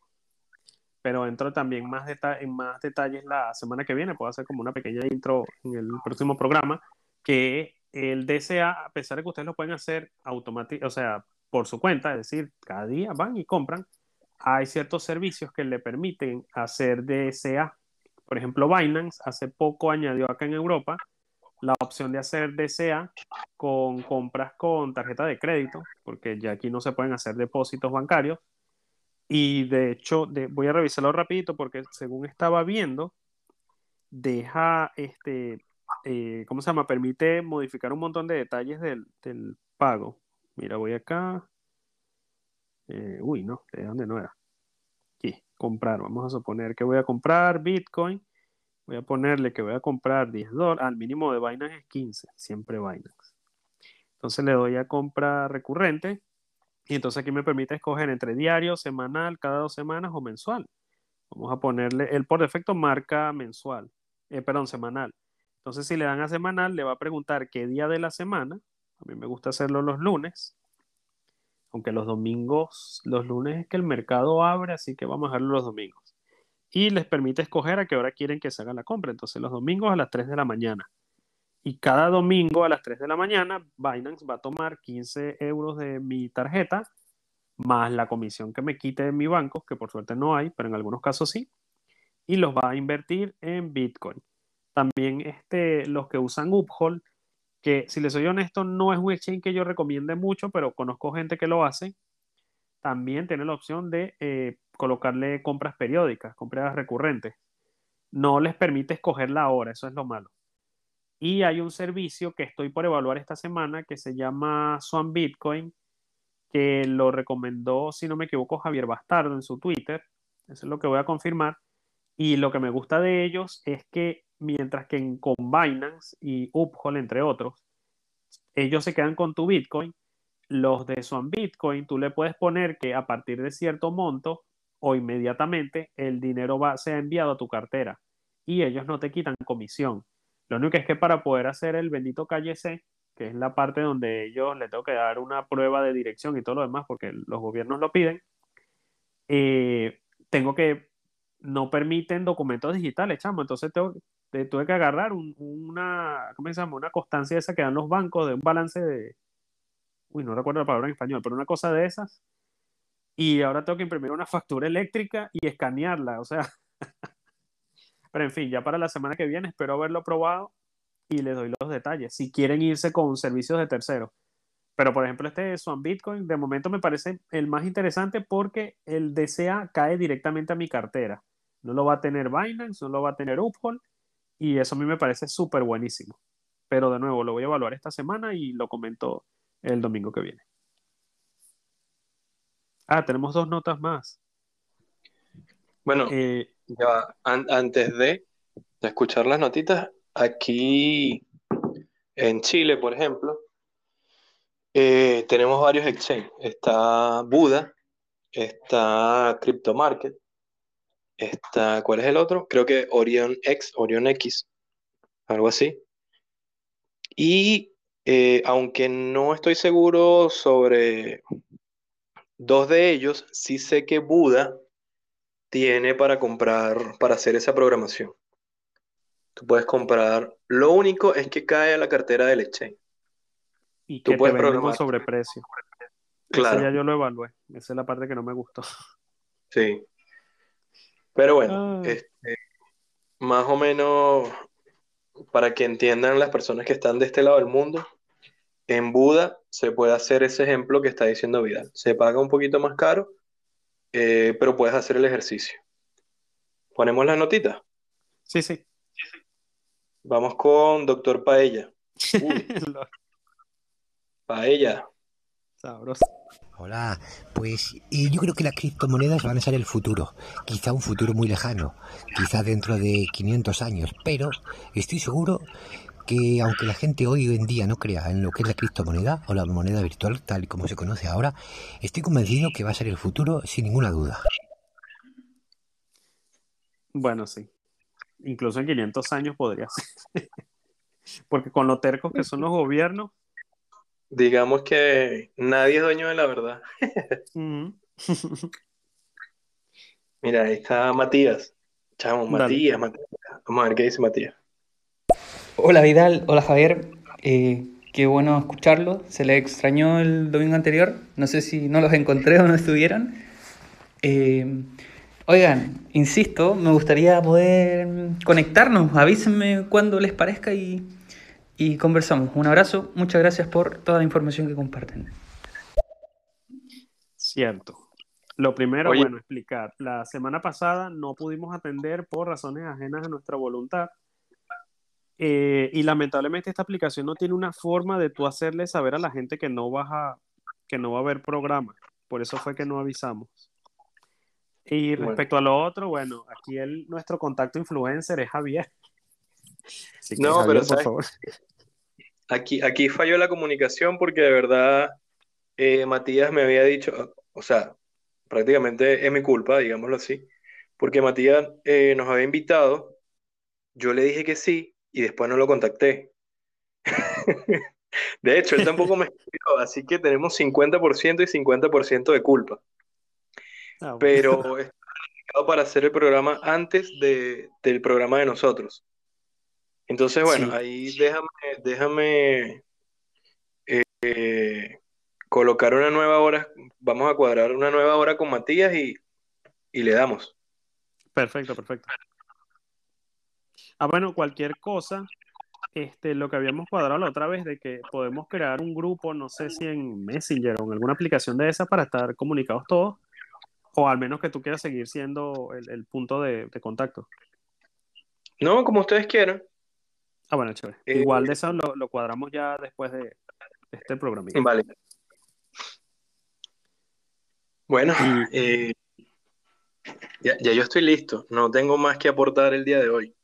B: Pero entro también más en más detalles la semana que viene. Puedo hacer como una pequeña intro en el próximo programa. Que el DCA, a pesar de que ustedes lo pueden hacer automáticamente, o sea, por su cuenta, es decir, cada día van y compran, hay ciertos servicios que le permiten hacer DCA. Por ejemplo, Binance hace poco añadió acá en Europa la opción de hacer DCA con compras con tarjeta de crédito, porque ya aquí no se pueden hacer depósitos bancarios. Y de hecho, voy a revisarlo rapidito porque según estaba viendo, deja, este, eh, ¿cómo se llama? Permite modificar un montón de detalles del, pago. Mira, voy acá. Eh, uy, no, ¿de dónde no era? Aquí, comprar. Vamos a suponer que voy a comprar Bitcoin. Voy a ponerle que voy a comprar 10 dólares. Al mínimo de Binance es 15, siempre Binance. Entonces le doy a compra recurrente. Y entonces aquí me permite escoger entre diario, semanal, cada dos semanas o mensual. Vamos a ponerle, el por defecto marca mensual, eh, perdón, semanal. Entonces si le dan a semanal, le va a preguntar qué día de la semana. A mí me gusta hacerlo los lunes. Aunque los domingos, los lunes es que el mercado abre, así que vamos a dejarlo los domingos. Y les permite escoger a qué hora quieren que se haga la compra. Entonces los domingos a las 3 de la mañana. Y cada domingo a las 3 de la mañana, Binance va a tomar 15 euros de mi tarjeta, más la comisión que me quite de mi banco, que por suerte no hay, pero en algunos casos sí, y los va a invertir en Bitcoin. También este, los que usan Uphold, que si les soy honesto, no es un exchange que yo recomiende mucho, pero conozco gente que lo hace, también tiene la opción de eh, colocarle compras periódicas, compras recurrentes. No les permite escoger la hora, eso es lo malo. Y hay un servicio que estoy por evaluar esta semana que se llama Swan Bitcoin, que lo recomendó, si no me equivoco, Javier Bastardo en su Twitter. Eso es lo que voy a confirmar. Y lo que me gusta de ellos es que mientras que en con Binance y Uphold, entre otros, ellos se quedan con tu Bitcoin, los de Swan Bitcoin, tú le puedes poner que a partir de cierto monto o inmediatamente el dinero va, sea enviado a tu cartera y ellos no te quitan comisión. Lo único es que para poder hacer el bendito calle C, que es la parte donde ellos le tengo que dar una prueba de dirección y todo lo demás, porque los gobiernos lo piden, eh, tengo que, no permiten documentos digitales, chamo. Entonces tengo, tuve que agarrar una, ¿cómo se llama? Una constancia esa que dan los bancos de un balance de, uy, no recuerdo la palabra en español, pero una cosa de esas. Y ahora tengo que imprimir una factura eléctrica y escanearla, o sea. Pero en fin, ya para la semana que viene espero haberlo probado y les doy los detalles. Si quieren irse con servicios de terceros. Pero por ejemplo, este Swan Bitcoin de momento me parece el más interesante porque el DCA cae directamente a mi cartera. No lo va a tener Binance, no lo va a tener Uphold y eso a mí me parece súper buenísimo. Pero de nuevo, lo voy a evaluar esta semana y lo comento el domingo que viene. Ah, tenemos dos notas más.
A: Bueno, eh, ya, antes de, escuchar las notitas, aquí en Chile, por ejemplo, eh, tenemos varios exchanges. Está Buda, está Crypto Market, ¿cuál es el otro? Creo que Orion X, Orion X, algo así. Y eh, aunque no estoy seguro sobre dos de ellos, sí sé que Buda tiene para comprar, para hacer esa programación. Tú puedes comprar, lo único es que cae a la cartera del exchange.
B: Y tú puedes programar sobreprecio. Claro. ya yo lo evalué. Esa es la parte que no me gustó.
A: Sí. Pero bueno, ah. este, más o menos para que entiendan las personas que están de este lado del mundo, en Buda se puede hacer ese ejemplo que está diciendo Vidal. Se paga un poquito más caro, eh, pero puedes hacer el ejercicio. ¿Ponemos la notita?
B: Sí, sí.
A: Vamos con doctor Paella. Paella.
B: Sabroso.
H: Hola, pues eh, yo creo que las criptomonedas van a ser el futuro, quizá un futuro muy lejano, quizá dentro de 500 años, pero estoy seguro que aunque la gente hoy en día no crea en lo que es la criptomoneda o la moneda virtual tal y como se conoce ahora, estoy convencido que va a ser el futuro sin ninguna duda.
B: Bueno, sí. Incluso en 500 años podría ser. Porque con lo tercos que son los gobiernos,
A: Digamos que nadie es dueño de la verdad. Mira, ahí está Matías. Chamo, Matías, Matías. Vamos a ver qué dice Matías.
I: Hola Vidal, hola Javier. Eh, qué bueno escucharlo. Se le extrañó el domingo anterior. No sé si no los encontré o no estuvieron. Eh, oigan, insisto, me gustaría poder conectarnos. Avísenme cuando les parezca y y conversamos. Un abrazo, muchas gracias por toda la información que comparten.
B: Cierto. Lo primero, bueno, explicar. La semana pasada no pudimos atender por razones ajenas a nuestra voluntad. Eh, y lamentablemente esta aplicación no tiene una forma de tú hacerle saber a la gente que no vas a, que no va a haber programa. por eso fue que no avisamos. Y
A: Bueno.
B: respecto a lo otro, bueno, aquí el, nuestro contacto influencer es Javier. Así que,
A: No,
B: Javier,
A: pero
B: por
A: ¿sabes?
B: favor.
A: Aquí, aquí falló la comunicación porque de verdad eh, Matías me había dicho, o sea, prácticamente es mi culpa, digámoslo así, porque Matías eh, nos había invitado, yo le dije que sí y después no lo contacté. De hecho, él tampoco me escribió, así que tenemos 50% y 50% de culpa.
B: Ah.
A: Pero está planificado para hacer el programa antes de, del programa de nosotros. Entonces, bueno,
B: Sí.
A: ahí déjame, déjame eh, colocar una nueva hora, vamos a cuadrar una nueva hora con Matías y, y le damos.
B: Perfecto, perfecto. Ah, bueno, cualquier cosa, este, lo que habíamos cuadrado la otra vez de que podemos crear un grupo, no sé si en Messenger o en alguna aplicación de esas para estar comunicados todos, o al menos que tú quieras seguir siendo el, el punto de, de contacto.
A: No, como ustedes quieran.
B: Ah, bueno, chévere.
A: Eh,
B: Igual de eso lo, lo cuadramos ya después de, este programa.
A: Vale. Bueno, eh, ya, ya yo estoy listo. No tengo más que aportar el día de hoy.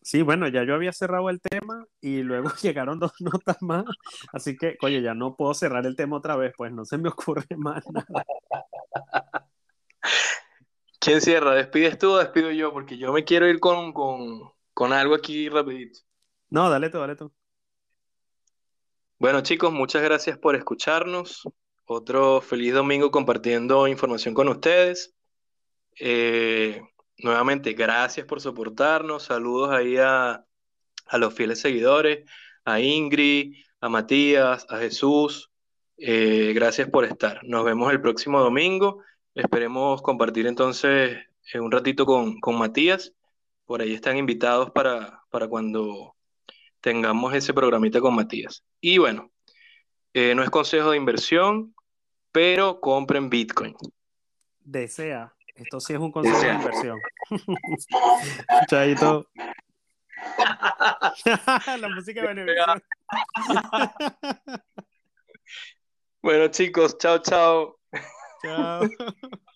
B: Sí, bueno, ya yo había cerrado el tema y luego llegaron dos notas más, así que, oye, ya no puedo cerrar el tema otra vez, pues no se me ocurre más nada.
A: ¿Quién cierra? ¿Despides tú o despido yo? Porque yo me quiero ir con, con, con algo aquí rapidito.
B: No, dale tú, dale tú.
A: Bueno, chicos, muchas gracias por escucharnos. Otro feliz domingo compartiendo información con ustedes. Eh, nuevamente, gracias por soportarnos. Saludos ahí a, a los fieles seguidores, a Ingrid, a Matías, a Jesús. Eh, gracias por estar. Nos vemos el próximo domingo. Esperemos compartir entonces eh, un ratito con, con Matías. Por ahí están invitados para, para cuando tengamos ese programita con Matías. Y bueno, eh, no es consejo de inversión, pero compren Bitcoin.
B: Desea. Esto sí es un consejo de inversión. Chaito. La música de Venevisión.
A: Bueno, chicos, chao, chao.
B: Chao.